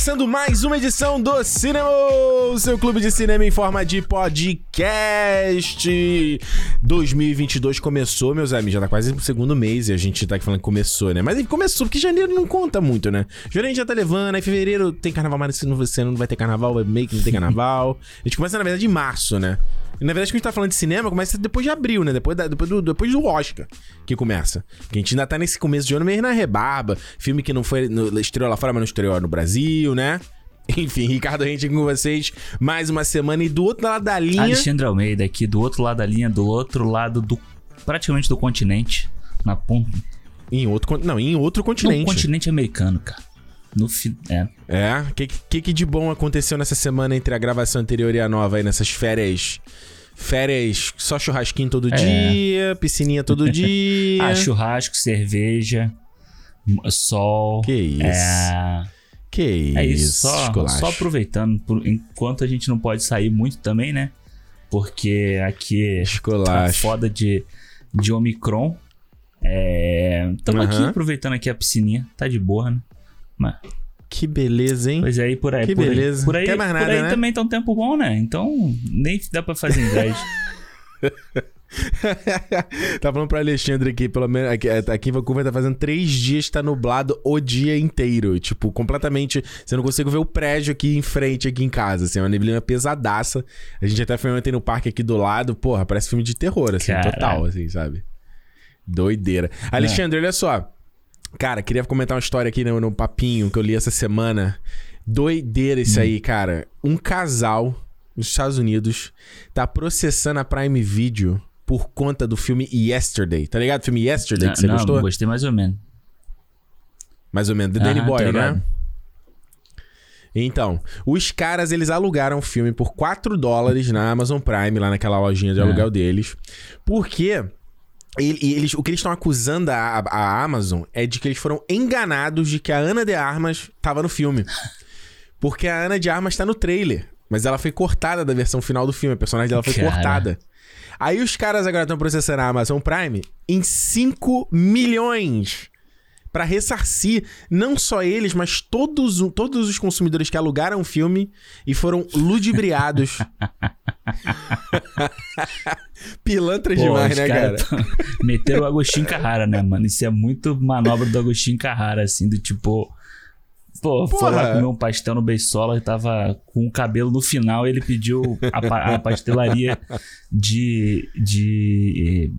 Começando mais uma edição do Cinema, o seu clube de cinema em forma de podcast. 2022 começou, meus amigos, já tá quase no segundo mês e a gente tá aqui falando que começou, né? Mas começou porque janeiro não conta muito, né? Janeiro já tá levando, aí fevereiro tem carnaval, mas se não, você não vai ter carnaval, vai meio que não tem carnaval. A gente começa, na verdade, em março, né? E na verdade, quando a gente tá falando de cinema, começa depois de abril, né? Depois, da, depois, do, depois do Oscar que começa. Que a gente ainda tá nesse começo de ano meio na rebarba. Filme que não foi. No, estreou lá fora, mas não estreou no Brasil, né? Enfim, Ricardo aqui com vocês. Mais uma semana. E do outro lado da linha. Alexandre Almeida aqui, do outro lado da linha, do outro lado do. praticamente do continente. Na ponta. Em outro. Não, em outro continente. No continente americano, cara. No fi... É. É? O que, que, que de bom aconteceu nessa semana entre a gravação anterior e a nova aí, nessas férias? Férias, só churrasquinho todo é. dia, piscininha todo dia. ah, churrasco, cerveja, sol. Que isso. É... Que isso. É isso, só, só aproveitando, por, enquanto a gente não pode sair muito também, né? Porque aqui Esculacho. tá foda de, de Omicron. Estamos é, uhum. aqui aproveitando aqui a piscininha, tá de boa, né? Mas... Que beleza, hein? Pois é, e por aí. Que por beleza. Aí, por aí, Quer mais nada, por aí né? também tá um tempo bom, né? Então nem dá pra fazer inveja. tá falando pro Alexandre aqui, pelo menos aqui, aqui em Vancouver tá fazendo três dias que tá nublado o dia inteiro. Tipo, completamente. Você não consegue ver o prédio aqui em frente, aqui em casa. Assim, é uma neblina pesadaça. A gente até foi ontem no parque aqui do lado. Porra, parece filme de terror, assim, Caralho. total, assim, sabe? Doideira. Alexandre, é. olha só. Cara, queria comentar uma história aqui no, no papinho que eu li essa semana. Doideira isso hum. aí, cara. Um casal nos Estados Unidos tá processando a Prime Video por conta do filme Yesterday. Tá ligado? O filme Yesterday que você não, gostou? Não, gostei mais ou menos. Mais ou menos. Do Danny Boyle, né? Então, os caras, eles alugaram o filme por 4 dólares na Amazon Prime, lá naquela lojinha de aluguel deles. Porque eles, o que eles estão acusando a, a, Amazon é de que eles foram enganados de que a Ana de Armas estava no filme. Porque a Ana de Armas está no trailer. Mas ela foi cortada da versão final do filme. A personagem dela foi Cara. cortada. Aí os caras agora estão processando a Amazon Prime em 5 milhões para ressarcir não só eles, mas todos, todos os consumidores que alugaram o filme e foram ludibriados. Pilantra Pô, demais, né, cara? cara? Meteram o Agostinho Carrara, né, mano? Isso é muito manobra do Agostinho Carrara, assim, do tipo. Pô, Porra. foi lá comer um pastel no Beisola e tava com o cabelo no final. ele pediu a, a pastelaria de, de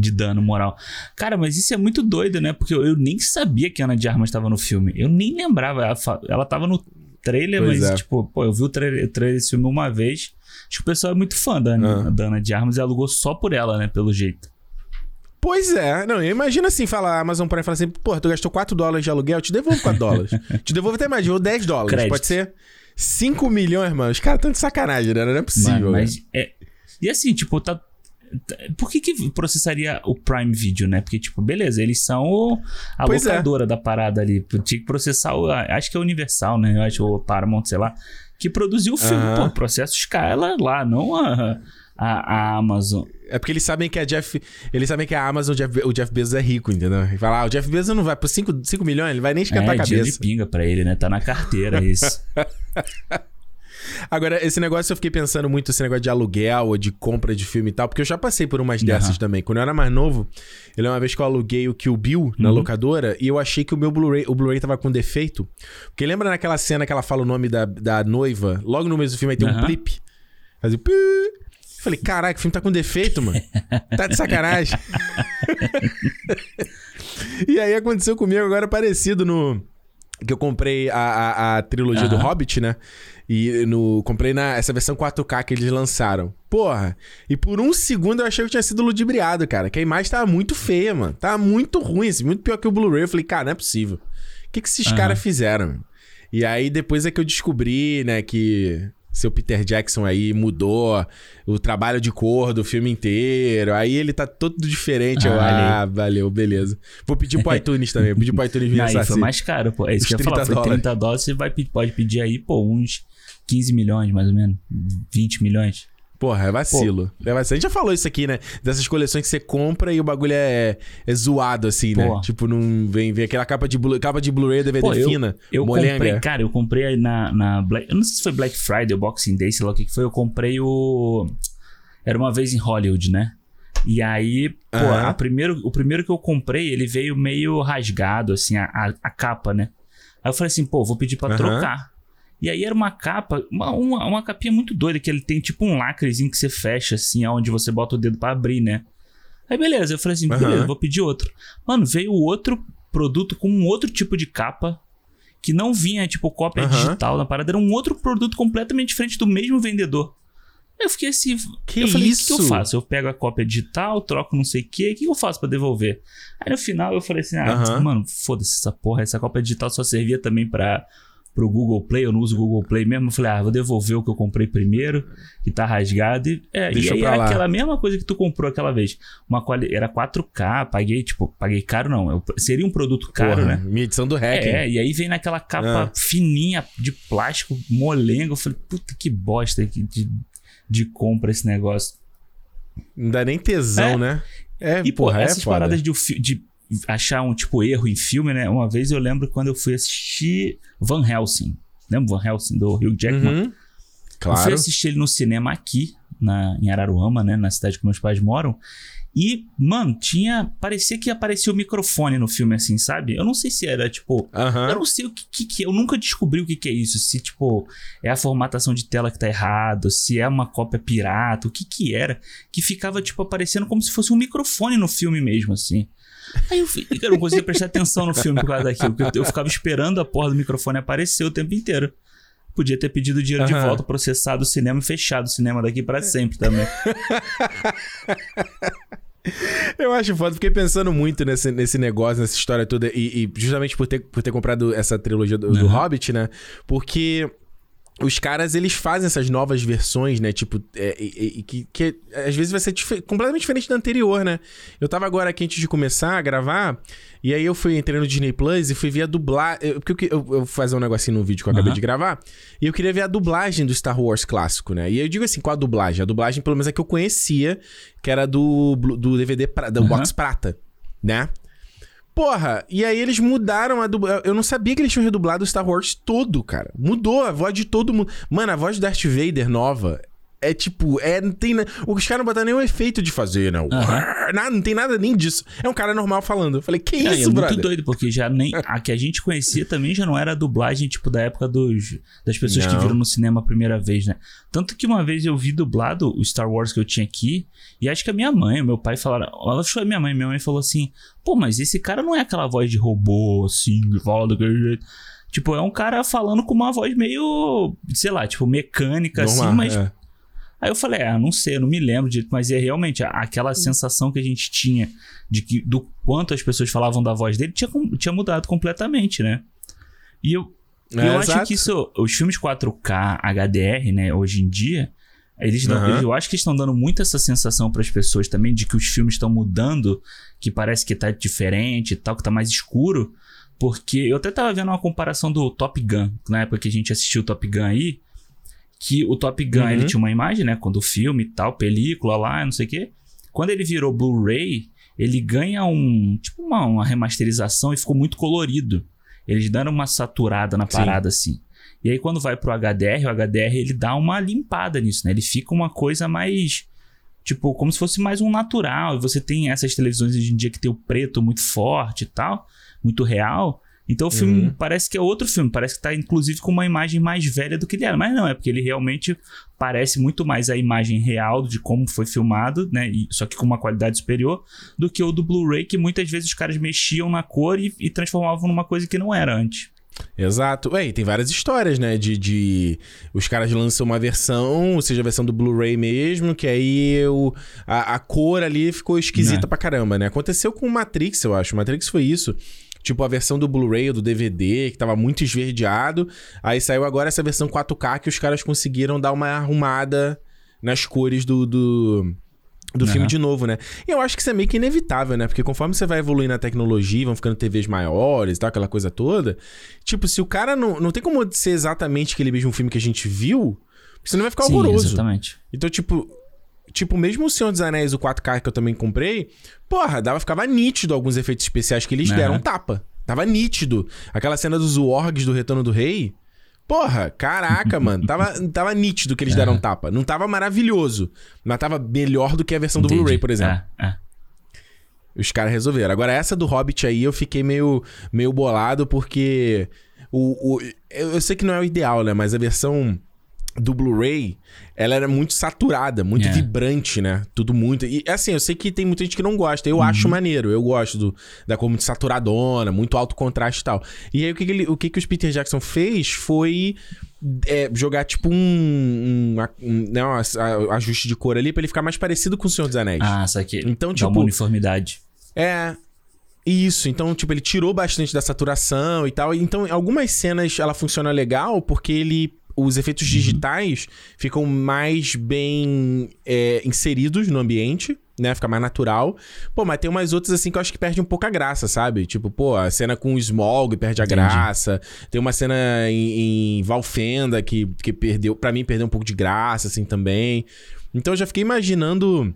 de dano moral. Cara, mas isso é muito doido, né? Porque eu, eu nem sabia que a Ana de Armas estava no filme. Eu nem lembrava. Ela, ela tava no trailer, pois mas, é. tipo, pô, eu vi o trailer, o trailer desse filme uma vez. Acho que o pessoal é muito fã da, ah. da Ana de Armas e alugou só por ela, né? Pelo jeito. Pois é. Não, imagina assim, falar, a Amazon Prime fala assim, porra, tu gastou 4 dólares de aluguel, eu te devolvo 4 dólares. te devolvo até mais, eu 10 dólares. Crédito. Pode ser 5 milhões, mano. Os caras estão de sacanagem, né? Não é possível. Mano, mas né? é... E assim, tipo, tá por que, que processaria o Prime Video, né? Porque, tipo, beleza, eles são o, a pois locadora é. da parada ali. Tinha que processar, o, acho que é Universal, né? Eu acho, o Paramount, sei lá, que produziu o filme. Uhum. Pô, processo escala lá, não a, a, a, Amazon. É porque eles sabem que a Jeff. Eles sabem que a Amazon, o Jeff, o Jeff Bezos é rico, entendeu? Ele fala, ah, o Jeff Bezos não vai por 5 milhões, ele vai nem esquentar é, a cabeça. de pinga pra ele, né? Tá na carteira isso. Agora, esse negócio eu fiquei pensando muito, esse negócio de aluguel ou de compra de filme e tal, porque eu já passei por umas dessas uhum. também. Quando eu era mais novo, eu lembro uma vez que eu aluguei o Kill Bill na uhum. locadora e eu achei que o meu Blu-ray, o Blu-ray tava com defeito. Porque lembra naquela cena que ela fala o nome da, da noiva? Logo no meio do filme aí tem uhum. um clipe. Fazia. Eu falei, caraca, o filme tá com defeito, mano. Tá de sacanagem. e aí aconteceu comigo agora parecido no que eu comprei a, a, a trilogia uhum. do Hobbit, né? E no, comprei na, essa versão 4K que eles lançaram. Porra, e por um segundo eu achei que tinha sido ludibriado, cara. Que a imagem tava muito feia, mano. Tava muito ruim, assim, muito pior que o Blu-ray. Eu falei, cara, não é possível. O que, que esses uhum. caras fizeram? E aí depois é que eu descobri, né, que seu Peter Jackson aí mudou o trabalho de cor do filme inteiro. Aí ele tá todo diferente. Ah, eu, ah, valeu, beleza. Vou pedir pro iTunes também. Vou pedir pro iTunes vir Aí foi mais caro, pô. É isso que eu ia falar. Foi 30 dólares, você vai, pode pedir aí, pô, uns 15 milhões, mais ou menos. 20 milhões. Porra, é vacilo. Pô. É vacilo. A gente já falou isso aqui, né? Dessas coleções que você compra e o bagulho é, é zoado, assim, né? Pô. né? Tipo, não vem, vem aquela capa de, Blu capa de Blu-ray DVD Pô, fina. Eu, eu comprei, cara, eu comprei na, na Black. Eu não sei se foi Black Friday ou Boxing Day, sei lá o que foi. Eu comprei o. Era uma vez em Hollywood, né? E aí, pô, uhum. primeiro, o primeiro que eu comprei, ele veio meio rasgado, assim, a, a, a capa, né? Aí eu falei assim, pô, vou pedir para uhum. trocar. E aí era uma capa, uma, uma, uma, capinha muito doida, que ele tem tipo um lacrezinho que você fecha, assim, aonde você bota o dedo para abrir, né? Aí beleza, eu falei assim, beleza, vou pedir outro. Mano, veio outro produto com um outro tipo de capa, que não vinha, tipo, cópia uhum. digital na parada, era um outro produto completamente diferente do mesmo vendedor. Eu fiquei assim, que eu falei, o que, que, eu faço? Eu pego a cópia digital, troco não sei o quê, o que eu faço para devolver? Aí no final eu falei assim, ah, uhum. mano, foda-se essa porra, essa cópia digital só servia também para pro Google Play, eu não uso o Google Play mesmo. Eu falei, ah, vou devolver o que eu comprei primeiro, que tá rasgado. E, é, e aí é aquela mesma coisa que tu comprou aquela vez. Uma quali... Era 4K, paguei, tipo, paguei caro não. Eu, seria um produto caro, Porra, né? Minha edição do Hack. É, e aí vem naquela capa ah. fininha de plástico, molengo. Eu falei, puta que bosta de, de compra esse negócio. Não dá nem tesão, é. né? É, e, porra, é essas foda. paradas de, de achar um tipo erro em filme, né? Uma vez eu lembro quando eu fui assistir Van Helsing. Lembra Van Helsing do Hugh Jackman? Uhum. Claro. Eu fui assistir ele no cinema aqui, na, em Araruama, né? Na cidade que meus pais moram. E, mano, tinha. Parecia que aparecia o microfone no filme, assim, sabe? Eu não sei se era, tipo. Uhum. Eu não sei o que, que, que, Eu nunca descobri o que, que é isso. Se, tipo, é a formatação de tela que tá errado, se é uma cópia pirata, o que que era. Que ficava, tipo, aparecendo como se fosse um microfone no filme mesmo, assim. Aí eu, eu não conseguia prestar atenção no filme por causa daquilo. Porque eu, eu ficava esperando a porra do microfone aparecer o tempo inteiro. Podia ter pedido dinheiro uhum. de volta, processado o cinema e fechado o cinema daqui para sempre também. Eu acho foda, fiquei pensando muito nesse, nesse negócio, nessa história toda, e, e justamente por ter, por ter comprado essa trilogia do, uhum. do Hobbit, né? Porque os caras, eles fazem essas novas versões, né? Tipo, é, e, que, que às vezes vai ser dif completamente diferente da anterior, né? Eu tava agora aqui antes de começar a gravar, e aí eu fui, entrei no Disney Plus e fui ver a dublagem. Porque eu, eu, fazer um negocinho no vídeo que eu acabei de gravar, e eu queria ver a dublagem do Star Wars clássico, né? E eu digo assim, qual a dublagem? A dublagem, pelo menos, é que eu conhecia, que era do, do DVD, pra, do box prata, né? Porra, e aí eles mudaram a dublagem. Eu não sabia que eles tinham redublado o Star Wars todo, cara. Mudou a voz de todo mundo. Mano, a voz do Darth Vader nova é tipo, é, não tem. Os caras não botaram nenhum efeito de fazer, não. Uhum. Nada, não tem nada nem disso. É um cara normal falando. Eu falei, que é, isso, é brother? É muito doido, porque já nem. A que a gente conhecia também já não era a dublagem, tipo, da época dos, das pessoas não. que viram no cinema a primeira vez, né? Tanto que uma vez eu vi dublado o Star Wars que eu tinha aqui, e acho que a minha mãe, o meu pai falaram. Ela foi a minha mãe, minha mãe falou assim: pô, mas esse cara não é aquela voz de robô, assim, fala daquele jeito. Tipo, é um cara falando com uma voz meio, sei lá, tipo, mecânica, assim, Normal, assim, mas. É Aí eu falei, ah, não sei, eu não me lembro direito, mas é realmente aquela sensação que a gente tinha de que do quanto as pessoas falavam da voz dele tinha, tinha mudado completamente, né? E eu, é, eu acho que isso, os filmes 4K HDR, né, hoje em dia, eles, uhum. eu acho que estão dando muito essa sensação para as pessoas também de que os filmes estão mudando, que parece que tá diferente e tal, que tá mais escuro. Porque eu até tava vendo uma comparação do Top Gun, na época que a gente assistiu o Top Gun aí que o Top Gun uhum. ele tinha uma imagem, né? Quando o filme e tal, película lá, não sei o quê. Quando ele virou Blu-ray, ele ganha um tipo uma, uma, remasterização e ficou muito colorido. Eles deram uma saturada na parada Sim. assim. E aí quando vai pro HDR, o HDR ele dá uma limpada nisso, né? Ele fica uma coisa mais tipo como se fosse mais um natural. E você tem essas televisões hoje em dia que tem o preto muito forte e tal, muito real. Então o filme uhum. parece que é outro filme, parece que tá inclusive com uma imagem mais velha do que ele era, mas não, é porque ele realmente parece muito mais a imagem real de como foi filmado, né? E, só que com uma qualidade superior do que o do Blu-ray, que muitas vezes os caras mexiam na cor e, e transformavam numa coisa que não era antes. Exato. Ué, e tem várias histórias, né? De, de. Os caras lançam uma versão, ou seja, a versão do Blu-ray mesmo, que aí o, a, a cor ali ficou esquisita é. pra caramba, né? Aconteceu com o Matrix, eu acho. Matrix foi isso. Tipo a versão do Blu-ray ou do DVD, que tava muito esverdeado. Aí saiu agora essa versão 4K que os caras conseguiram dar uma arrumada nas cores do, do, do uhum. filme de novo, né? E eu acho que isso é meio que inevitável, né? Porque conforme você vai evoluindo na tecnologia, vão ficando TVs maiores e tal, aquela coisa toda. Tipo, se o cara não. Não tem como ser exatamente aquele mesmo filme que a gente viu, senão vai ficar Sim, horroroso. Exatamente. Então, tipo, tipo, mesmo o Senhor dos Anéis, o 4K que eu também comprei, porra, dava, ficava nítido alguns efeitos especiais que eles Uhum. deram tapa. Tava nítido. Aquela cena dos Wargs do Retorno do Rei. Porra, caraca, mano. Tava, tava nítido que eles deram tapa. Não tava maravilhoso, mas tava melhor do que a versão do Entendi. Blu-ray, por exemplo. É, é. Os caras resolveram. Agora, essa do Hobbit aí, eu fiquei meio, meio bolado, porque. O, o, eu sei que não é o ideal, né? Mas a versão do Blu-ray, ela era muito saturada, muito É. vibrante, né? Tudo muito. E assim, eu sei que tem muita gente que não gosta. Eu acho Uhum. maneiro. Eu gosto do, da cor muito saturadona, muito alto contraste e tal. E aí, o que, que, ele, o que, que os Peter Jackson fez foi. é, jogar tipo um, um, um, né, um ajuste de cor ali pra ele ficar mais parecido com o Senhor dos Anéis. Ah, isso aqui. Então, Dá tipo, uma uniformidade. é. Isso, então, tipo, ele tirou bastante da saturação e tal. Então, em algumas cenas ela funciona legal porque ele. Os efeitos digitais ficam mais bem é, inseridos no ambiente, né? Fica mais natural. Pô, mas tem umas outras assim que eu acho que perde um pouco a graça, sabe? Tipo, pô, a cena com o Smog perde a Entendi. graça. Tem uma cena em, em Valfenda que, que perdeu, para mim, perdeu um pouco de graça, assim, também. Então eu já fiquei imaginando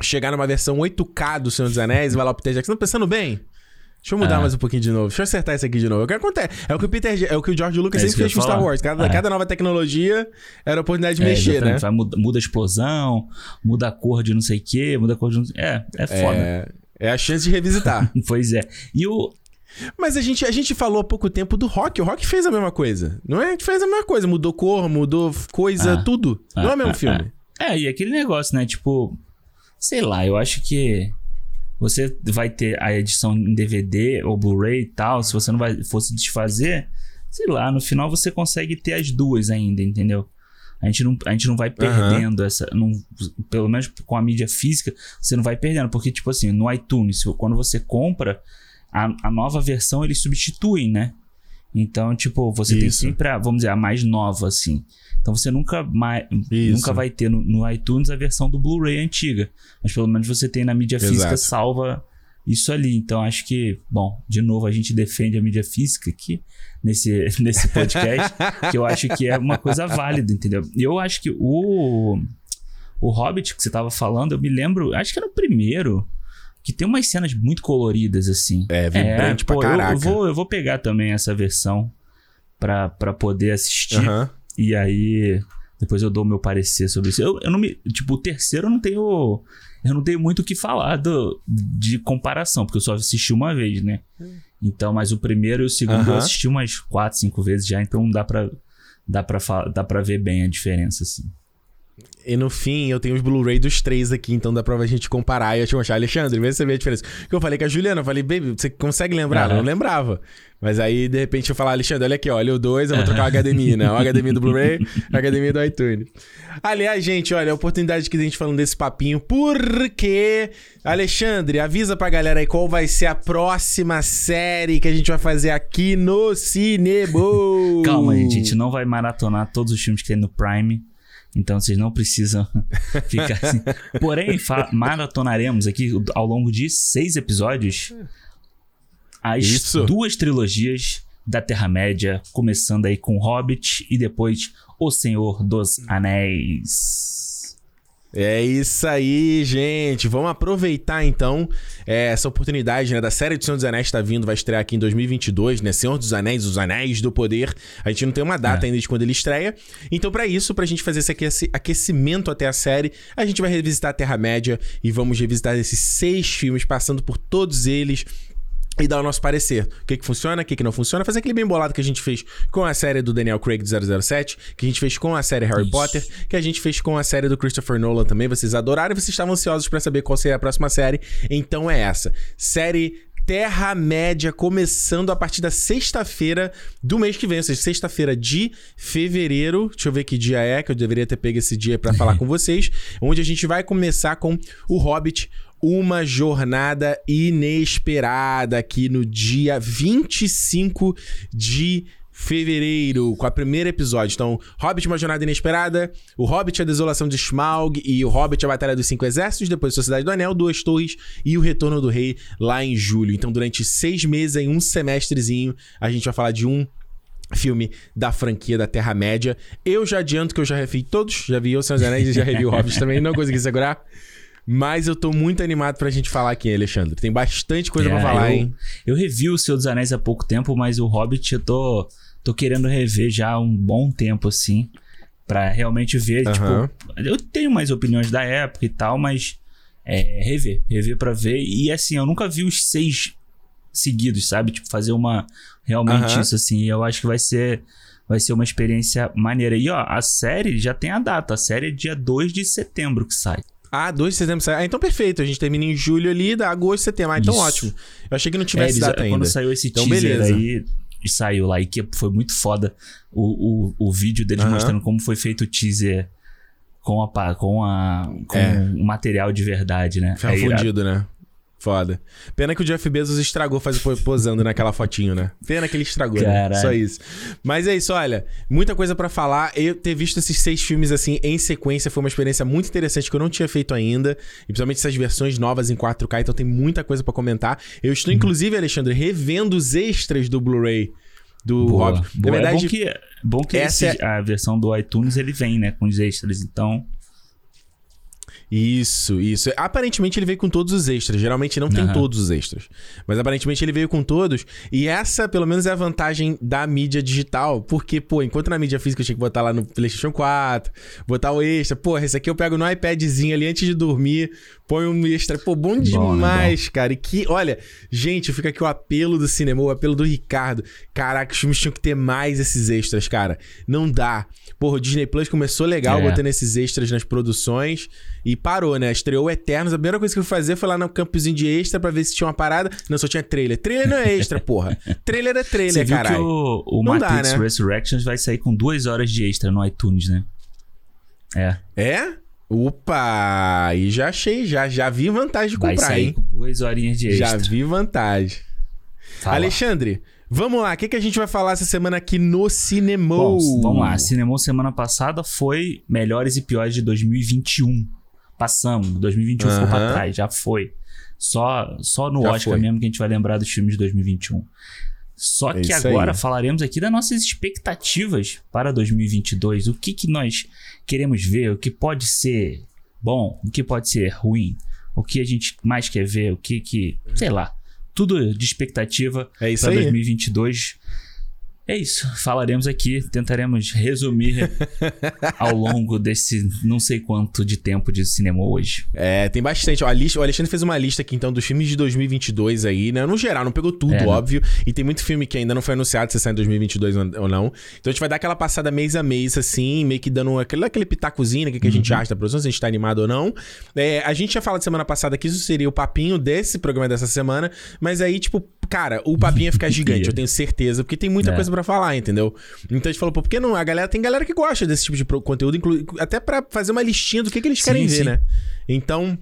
chegar numa versão 8K do Senhor dos Anéis e vai lá pro Peter Jackson. Tá pensando bem? Deixa eu mudar Ah. mais um pouquinho de novo. Deixa eu acertar isso aqui de novo. O que acontece? É o que o Peter, é o que o George Lucas É sempre fez com Star. Wars. Cada, É. cada nova tecnologia era a oportunidade de É, mexer, né? muda, muda a explosão, muda a cor de não sei o quê, muda a cor de não sei... É, é foda. É, é a chance de revisitar. Pois é. E o... Mas a gente, a gente falou há pouco tempo do rock. O rock fez a mesma coisa. Não é? A gente fez a mesma coisa. Mudou cor, mudou coisa, Ah. tudo. Não é o mesmo Ah, filme. É, e aquele negócio, né? Tipo, sei lá, eu acho que você vai ter a edição em DVD ou Blu-ray e tal, se você não vai fosse desfazer, sei lá, no final você consegue ter as duas ainda, entendeu? A gente não, a gente não vai perdendo essa. Não, pelo menos com a mídia física, você não vai perdendo. Porque, tipo assim, no iTunes, quando você compra, a, a nova versão eles substituem, né? Então, tipo, você tem Isso. sempre a, vamos dizer, a mais nova, assim. Então você nunca mais. Isso. Nunca vai ter no, no iTunes a versão do Blu-ray antiga. Mas pelo menos você tem na mídia física Exato. salva isso ali. Então acho que, bom, de novo a gente defende a mídia física aqui nesse, nesse podcast, que eu acho que é uma coisa válida, entendeu? E eu acho que o o Hobbit que você tava falando, eu me lembro, acho que era o primeiro que tem umas cenas muito coloridas assim. É, vibrante pra pô, eu- caraca. Eu, vou, eu vou pegar também essa versão pra, pra poder assistir. Aham. E aí, depois eu dou o meu parecer sobre isso. Eu, eu não me. Tipo, o terceiro eu não tenho. Eu não tenho muito o que falar do, de comparação, porque eu só assisti uma vez, né? Então, mas o primeiro e o segundo eu Aham. assisti umas quatro, cinco vezes já, então dá pra, dá pra, dá pra ver bem a diferença, assim. E no fim, eu tenho os Blu-ray dos três aqui, então dá pra gente comparar e eu te mostrar. Alexandre, vê se você vê a diferença. Que eu falei com a Juliana, eu falei, baby, você consegue lembrar? Aham. não lembrava. Mas aí, de repente, eu falar, Alexandre, olha aqui, olha o 2, eu vou trocar o HDMI, né? O HDMI do Blu-ray, o HDMI do iTunes. Aliás, gente, olha, a oportunidade que a gente falando desse papinho, porque. Alexandre, avisa pra galera aí qual vai ser a próxima série que a gente vai fazer aqui no Cinema. Calma, gente, a gente não vai maratonar todos os filmes que tem no Prime. Então vocês não precisam ficar assim. Porém, maratonaremos aqui ao longo de seis episódios as Isso. duas trilogias da Terra-média, começando aí com Hobbit e depois O Senhor dos Anéis. É isso aí, gente. Vamos aproveitar então é, essa oportunidade né, da série do Senhor dos Anéis está vindo, vai estrear aqui em 2022, né? Senhor dos Anéis, os Anéis do Poder. A gente não tem uma data É. ainda de quando ele estreia. Então, pra isso, pra gente fazer esse aquecimento até a série, a gente vai revisitar a Terra-média e vamos revisitar esses seis filmes, passando por todos eles e dar o nosso parecer. O que que funciona, o que que não funciona. Fazer aquele bem bolado que a gente fez com a série do Daniel Craig do 007, que a gente fez com a série Harry Isso. Potter, que a gente fez com a série do Christopher Nolan também. Vocês adoraram e vocês estavam ansiosos pra saber qual seria a próxima série. Então é essa. Série Terra-média, começando a partir da sexta-feira do mês que vem, ou seja, sexta-feira de fevereiro. Deixa eu ver que dia é, que eu deveria ter pego esse dia pra falar com vocês. Onde a gente vai começar com o Hobbit. Uma jornada inesperada aqui no dia 25 de fevereiro, com a primeiro episódio. Então, Hobbit, uma jornada inesperada, o Hobbit, a desolação de Smaug e o Hobbit, a batalha dos cinco exércitos, depois Sociedade do Anel, duas torres e o retorno do rei lá em julho. Então, durante seis meses, em um semestrezinho, a gente vai falar de um filme da franquia da Terra-média. Eu já adianto que eu já revi todos, já vi O Senhor dos Anéis e já revi o Hobbit também, não consegui segurar. Mas eu tô muito animado pra gente falar aqui, Alexandre. Tem bastante coisa é, pra falar, eu, hein? Eu revi o Senhor dos Anéis há pouco tempo, mas o Hobbit eu tô, tô querendo rever já há um bom tempo, assim. Pra realmente ver, uhum. tipo... Eu tenho mais opiniões da época e tal, mas... É, rever. Rever pra ver. E assim, eu nunca vi os seis seguidos, sabe? Tipo, fazer uma... Realmente uhum. isso, assim. Eu acho que vai ser... Vai ser uma experiência maneira. E ó, a série já tem a data. A série é dia 2 de setembro que sai. Ah, 2 de setembro sai. Ah, então perfeito. A gente termina em julho ali, dá agosto, setembro. Ah, então Isso. ótimo. Eu achei que não tivesse é, data ainda. Quando saiu esse então, teaser beleza. aí, saiu lá e que foi muito foda o, o, o vídeo deles uhum. mostrando como foi feito o teaser com a com a com é. o material de verdade, né? Ferro é fundido, né? Foda. Pena que o Jeff Bezos estragou faz, posando naquela fotinho, né? Pena que ele estragou, né? Só isso. Mas é isso, olha. Muita coisa para falar. Eu ter visto esses seis filmes assim em sequência foi uma experiência muito interessante que eu não tinha feito ainda. E principalmente essas versões novas em 4K, então tem muita coisa para comentar. Eu estou, uhum. inclusive, Alexandre, revendo os extras do Blu-ray do Boa. Hobbit. Na verdade, é bom que, bom que esse, é... a versão do iTunes ele vem, né? Com os extras, então. Isso, isso. Aparentemente ele veio com todos os extras. Geralmente não tem uhum. todos os extras. Mas aparentemente ele veio com todos. E essa, pelo menos, é a vantagem da mídia digital. Porque, pô, enquanto na mídia física eu tinha que botar lá no PlayStation 4, botar o extra. Porra, esse aqui eu pego no iPadzinho ali antes de dormir, põe um extra. Pô, bom demais, bom, cara. E que, olha, gente, fica aqui o apelo do cinema, o apelo do Ricardo. Caraca, os filmes tinham que ter mais esses extras, cara. Não dá. Porra, o Disney Plus começou legal é. botando esses extras nas produções e parou, né? Estreou Eternos. A primeira coisa que eu fui fazer foi lá no campozinho de extra pra ver se tinha uma parada. Não, só tinha trailer. Trailer não é extra, porra. trailer é trailer, Você viu caralho. que o, o Matrix dá, né? Resurrections vai sair com duas horas de extra no iTunes, né? É. É? Opa! E já achei, já, já vi vantagem de comprar, vai sair hein? com duas horinhas de extra. Já vi vantagem. Fala. Alexandre, Vamos lá, o que, que a gente vai falar essa semana aqui no Cinemou? Bom, vamos lá, Cinemou semana passada foi melhores e piores de 2021. Passamos, 2021 uhum. ficou pra trás, já foi. Só, só no já Oscar foi. mesmo que a gente vai lembrar dos filmes de 2021. Só é que agora aí. falaremos aqui das nossas expectativas para 2022. O que, que nós queremos ver, o que pode ser bom, o que pode ser ruim, o que a gente mais quer ver, o que que, sei lá tudo de expectativa é para 2022. É isso. Falaremos aqui, tentaremos resumir ao longo desse não sei quanto de tempo de cinema hoje. É, tem bastante. O, o Alexandre fez uma lista aqui então dos filmes de 2022 aí, né? No geral, não pegou tudo, é, óbvio. E tem muito filme que ainda não foi anunciado se sai em 2022 ou não. Então a gente vai dar aquela passada mês a mês, assim, meio que dando aquele, aquele pitacozinho, né? Que, que a gente uhum. acha da produção, se a gente tá animado ou não. É, a gente já falou semana passada que isso seria o papinho desse programa dessa semana, mas aí, tipo, cara, o papinho ia ficar gigante, eu tenho certeza, porque tem muita é. coisa para falar, entendeu? Então a gente falou, pô, por que não? A galera tem galera que gosta desse tipo de conteúdo, até para fazer uma listinha do que, que eles querem sim, ver, sim. né? Então,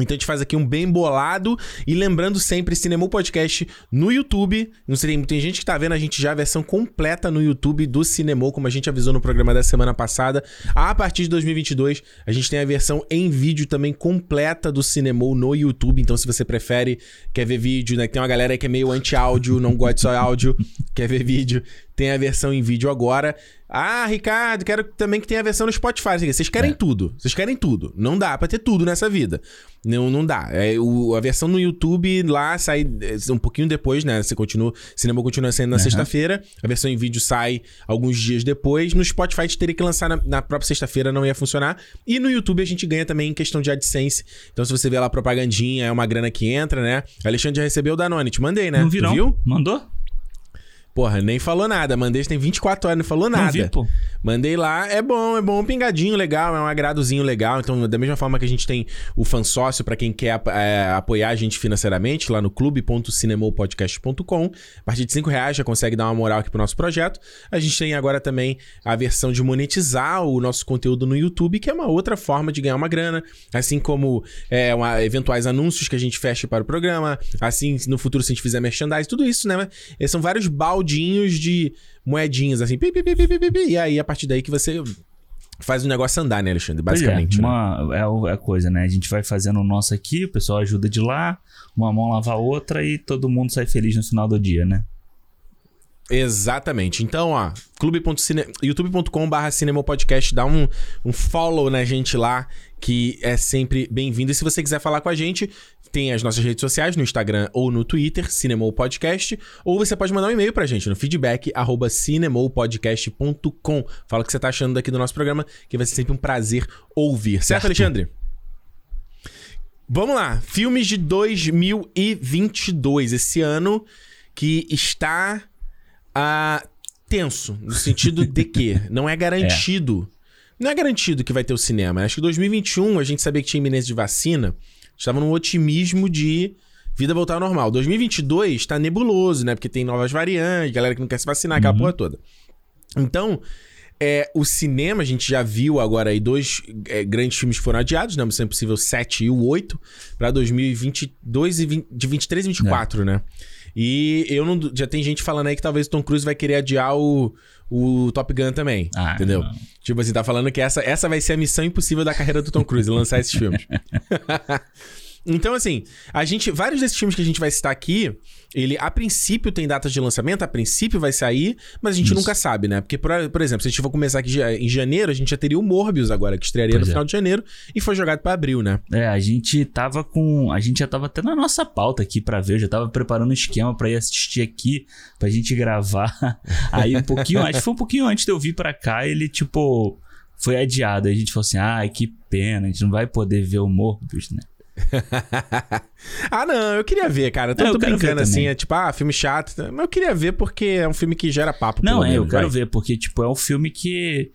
então a gente faz aqui um bem bolado. E lembrando sempre, Cinema Podcast no YouTube. Não sei, tem, gente que tá vendo a gente já a versão completa no YouTube do Cinema, como a gente avisou no programa da semana passada. A partir de 2022, a gente tem a versão em vídeo também completa do Cinema no YouTube. Então, se você prefere, quer ver vídeo, né? Tem uma galera que é meio anti-áudio, não gosta só áudio, quer ver vídeo tem a versão em vídeo agora. Ah, Ricardo, quero também que tenha a versão no Spotify. Vocês querem é. tudo. Vocês querem tudo. Não dá pra ter tudo nessa vida. Não, não dá. É, o, a versão no YouTube lá sai é, um pouquinho depois, né? Você continua. Cinema continua saindo na uhum. sexta-feira. A versão em vídeo sai alguns dias depois. No Spotify a gente teria que lançar na, na própria sexta-feira, não ia funcionar. E no YouTube a gente ganha também em questão de AdSense. Então, se você vê lá a propagandinha, é uma grana que entra, né? Alexandre já recebeu o Danone. Te mandei, né? Não vi, não. viu? Mandou? Porra, nem falou nada. Mandei, tem 24 horas, não falou nada. Não vi, pô. Mandei lá, é bom, é bom, um pingadinho legal, é um agradozinho legal. Então, da mesma forma que a gente tem o fan sócio para quem quer é, apoiar a gente financeiramente, lá no clube.cinemopodcast.com. A partir de 5 reais já consegue dar uma moral aqui pro nosso projeto. A gente tem agora também a versão de monetizar o nosso conteúdo no YouTube, que é uma outra forma de ganhar uma grana. Assim como é, uma, eventuais anúncios que a gente fecha para o programa. Assim, no futuro, se a gente fizer merchandising, tudo isso, né? São vários baldes baldinhos de moedinhas, assim. Pi, pi, pi, e aí, a partir daí que você faz o negócio andar, né, Alexandre? Basicamente. É, uma, né? é a coisa, né? A gente vai fazendo o nosso aqui, o pessoal ajuda de lá, uma mão lava a outra e todo mundo sai feliz no final do dia, né? Exatamente. Então, ó, youtube.com/barra cinemopodcast, dá um, um follow na gente lá, que é sempre bem-vindo. E se você quiser falar com a gente, tem as nossas redes sociais no Instagram ou no Twitter, Cinemopodcast, ou você pode mandar um e-mail pra gente no feedback arroba. Fala o que você tá achando daqui do nosso programa, que vai ser sempre um prazer ouvir. Certo, certo. Alexandre? Vamos lá, filmes de 2022, esse ano que está uh, tenso, no sentido de que não é garantido. É. Não é garantido que vai ter o cinema. Acho que 2021 a gente sabia que tinha iminência de vacina, estava num otimismo de vida voltar ao normal. 2022 está nebuloso, né? Porque tem novas variantes, galera que não quer se vacinar, aquela uhum. porra toda. Então, é, o cinema, a gente já viu agora aí dois é, grandes filmes que foram adiados, né? Missão Impossível 7 e o 8, para 2022 e 20, de 23 e 24, é. né? E eu não. Já tem gente falando aí que talvez o Tom Cruise vai querer adiar o, o Top Gun também. Ah, entendeu? Não. Tipo assim, tá falando que essa, essa vai ser a missão impossível da carreira do Tom Cruise, lançar esses filmes. Então, assim, a gente. Vários desses filmes que a gente vai citar aqui, ele a princípio tem datas de lançamento, a princípio vai sair, mas a gente Isso. nunca sabe, né? Porque, por, por, exemplo, se a gente for começar aqui em janeiro, a gente já teria o Morbius agora, que estrearia pois no é. final de janeiro, e foi jogado para abril, né? É, a gente tava com. A gente já tava até na nossa pauta aqui para ver, eu já tava preparando um esquema para ir assistir aqui, pra gente gravar. Aí um pouquinho, acho que foi um pouquinho antes de eu vir pra cá, ele, tipo, foi adiado. Aí a gente falou assim: ai, que pena, a gente não vai poder ver o Morbius, né? ah, não, eu queria ver, cara. Eu tô, eu brincando assim, é tipo, ah, filme chato. Mas eu queria ver porque é um filme que gera papo. Não, é, menos, eu quero vai. ver, porque, tipo, é um filme que.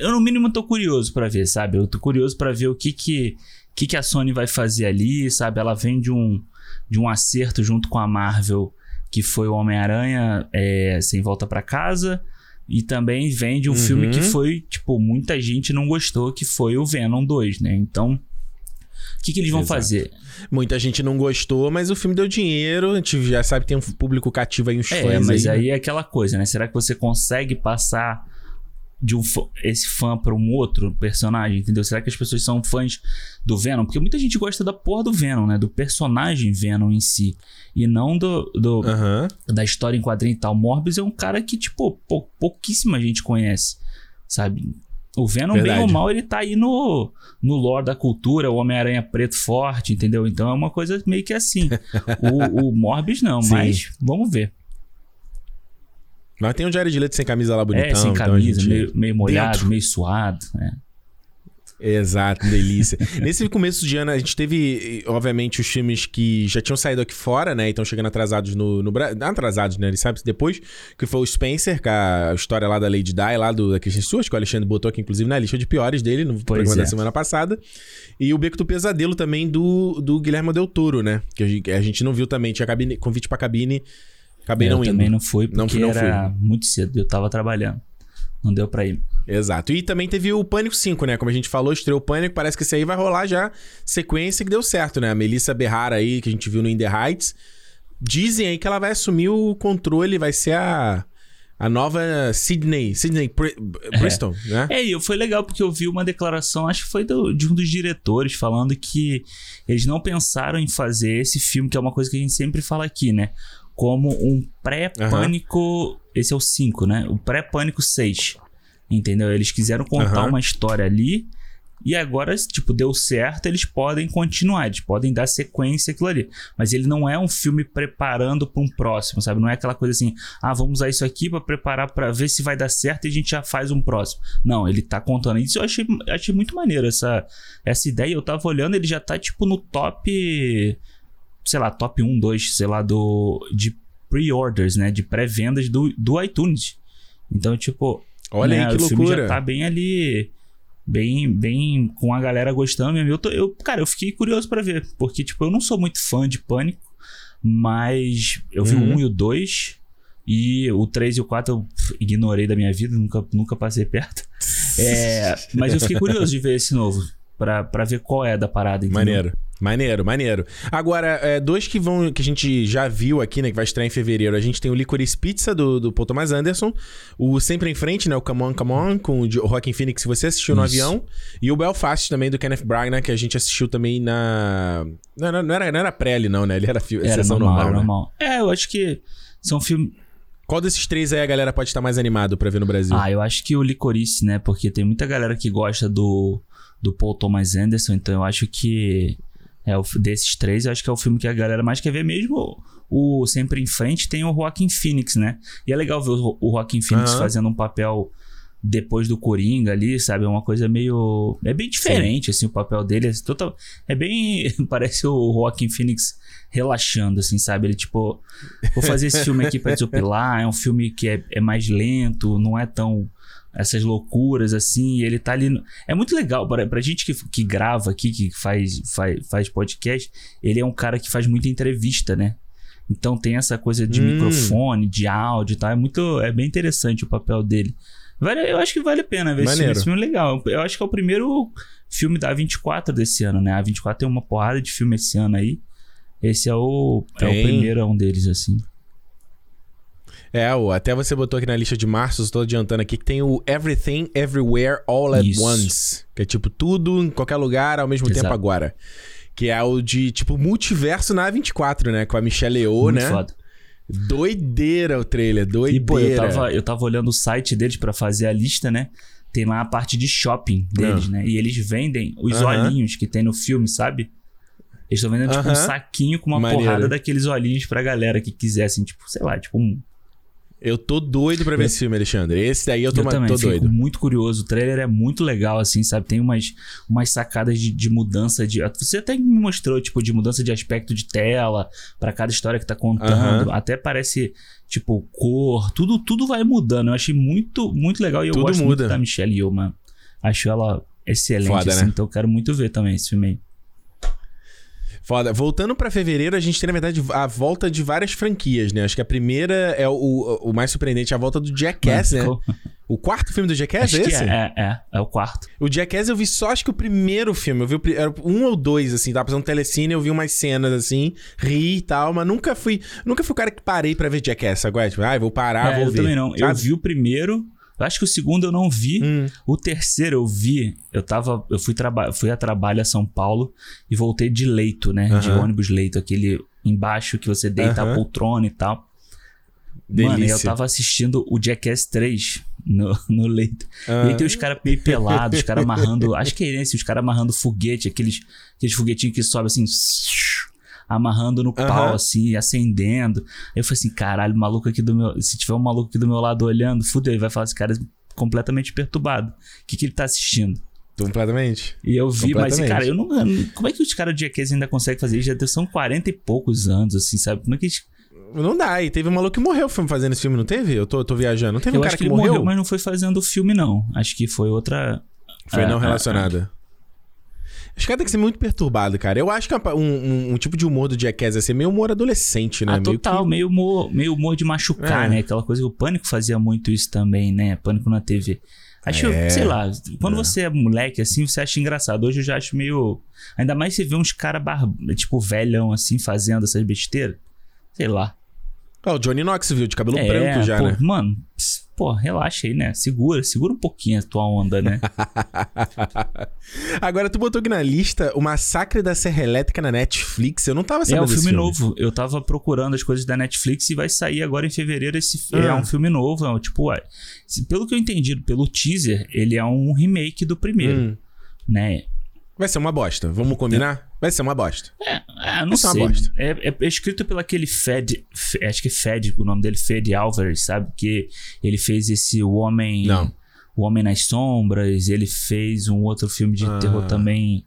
Eu, no mínimo, tô curioso para ver, sabe? Eu tô curioso para ver o que que, que que a Sony vai fazer ali, sabe? Ela vem de um, de um acerto junto com a Marvel, que foi o Homem-Aranha é, Sem Volta para Casa. E também vem de um uhum. filme que foi, tipo, muita gente não gostou, que foi o Venom 2, né? Então. O que, que eles vão Exato. fazer? Muita gente não gostou, mas o filme deu dinheiro. A gente já sabe que tem um público cativo aí, uns é, fãs. É, mas aí, aí né? é aquela coisa, né? Será que você consegue passar de um esse fã para um outro personagem, entendeu? Será que as pessoas são fãs do Venom? Porque muita gente gosta da porra do Venom, né? Do personagem Venom em si. E não do, do uhum. da história em quadrinho e tal. Morbius é um cara que, tipo, pou, pouquíssima gente conhece, sabe? O Venom, Verdade. bem ou mal, ele tá aí no, no lore da cultura, o Homem-Aranha preto forte, entendeu? Então é uma coisa meio que assim. o, o Morbius não, Sim. mas vamos ver. Mas tem um Jared Leto sem camisa lá bonitão. É, sem então camisa, então gente... meio, meio molhado, Dentro. meio suado, né? Exato, delícia. Nesse começo de ano, a gente teve, obviamente, os filmes que já tinham saído aqui fora, né? E estão chegando atrasados no, no Brasil. Atrasados, né? Ele sabe depois, que foi o Spencer, com a história lá da Lady Di, lá do, da Christian Stewart, que o Alexandre botou aqui, inclusive, na lista de piores dele, no pois programa é. da semana passada. E o Beco do Pesadelo também do, do Guilherme Del Toro, né? Que a gente não viu também, tinha cabine, convite pra cabine. Acabei é, não eu indo. também não fui, porque não, não era fui. muito cedo, eu tava trabalhando. Não deu pra ir. Exato. E também teve o Pânico 5, né? Como a gente falou, estreou o Pânico. Parece que esse aí vai rolar já sequência que deu certo, né? A Melissa Berrara aí, que a gente viu no In The Heights. Dizem aí que ela vai assumir o controle, vai ser a, a nova Sydney, Sydney é. Bristol, né? É, e foi legal porque eu vi uma declaração, acho que foi do, de um dos diretores, falando que eles não pensaram em fazer esse filme, que é uma coisa que a gente sempre fala aqui, né? Como um pré-pânico. Uhum. Esse é o 5, né? O pré-pânico 6. Entendeu? Eles quiseram contar uhum. uma história ali e agora, tipo, deu certo, eles podem continuar, eles podem dar sequência aquilo ali. Mas ele não é um filme preparando para um próximo, sabe? Não é aquela coisa assim, ah, vamos usar isso aqui para preparar para ver se vai dar certo e a gente já faz um próximo. Não, ele tá contando. Isso eu achei, achei muito maneiro essa, essa ideia. Eu tava olhando, ele já tá, tipo, no top, sei lá, top 1, 2, sei lá, do, de pre-orders, né? De pré-vendas do, do iTunes. Então, tipo, Olha né? aí que o loucura. já tá bem ali, bem, bem com a galera gostando mesmo. Eu, tô, eu cara, eu fiquei curioso para ver, porque tipo, eu não sou muito fã de Pânico, mas eu vi uhum. o 1 e o 2 e o 3 e o 4 eu ignorei da minha vida, nunca, nunca passei perto. É, mas eu fiquei curioso de ver esse novo, pra, pra ver qual é da parada. Entendeu? Maneiro. Maneiro, maneiro. Agora, é, dois que vão que a gente já viu aqui, né? Que vai estrear em fevereiro. A gente tem o Licorice Pizza do, do Paul Thomas Anderson. O Sempre em Frente, né? O Come On, Come On, com o Joaquin Phoenix, que você assistiu no avião. E o Belfast também, do Kenneth Branagh, que a gente assistiu também na... Não, não, era, não era pré não, né? Ele era, fi... era sessão normal. normal, né? normal. É, eu acho que são filmes... Qual desses três aí a galera pode estar mais animado pra ver no Brasil? Ah, eu acho que o Licorice, né? Porque tem muita galera que gosta do, do Paul Thomas Anderson, então eu acho que é o, desses três, eu acho que é o filme que a galera mais quer ver mesmo. O Sempre em Frente tem o Joaquin Phoenix, né? E é legal ver o, o Phoenix uhum. fazendo um papel depois do Coringa ali, sabe? É uma coisa meio. É bem diferente, Sim. assim, o papel dele. É, total... é bem. Parece o Joaquin Phoenix relaxando, assim, sabe? Ele, tipo, vou fazer esse filme aqui pra desopilar. É um filme que é, é mais lento, não é tão. Essas loucuras, assim, ele tá ali. No... É muito legal, pra, pra gente que, que grava aqui, que faz, faz, faz podcast, ele é um cara que faz muita entrevista, né? Então tem essa coisa de hum. microfone, de áudio e tal. É muito. É bem interessante o papel dele. Vale, eu acho que vale a pena ver esse filme. esse filme. é legal. Eu acho que é o primeiro filme da A24 desse ano, né? A A24 tem uma porrada de filme esse ano aí. Esse é o, é o primeiro um deles, assim. É, até você botou aqui na lista de março, estou adiantando aqui, que tem o Everything, Everywhere, All at Isso. Once. Que é tipo tudo em qualquer lugar ao mesmo Exato. tempo agora. Que é o de, tipo, multiverso na A24, né? Com a Michelle Yeoh, né? Foda. Doideira o trailer, doideira. E, pô, eu tava, eu tava olhando o site deles para fazer a lista, né? Tem lá a parte de shopping deles, Não. Ah. né? E eles vendem os uh -huh. olhinhos que tem no filme, sabe? Eles estão vendendo, uh -huh. tipo, um saquinho com uma Maneiro. porrada daqueles olhinhos pra galera que quisesse, tipo, sei lá, tipo um eu tô doido pra ver eu... esse filme, Alexandre. Esse daí eu tô, eu também, tô doido. muito curioso. O trailer é muito legal, assim, sabe? Tem umas, umas sacadas de, de mudança de. Você até me mostrou, tipo, de mudança de aspecto de tela para cada história que tá contando. Até parece, tipo, cor. Tudo, tudo vai mudando. Eu achei muito, muito legal. E eu tudo gosto muda. muito da Michelle Yeoh, mano. Acho ela excelente, Foda, assim, né? Então eu quero muito ver também esse filme aí. Foda. Voltando para fevereiro, a gente tem, na verdade, a volta de várias franquias, né? Acho que a primeira é o, o mais surpreendente, a volta do Jackass, né? O quarto filme do Jackass acho é esse? É, é, é, é, o quarto. O Jackass eu vi só, acho que o primeiro filme. Eu vi o, era um ou dois, assim, tava passando telecine, eu vi umas cenas, assim, ri e tal, mas nunca fui, nunca fui o cara que parei para ver Jackass. Agora, tipo, ah, vou parar, é, vou eu ver. Eu também não. Sabe? Eu vi o primeiro, eu acho que o segundo eu não vi. Hum. O terceiro eu vi. Eu tava. Eu fui, traba fui a trabalho a São Paulo e voltei de leito, né? De ônibus leito, aquele embaixo que você deita a poltrona e tal. Delícia. Mano, eu tava assistindo o Jackass 3 no, no leito. E aí tem os caras meio pelados, os caras amarrando. acho que é esse, os caras amarrando foguete, aqueles, aqueles foguetinhos que sobem assim amarrando no pau, assim, acendendo. Aí eu falei assim, caralho, maluco aqui do meu. Se tiver um maluco aqui do meu lado olhando, fudeu, ele vai falar, esse cara é completamente perturbado. O que, que ele tá assistindo? Completamente. E eu vi, mas, cara, eu não. Como é que os caras de Jackass ainda conseguem fazer isso? Já são 40 e poucos anos, assim, sabe? Como é que eles. Não dá, e teve um maluco que morreu fazendo esse filme, não teve? Eu tô, tô viajando. Não teve eu um cara que, que morreu? morreu? Mas não foi fazendo o filme, não. Acho que foi outra. Foi não relacionada. Os caras têm que ser muito perturbado, cara. Eu acho que um, um, um, tipo de humor do Jackass é ser meio humor adolescente, né? Ah, meio total, que... meio, humor, meio humor de machucar, é. né? Aquela coisa que o Pânico fazia muito isso também, né? Pânico na TV. Acho, é. sei lá, quando é. você é moleque assim, você acha engraçado. Hoje eu já acho meio. Ainda mais você vê uns caras, bar... tipo, velhão assim, fazendo essas besteiras. Sei lá. Ah, o Johnny Knoxville, de cabelo é, branco já, pô, né? Mano, pô, relaxa aí, né? Segura, segura um pouquinho a tua onda, né? Agora, tu botou aqui na lista o Massacre da Serra Elétrica na Netflix. Eu não tava sabendo É um filme, filme, novo. Eu tava procurando as coisas da Netflix e vai sair agora em fevereiro. Esse ah. é um filme novo. É um, tipo, ué, pelo que eu entendi pelo teaser, ele é um remake do primeiro. Hum. Né? Vai ser uma bosta. Vamos combinar? Vai ser uma bosta. É, é não Vai sei. Uma bosta. É, é, é, escrito pelo aquele Fed, acho que é Fed, o nome dele Fed Alvarez, sabe? Que ele fez esse O Homem, não. O Homem nas Sombras. Ele fez um outro filme de ah. terror também.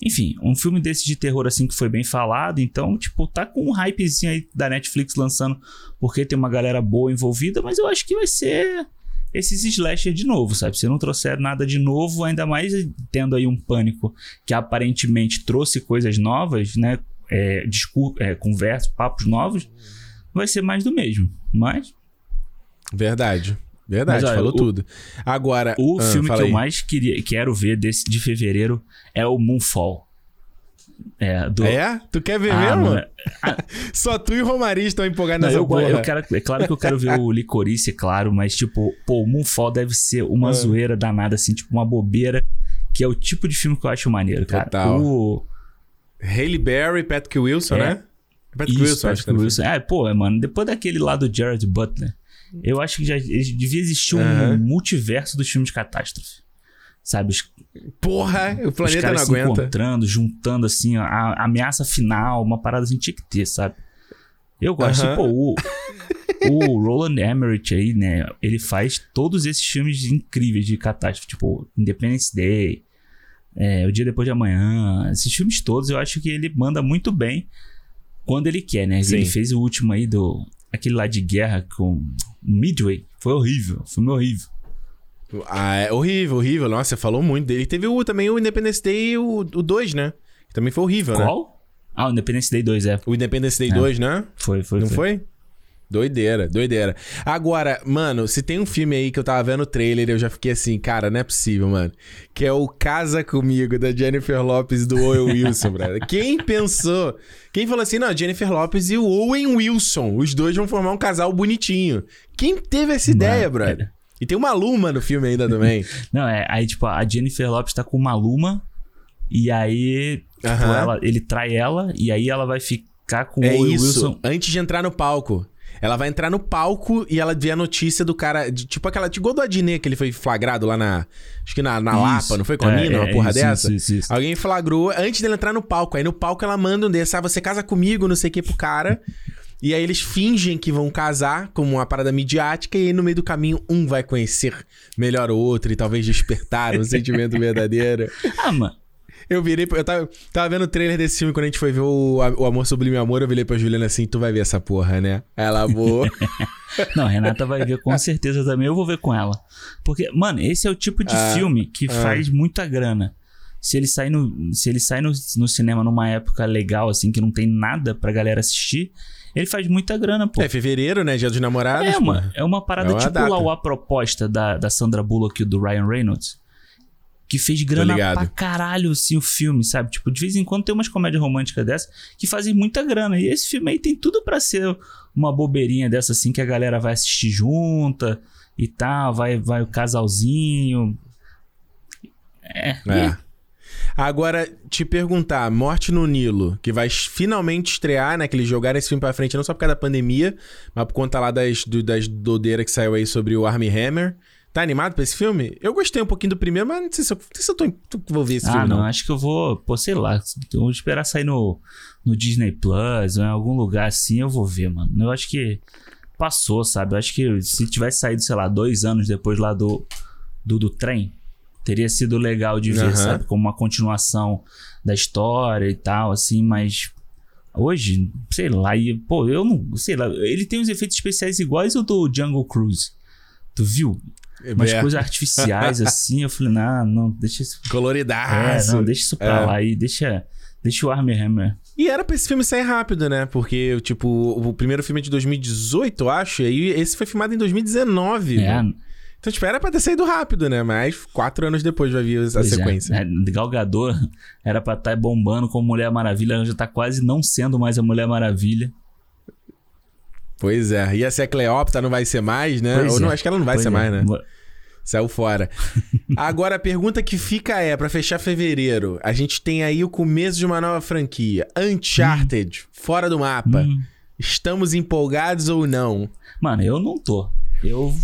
Enfim, um filme desse de terror assim que foi bem falado, então, tipo, tá com um hypezinho aí da Netflix lançando porque tem uma galera boa envolvida, mas eu acho que vai ser esses slasher de novo, sabe? Se não trouxer nada de novo, ainda mais tendo aí um pânico que aparentemente trouxe coisas novas, né? É, é, conversa, papos novos, vai ser mais do mesmo. Mas. Verdade. Verdade, Mas, olha, falou o, tudo. Agora. O ah, filme que aí. eu mais queria, quero ver desse, de fevereiro é o Moonfall. É, do... é? Tu quer ver ah, mesmo? É... Só tu e o Romari estão empolgados nessa eu, porra. Eu quero, é claro que eu quero ver o Licorice, claro, mas tipo, pô, o Moonfall deve ser uma é. zoeira danada, assim, tipo uma bobeira, que é o tipo de filme que eu acho maneiro, cara. Total. O... Haley Berry, Patrick Wilson, é. né? Patrick Isso, Wilson, Patrick Wilson. É, pô, mano, depois daquele lá do Jared Butler, Eu acho que já devia existir um uhum. multiverso dos filmes de catástrofe. Sabe? Os, Porra, o planeta os caras não se aguenta. encontrando, juntando assim, a, a, ameaça final, uma parada assim tinha que ter, sabe? Eu gosto. Uhum. E, pô, o, o Roland Emmerich aí, né? Ele faz todos esses filmes incríveis de catástrofe, tipo Independence Day, é, O Dia Depois de Amanhã. Esses filmes todos eu acho que ele manda muito bem quando ele quer, né? Sim. Ele fez o último aí do. Aquele lá de guerra com Midway. Foi horrível. Filme horrível. Ah, é horrível, horrível. Nossa, você falou muito dele. Teve o, também o Independence Day, o 2, né? Também foi horrível, Qual? né? Qual? Ah, o Independence Day 2, é. O Independence Day é. 2, né? Foi, foi. Não foi? foi? Doideira, doideira. Agora, mano, se tem um filme aí que eu tava vendo o trailer, eu já fiquei assim, cara, não é possível, mano. Que é o Casa Comigo, da Jennifer Lopes do Owen Wilson, brother. Quem pensou? Quem falou assim, não, Jennifer Lopes e o Owen Wilson, os dois vão formar um casal bonitinho. Quem teve essa ideia, brother? E tem uma Luma no filme ainda também. não, é, aí tipo, a Jennifer Lopes tá com uma Luma e aí tipo, ela, ele trai ela e aí ela vai ficar com é o isso, Wilson. antes de entrar no palco. Ela vai entrar no palco e ela vê a notícia do cara. De, tipo aquela. Igual do Adnet, que ele foi flagrado lá na. Acho que na, na Lapa, não foi com a é, mina, uma é, porra isso, dessa? Isso, isso, Alguém flagrou antes dele entrar no palco. Aí no palco ela manda um desse, ah, você casa comigo, não sei o que pro cara. E aí eles fingem que vão casar como uma parada midiática, e aí no meio do caminho um vai conhecer melhor o outro e talvez despertar um sentimento verdadeiro. Ah, mano. Eu virei, eu tava, tava vendo o trailer desse filme quando a gente foi ver o, o Amor Sublime Amor, eu virei pra Juliana assim, tu vai ver essa porra, né? Ela, boa. Não, Renata vai ver com certeza também, eu vou ver com ela. Porque, mano, esse é o tipo de ah, filme que ah. faz muita grana. Se ele sai, no, se ele sai no, no cinema numa época legal, assim, que não tem nada pra galera assistir, ele faz muita grana, pô. É fevereiro, né? Dia dos namorados. É uma, é uma parada é uma tipo data. lá o A Proposta da, da Sandra Bullock e do Ryan Reynolds que fez grana pra caralho, assim, o filme, sabe? Tipo, de vez em quando tem umas comédias românticas dessa que fazem muita grana. E esse filme aí tem tudo para ser uma bobeirinha dessa, assim, que a galera vai assistir junta e tal, vai, vai o casalzinho. É. é. Agora, te perguntar, Morte no Nilo, que vai finalmente estrear, né? Que eles jogaram esse filme pra frente não só por causa da pandemia, mas por conta lá das, do, das dodeiras que saiu aí sobre o Army Hammer. Tá animado pra esse filme? Eu gostei um pouquinho do primeiro, mas não sei se eu, não sei se eu tô, vou ver esse ah, filme. Ah, não, acho que eu vou, pô, sei lá. Eu vou esperar sair no, no Disney Plus ou em algum lugar assim, eu vou ver, mano. Eu acho que passou, sabe? Eu acho que se tivesse saído, sei lá, dois anos depois lá do, do, do trem, teria sido legal de ver, uhum. sabe? Como uma continuação da história e tal, assim, mas. Hoje, sei lá, e, pô, eu não. Sei lá, ele tem os efeitos especiais iguais ao do Jungle Cruise. Tu viu? umas é. coisas artificiais assim. Eu falei, não, não, deixa isso. Coloridaço. É, não, deixa isso pra é. lá e deixa. Deixa o Armor Hammer. E era pra esse filme sair rápido, né? Porque, tipo, o primeiro filme é de 2018, eu acho, e esse foi filmado em 2019. É. Né? Então, tipo, era pra ter saído rápido, né? Mas quatro anos depois vai vir a pois é. sequência. É. Galgador era pra estar tá bombando com Mulher Maravilha, ela já tá quase não sendo mais a Mulher Maravilha. Pois é. Ia ser a Cleópatra, não vai ser mais, né? Pois Ou não, é. acho que ela não vai pois ser é. mais, né? Saiu fora. Agora, a pergunta que fica é, para fechar fevereiro, a gente tem aí o começo de uma nova franquia. Uncharted, hum. fora do mapa. Hum. Estamos empolgados ou não? Mano, eu não tô. Eu...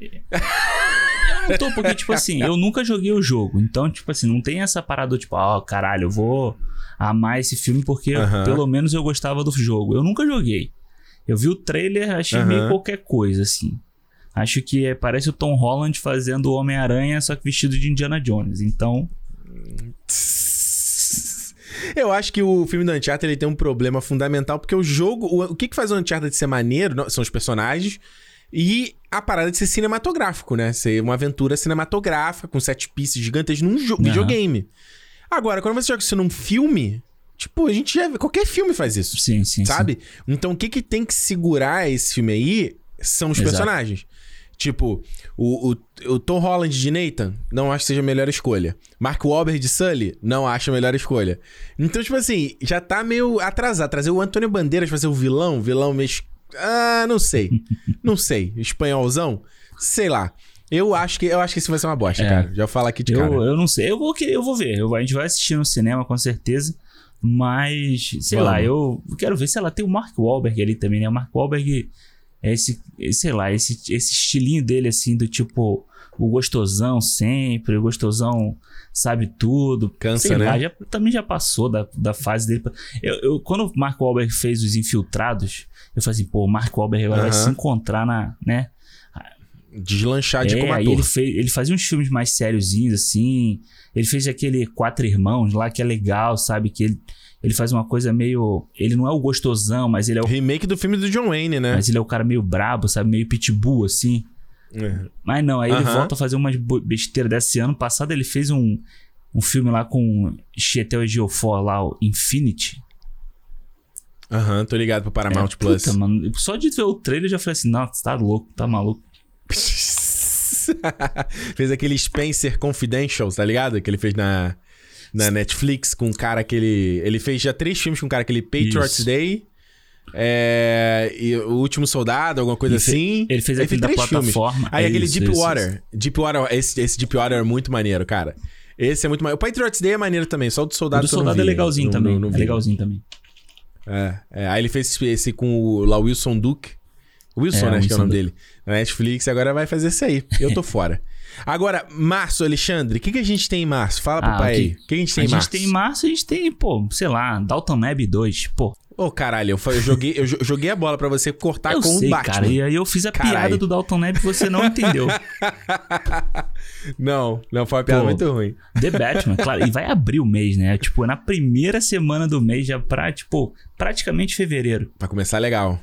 eu não tô, porque, tipo assim, eu nunca joguei o jogo. Então, tipo assim, não tem essa parada, tipo, ó, oh, caralho, eu vou amar esse filme porque pelo menos eu gostava do jogo. Eu nunca joguei. Eu vi o trailer, achei uhum. meio qualquer coisa, assim. Acho que é, parece o Tom Holland fazendo o Homem-Aranha, só que vestido de Indiana Jones. Então. Eu acho que o filme do Uncharted ele tem um problema fundamental, porque o jogo. O, o que, que faz o Uncharted ser maneiro são os personagens e a parada de ser cinematográfico, né? Ser uma aventura cinematográfica com sete pistas gigantes num uhum. videogame. Agora, quando você joga isso num filme, Tipo, a gente já. Qualquer filme faz isso. Sim, sim. Sabe? Sim. Então o que, que tem que segurar esse filme aí são os Exato. personagens. Tipo, o, o, o, Tom Holland de Nathan, não acho que seja a melhor escolha. Mark Wahlberg de Sully, não acho a melhor escolha. Então, tipo assim, já tá meio atrasado. Trazer o Antônio Bandeiras fazer o vilão, vilão meio. Ah, não sei. não sei. Espanholzão? Sei lá. Eu acho que eu acho que isso vai ser uma bosta, é. cara. Já falo aqui de eu, cara. Eu não sei. Eu vou, eu vou ver. Eu, a gente vai assistir no cinema, com certeza. Mas, sei Vamos. lá, eu quero ver se ela tem o Mark Wahlberg ali também, né? O Mark Wahlberg É esse, sei lá, esse, esse estilinho dele, assim, do tipo, o gostosão sempre, o gostosão sabe tudo. Cansa, sei né? Lá, já, também já passou da, da fase dele. Eu, eu, quando o Mark Wahlberg fez os Infiltrados, eu falei assim, pô, o Mark Wahlberg agora vai Aham. se encontrar na, né? Deslanchar de é, como aí ator. ele, fez, ele fazia uns filmes mais sériozinhos, assim. Ele fez aquele Quatro Irmãos lá, que é legal, sabe? Que ele, ele faz uma coisa meio. Ele não é o gostosão, mas ele é o, Remake do filme do John Wayne, né? mas ele é o cara meio brabo, sabe? Meio pitbull, assim. É. Mas não, aí ele Aham. volta a fazer umas besteiras desse ano passado. Ele fez um, um filme lá com Chetel Ejiofor lá, o Infinity. Aham, tô ligado pro Paramount É, Plus. Puta, mano. Só de ver o trailer eu já falei assim: não, você tá louco, tá maluco. fez aquele Spencer Confidential, tá ligado? Que ele fez na, na Netflix com um cara que ele. Ele fez já três filmes com um cara, aquele Patriots Isso. Day. É, e o Último Soldado, alguma coisa fe- assim. ele fez aquele da três filmes. plataforma. Aí É aquele isso, Deep isso, Water. Deep Water, esse, esse Deep Water é muito maneiro, cara. Esse é muito maneiro. O Patriots Day é maneiro também, só o do O Soldado do que eu não soldado é legalzinho Não- também. não- não é legalzinho também. É, é, aí ele fez esse, esse com o lá, Wilson Duke. Wilson, É, né, acho que é o nome dele. Na Netflix, e agora vai fazer esse aí. Eu tô fora. Agora, março, Alexandre, o que, que a gente tem em março? Fala pro Ah, pai aí. O que a gente tem a em gente março? tem em março, a gente tem, pô, sei lá, Dalton Neb 2. Pô, Ô, caralho, eu, eu joguei, eu jo- joguei a bola pra você cortar eu com sei, o Batman. cara. E aí eu fiz a Caralho. piada do Dalton Neb e você não entendeu. Não, não, foi uma piada Pô. muito ruim. The Batman, claro. E vai abrir o mês, né? Tipo, na primeira semana do mês, já pra, tipo, praticamente fevereiro. Pra começar legal.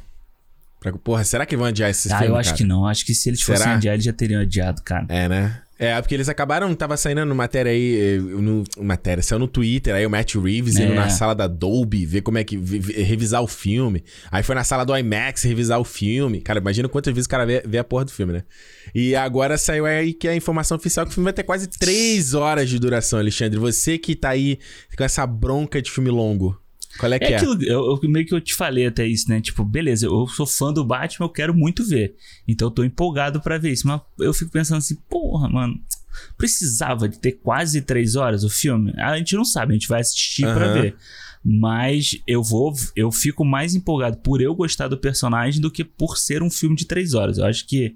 Pra- porra, será que vão adiar esse ah, filme, eu acho cara? que não. Acho que se eles Será? fossem adiar, eles já teriam adiado, cara. É, né? É, porque eles acabaram, tava saindo no matéria aí, eh, no, matéria, saiu no Twitter, aí o Matt Reeves indo É. na sala da Dolby, ver como é que, vi- vi- revisar o filme. Aí foi na sala do IMAX revisar o filme. Cara, imagina quantas vezes o cara vê, vê a porra do filme, né? E agora saiu aí que a informação oficial que o filme vai ter quase três horas de duração, Alexandre. Você que tá aí com essa bronca de filme longo, qual é que É é? aquilo, eu, eu- meio que eu te falei até isso, né? Tipo, beleza, eu sou fã do Batman, eu quero muito ver. Então eu tô empolgado pra ver isso. Mas eu fico pensando assim, porra, mano, precisava de ter quase três horas o filme? A gente não sabe, a gente vai assistir pra Aham. ver. Mas eu vou, eu fico mais empolgado por eu gostar do personagem do que por ser um filme de três horas. Eu acho que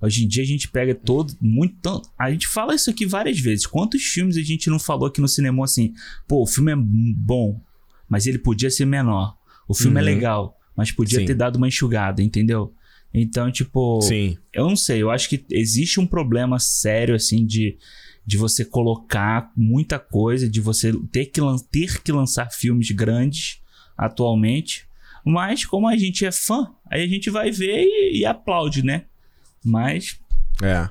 hoje em dia a gente pega todo, muito. tanto- A gente fala isso aqui várias vezes. Quantos filmes a gente não falou aqui no cinema assim? Pô, o filme é bom, mas ele podia ser menor. O filme é Uhum. legal, mas podia Sim. ter dado uma enxugada, entendeu? Então, tipo, Sim. eu não sei, eu acho que existe um problema sério, assim, de, de você colocar muita coisa, de você ter que, ter que lançar filmes grandes atualmente. Mas, como a gente é fã, aí a gente vai ver e, e aplaude, né? Mas, É.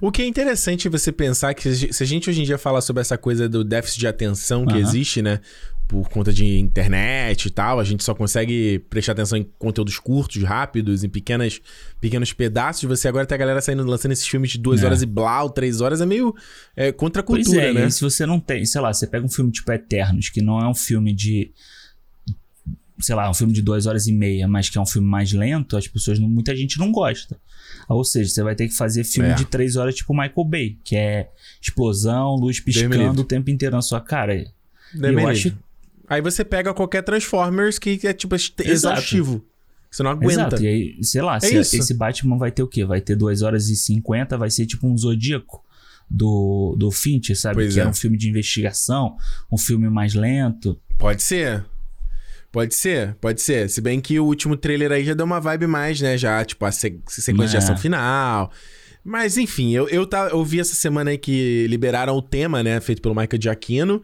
O que é interessante você pensar que se a gente hoje em dia falar sobre essa coisa do déficit de atenção que Aham. existe, né? Por conta de internet e tal, a gente só consegue prestar atenção em conteúdos curtos, rápidos, em pequenas, pequenos pedaços. Você agora tem a galera saindo lançando esses filmes de duas É. horas e blau, três horas, é meio é, contra a pois cultura, é, né? e se você não tem, sei lá, você pega um filme tipo Eternos, que não é um filme de. Sei lá, um filme de duas horas e meia, mas que é um filme mais lento, as pessoas não, muita gente não gosta. Ou seja, você vai ter que fazer filme É. de três horas tipo Michael Bay, que é explosão, luz piscando o tempo inteiro na sua cara. Eu acho Aí você pega qualquer Transformers que é tipo exaustivo. Você não aguenta. Exato, e aí, sei lá, É se esse Batman vai ter o quê? Vai ter 2 horas e 50, vai ser tipo um Zodíaco do, do Fincher, sabe? Pois que é. era um filme de investigação, um filme mais lento. Pode ser. Pode ser, pode ser. Se bem que o último trailer aí já deu uma vibe mais, né? Já, tipo, a se- sequência de É. ação final. Mas, enfim, eu, eu, tá, eu vi essa semana aí que liberaram o tema, né? Feito pelo Michael Giacchino.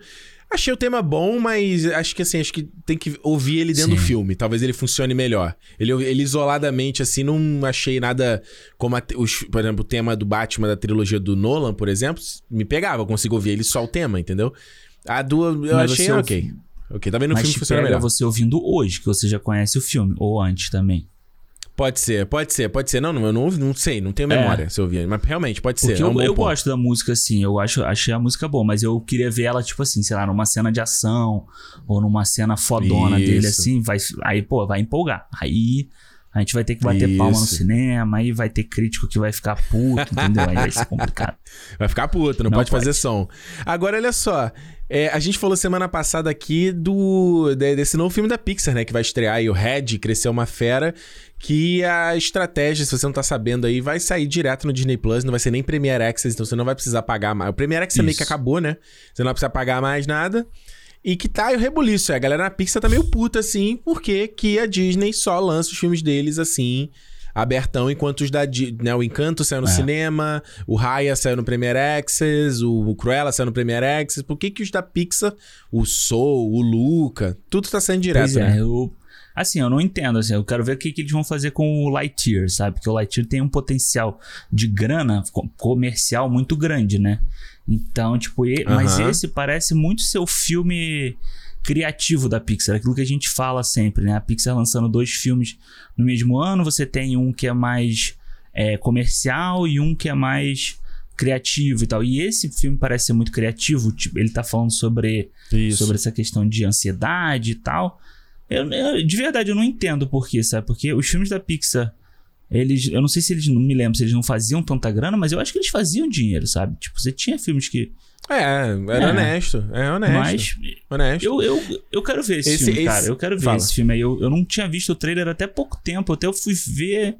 Achei o tema bom, mas acho que assim, acho que tem que ouvir ele dentro do Sim. filme. Talvez ele funcione melhor. Ele, ele isoladamente, assim, não achei nada como, a os, por exemplo, o tema do Batman da trilogia do Nolan, por exemplo, me pegava. Eu consigo ouvir ele só o tema, entendeu? A do eu Mas achei ok. Ok, talvez no mas filme pega melhor. você ouvindo hoje, que você já conhece o filme, ou antes também. Pode ser, pode ser, pode ser. Não, não, eu não, não sei, não tenho É. memória se eu ouvir. Mas realmente, pode ser. Porque é um eu, eu gosto da música assim, eu acho, achei a música boa, mas eu queria ver ela, tipo assim, sei lá, numa cena de ação, ou numa cena fodona Isso. dele, assim, vai, aí, pô, vai empolgar. Aí, A gente vai ter que bater Isso. palma no cinema, aí vai ter crítico que vai ficar puto, entendeu? Aí vai ser complicado. Vai ficar puto, não, não pode, pode, fazer som. Agora, olha só. É, a gente falou semana passada aqui do desse novo filme da Pixar, né? Que vai estrear aí, o Red, Cresceu Uma Fera. Que a estratégia, se você não tá sabendo aí, vai sair direto no Disney Plus, não vai ser nem Premiere Access, então você não vai precisar pagar mais. O Premiere Access meio que acabou, né? Você não vai precisar pagar mais nada. E que tá aí o rebuliço. A galera na Pixar tá meio puta, assim, porque que a Disney só lança os filmes deles, assim, abertão, enquanto os da... Né, o Encanto saiu no é. cinema, o Raya saiu no Premiere Access, o Cruella saiu no Premiere Access. Por que que os da Pixar, o Soul, o Luca, tudo tá saindo direto, pois é, né? Eu... Assim, eu não entendo, assim, eu quero ver o que, que eles vão fazer com o Lightyear, sabe? Porque o Lightyear tem um potencial de grana comercial muito grande, né? Então, tipo, e, uhum. mas esse parece muito ser o filme criativo da Pixar, aquilo que a gente fala sempre, né? A Pixar lançando dois filmes no mesmo ano, você tem um que é mais é, comercial e um que é mais criativo e tal. E esse filme parece ser muito criativo, tipo, ele tá falando sobre, sobre essa questão de ansiedade e tal. Eu, eu, de verdade, eu não entendo por quê, sabe? Porque os filmes da Pixar eles, eu não sei se eles, não me lembro se eles não faziam tanta grana, mas eu acho que eles faziam dinheiro, sabe? Tipo, você tinha filmes que. É, era é. honesto. É honesto. Mas. Honesto. Eu, eu, eu quero ver esse, esse filme, esse... cara. Eu quero ver Fala. esse filme aí. Eu, eu não tinha visto o trailer até pouco tempo. Até eu fui ver.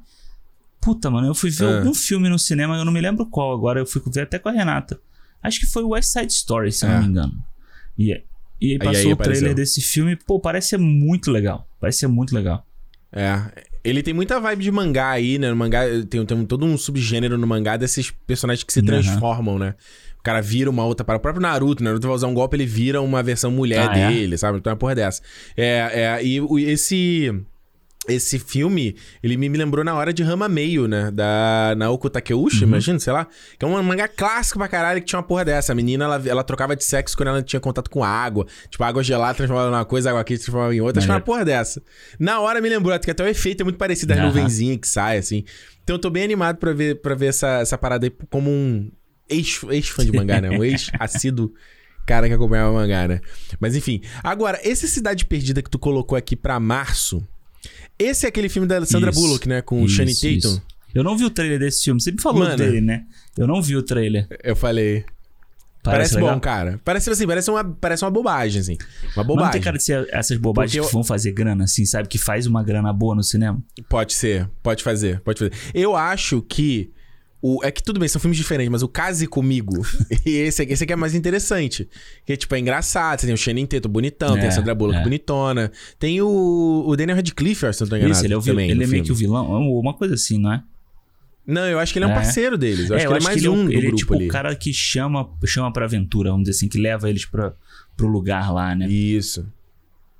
Puta, mano, eu fui ver ah. algum filme no cinema, eu não me lembro qual agora. Eu fui ver até com a Renata. Acho que foi o West Side Story, se eu não é. me engano. E, e aí passou e aí o trailer desse filme. Pô, parece ser muito legal. Parece ser muito legal. É. Ele tem muita vibe de mangá aí, né? No mangá tem, tem todo um subgênero no mangá desses personagens que se transformam, uhum. né? O cara vira uma outra para o próprio Naruto? Naruto vai usar um golpe, ele vira uma versão mulher ah, é? dele, é? sabe? Então é uma porra dessa. É, é, e esse esse filme, ele me, lembrou na hora de Rama Meio, né? Da Naoko Takeuchi, uhum. imagina, sei lá. Que é um mangá clássico pra caralho que tinha uma porra dessa. A menina, ela, ela trocava de sexo quando ela tinha contato com água. Tipo, água gelada transformava numa coisa, água quente transformava em outra. Acho que uma porra dessa. Na hora me lembrou, que até o efeito é muito parecido, as uhum. nuvenzinhas que sai, assim. Então eu tô bem animado pra ver, pra ver essa, essa parada aí como um ex-fã ex de mangá, né? Um ex-assíduo cara que acompanhava mangá, né? Mas enfim. Agora, esse Cidade Perdida que tu colocou aqui pra março esse é aquele filme da Sandra isso, Bullock, né? Com o Shane Tatum. Isso. Eu não vi o trailer desse filme. Você me falou Mano, dele, né? Eu não vi o trailer. Eu falei. Parece, parece bom, cara. Parece assim, parece uma, parece uma bobagem, assim. Uma bobagem. Mas não tem cara de ser essas bobagens que vão fazer grana, assim, sabe? Que faz uma grana boa no cinema? Pode ser, pode fazer, pode fazer. Eu acho que o, é que tudo bem, são filmes diferentes, mas o Case Comigo, e esse, esse aqui é mais interessante. Que, tipo, é engraçado. Você tem o Shannon Tatum bonitão, é, tem a é, Sandra Bullock é. bonitona. Tem o, o Daniel Radcliffe, se não tô enganado. Isso, ele é, o, também, ele é meio que o vilão, uma coisa assim, não é? Não, eu acho que ele é um é. parceiro deles. Eu é, acho que ele é mais ele um Ele é tipo ali. o cara que chama, chama pra aventura, vamos dizer assim, que leva eles pra, pro lugar lá, né? Isso.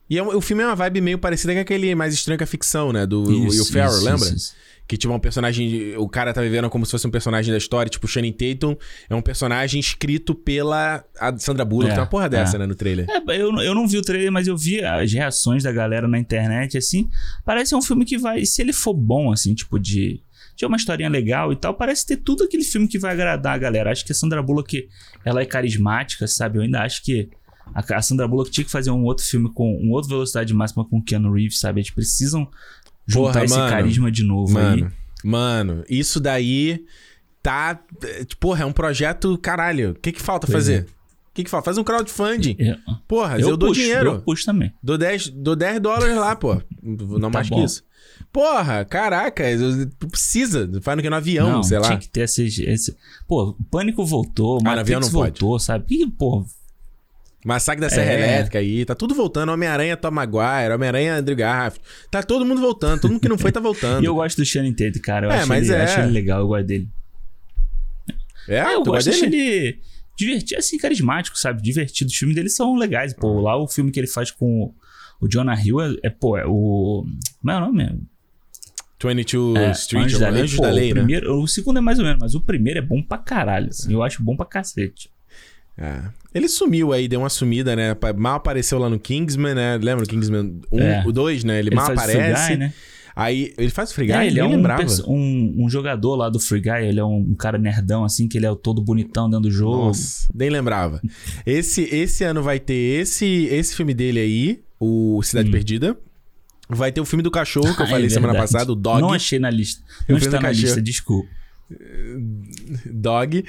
E é, o filme é uma vibe meio parecida com aquele mais estranho que a ficção, né? Do Will Ferrell, lembra? Isso, isso. Que tipo um personagem. O cara tá vivendo como se fosse um personagem da história, tipo o Shannon Tatum é um personagem escrito pela Sandra Bullock. É, tem uma porra dessa, é. né, no trailer. É, eu, eu não vi o trailer, mas eu vi as reações da galera na internet, assim. Parece um filme que vai. Se ele for bom, assim, tipo, de. De uma historinha legal e tal, parece ter tudo aquele filme que vai agradar a galera. Acho que a Sandra Bullock, ela é carismática, sabe? Eu ainda acho que a Sandra Bullock tinha que fazer um outro filme com um outro velocidade máxima com Keanu Reeves, sabe? Eles precisam juntar Porra, esse mano, carisma de novo mano, aí. Mano, isso daí tá. Porra, é um projeto caralho. O que que falta pois fazer? É. O que, que falta? Faz um crowdfunding. Eu, Porra, eu, eu dou dinheiro. Eu puxo também. Dou 10, dou 10 dólares lá, pô. Não tá mais bom. que isso. Porra, caraca, precisa. Faz no que no avião, não, sei lá. Tinha que ter esse. esse... Pô, o pânico voltou, ah, Matrix voltou, pode. sabe? E, pô, Massacre da Serra é. Elétrica aí, tá tudo voltando. Homem-Aranha Tom Maguire, Homem-Aranha Andrew Garfield. Tá todo mundo voltando, todo mundo que não foi tá voltando. e eu gosto do Shannon Tate, cara. Eu é, acho, mas ele, é. acho ele legal, eu gosto dele. É? Ah, eu gosto dele? ele divertido, assim, carismático, sabe? Divertido. Os filmes dele são legais. Pô, lá o filme que ele faz com o Jonah Hill é, é pô, é o... Como é o nome? 22 é, Street, Anjos da Lei. Anjos pô, da Lei, o, né? primeiro, o segundo é mais ou menos, mas o primeiro é bom pra caralho. Assim, eu acho bom pra cacete. É. Ele sumiu aí, deu uma sumida, né? Mal apareceu lá no Kingsman, né? Lembra o Kingsman 1, é. o 2, né? Ele, ele mal aparece. Guy, né? Aí ele faz Free Guy, é, ele é um, lembrava. Um, um, jogador lá do Free Guy, ele é um, um, cara nerdão, assim, que ele é todo bonitão dentro do jogo. Nossa, nem lembrava. esse, esse ano vai ter esse, esse filme dele aí, o Cidade hum. Perdida. Vai ter o filme do cachorro que eu Ah, falei é semana passada, o Dog. Não achei na lista. Eu Não está na cachorro. lista, desculpa. Dog.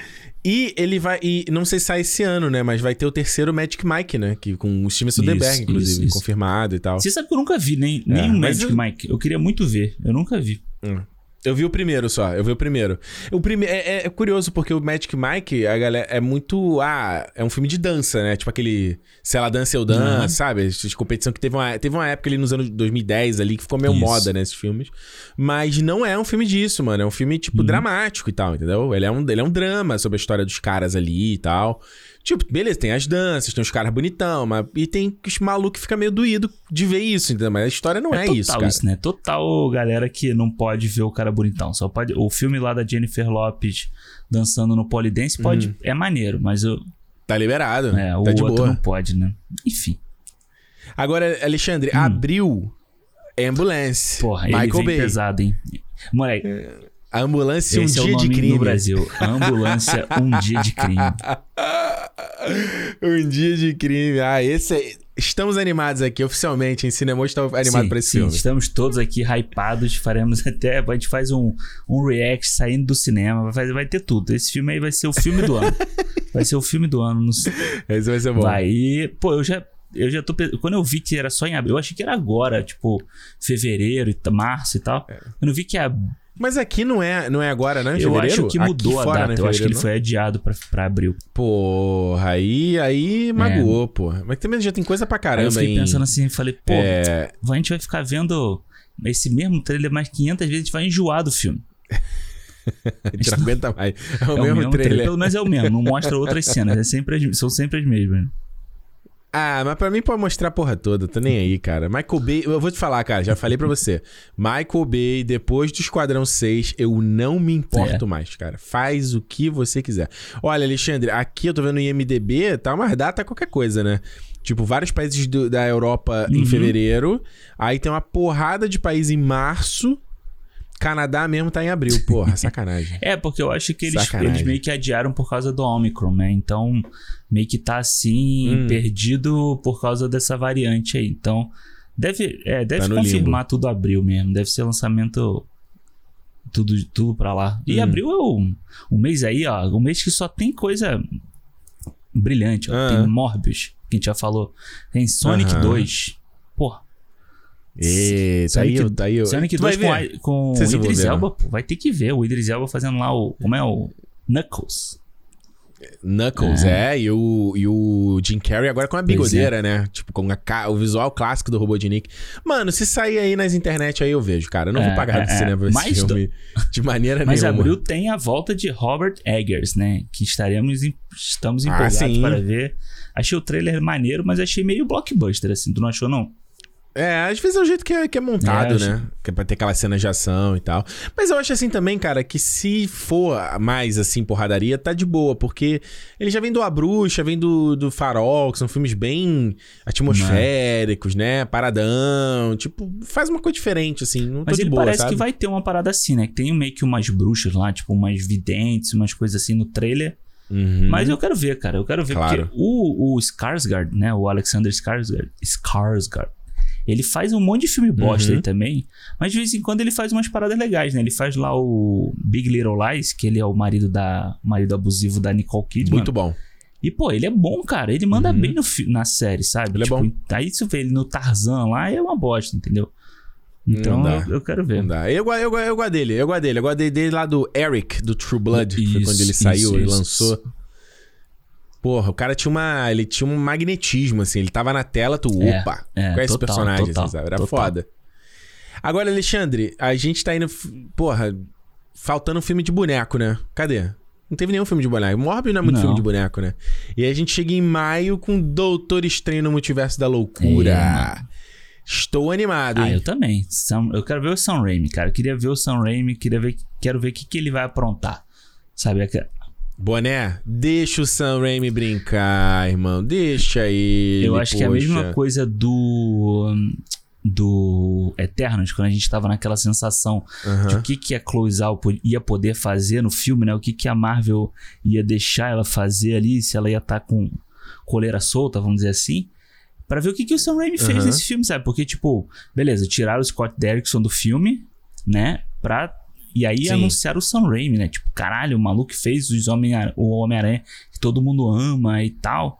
E ele vai. E não sei se sai esse ano, né? Mas vai ter o terceiro Magic Mike, né? Que, com o Steven Soderbergh, inclusive, isso, isso. confirmado e tal. Você sabe que eu nunca vi nem, nem É, o mas Magic eu- Mike. Eu queria muito ver. Eu nunca vi. Hum. Eu vi o primeiro só, eu vi o primeiro. O prime é, é- é curioso porque o Magic Mike, a galera, é muito. Ah, é um filme de dança, né? Tipo aquele. Se ela dança, eu danço, Uhum. sabe? Essa competição que teve uma, teve uma época ali nos anos 2010 ali que ficou meio Isso. moda, né? Esses filmes. Mas não é um filme disso, mano. É um filme, tipo, Uhum. dramático e tal, entendeu? Ele é, um, ele é um drama sobre a história dos caras ali e tal. Tipo, beleza, tem as danças, tem os caras bonitão, mas. E tem os malucos que ficam meio doído de ver isso, entendeu? Mas a história não é, total isso, cara. né? Total galera que não pode ver o cara bonitão. Só pode. O filme lá da Jennifer Lopes dançando no Polidense pode. É maneiro, mas o, Tá liberado. é, o Uhum. tá de outro boa. não pode, né? Enfim. Agora, Alexandre, abriu Ambulance. Hum. Porra, ele Michael vem Bay. pesado, hein? Moleque, A ambulância um esse é o dia nome de crime. no Brasil. Ambulância, um dia de crime. um dia de crime. Ah, esse é... Estamos animados aqui, oficialmente. Em cinema está animado sim, pra esse sim, filme. estamos todos aqui hypados. Faremos até. A gente faz um, um react saindo do cinema. Vai, fazer- vai ter tudo. Esse filme aí vai ser o filme do ano. vai ser o filme do ano. no Esse vai ser bom. Vai. E, pô, eu já. Eu já tô. Quando eu vi que era só em abril, eu achei que era agora, tipo, fevereiro, março e tal. Quando eu vi que é. Mas aqui não é, não é agora, não? Em Eu fevereiro? acho que Aqui mudou a fora, data. não é Eu acho que ele fevereiro, foi adiado pra, pra abril. não? Porra, aí, aí magoou, porra. Mas também já tem coisa pra Aí eu caramba fiquei em... pensando assim, falei, pô, É, a gente vai ficar vendo esse mesmo trailer mais 500 vezes, a gente vai enjoar do filme. a gente não aguenta mais. É o É mesmo, trailer. Pelo menos é o mesmo, não mostra outras cenas. É sempre as- são sempre as mesmas. Ah, mas pra mim pode mostrar a porra toda, tô nem aí, cara. Michael Bay, eu vou te falar, cara, já falei pra você. Michael Bay, depois do Esquadrão 6, eu não me importo É. mais, cara. Faz o que você quiser. Olha, Alexandre, aqui eu tô vendo no IMDB, tá uma data qualquer coisa, né? Tipo, vários países do- da Europa em Uhum. fevereiro. Aí tem uma porrada de país em março. Canadá mesmo tá em abril. Porra, sacanagem. É, porque eu acho que eles, eles meio que adiaram por causa do Omicron, né? Então, meio que tá assim, Hum. perdido por causa dessa variante aí. Então, deve, é, deve Tá confirmar tudo abril mesmo. Deve ser lançamento tudo, tudo pra lá. E Hum. abril é um, um mês aí, ó. Um mês que só tem coisa brilhante. Ó. Ah. Tem Morbius, que a gente já falou. Tem Sonic Aham. 2. Porra. Tá aí, eu- tá aí. Sonic Tu vai 2 com, a- com se o Idris ver, Elba, pô, vai ter que ver. O Idris Elba fazendo lá o. Como é o. Knuckles. Knuckles, é, e, o, e o Jim Carrey agora com a Pois bigodeira, né? Tipo, com a o visual clássico do Robotnik. Mano, se sair aí nas internet aí eu vejo, cara. Eu não É, vou pagar no é, cinema pra esse mas filme de maneira Mas nenhuma. abril tem a volta de Robert Eggers, né? Que estaremos em- estamos Ah, empolgados sim. para ver. Achei o trailer maneiro, mas achei meio blockbuster, assim. Tu não achou, não? É, às vezes é o jeito que é, que é montado, É, né? Que é pra ter aquelas cenas de ação e tal. Mas eu acho assim também, cara, que se for mais assim, porradaria, tá de boa, porque ele já vem do A Bruxa, vem do, do Farol, que são filmes bem atmosféricos, né? Paradão. Tipo, faz uma coisa diferente, assim. Não tô Mas de ele boa, parece sabe? que vai ter uma parada assim, né? Que tem meio que umas bruxas lá, tipo umas videntes, umas coisas assim no trailer. Uhum. Mas eu quero ver, cara. Eu quero ver. Claro. Porque o, o Skarsgård, né? O Alexander Skarsgård, Skarsgård. Ele faz um monte de filme bosta Uhum. aí também. Mas de vez em quando ele faz umas paradas legais, né? Ele faz lá o Big Little Lies, que ele é o marido da marido abusivo da Nicole Kidman. Muito bom. E, pô, ele é bom, cara. Ele manda Uhum. bem no, na série, sabe? Ele é bom. Aí você vê ele no Tarzan lá, é uma bosta, entendeu? Então eu, eu quero ver. Não dá. Eu, eu, go- eu gosto dele, eu gosto dele. Eu gosto dele, lá do Eric, do True Blood, que foi Isso, quando ele saiu isso, e isso, lançou. Porra, o cara tinha uma. Ele tinha um magnetismo, assim. Ele tava na tela, tu. É, Opa! é, com esse total, personagem, total, assim, sabe? Era total. foda. Agora, Alexandre, a gente tá indo. Porra, faltando um filme de boneco, né? Cadê? Não teve nenhum filme de boneco. Morbius não é muito Não. filme de boneco, né? E a gente chega em maio com Doutor Estranho no Multiverso da Loucura. É. Estou animado, Ah, hein? eu também. Eu quero ver o Sam Raimi, cara. Eu queria ver o Sam Raimi, queria ver, quero ver o que, que ele vai aprontar. Sabe? Boné, deixa o Sam Raimi brincar, irmão. Deixa ele. eu acho que é a poxa. mesma coisa do. Do Eternos, quando a gente tava naquela sensação Aham. de o que, que a Chloe Zhao ia poder fazer no filme, né? O que, que a Marvel ia deixar ela fazer ali, se ela ia estar com coleira solta, vamos dizer assim. Pra ver o que, que o Sam Raimi fez Aham. nesse filme, sabe? Porque, tipo, beleza, tiraram o Scott Derrickson do filme, né? Pra. E aí Sim. anunciaram o Sam Raimi, né? Tipo, caralho, o maluco fez os Homem o Homem-Aranha que todo mundo ama e tal.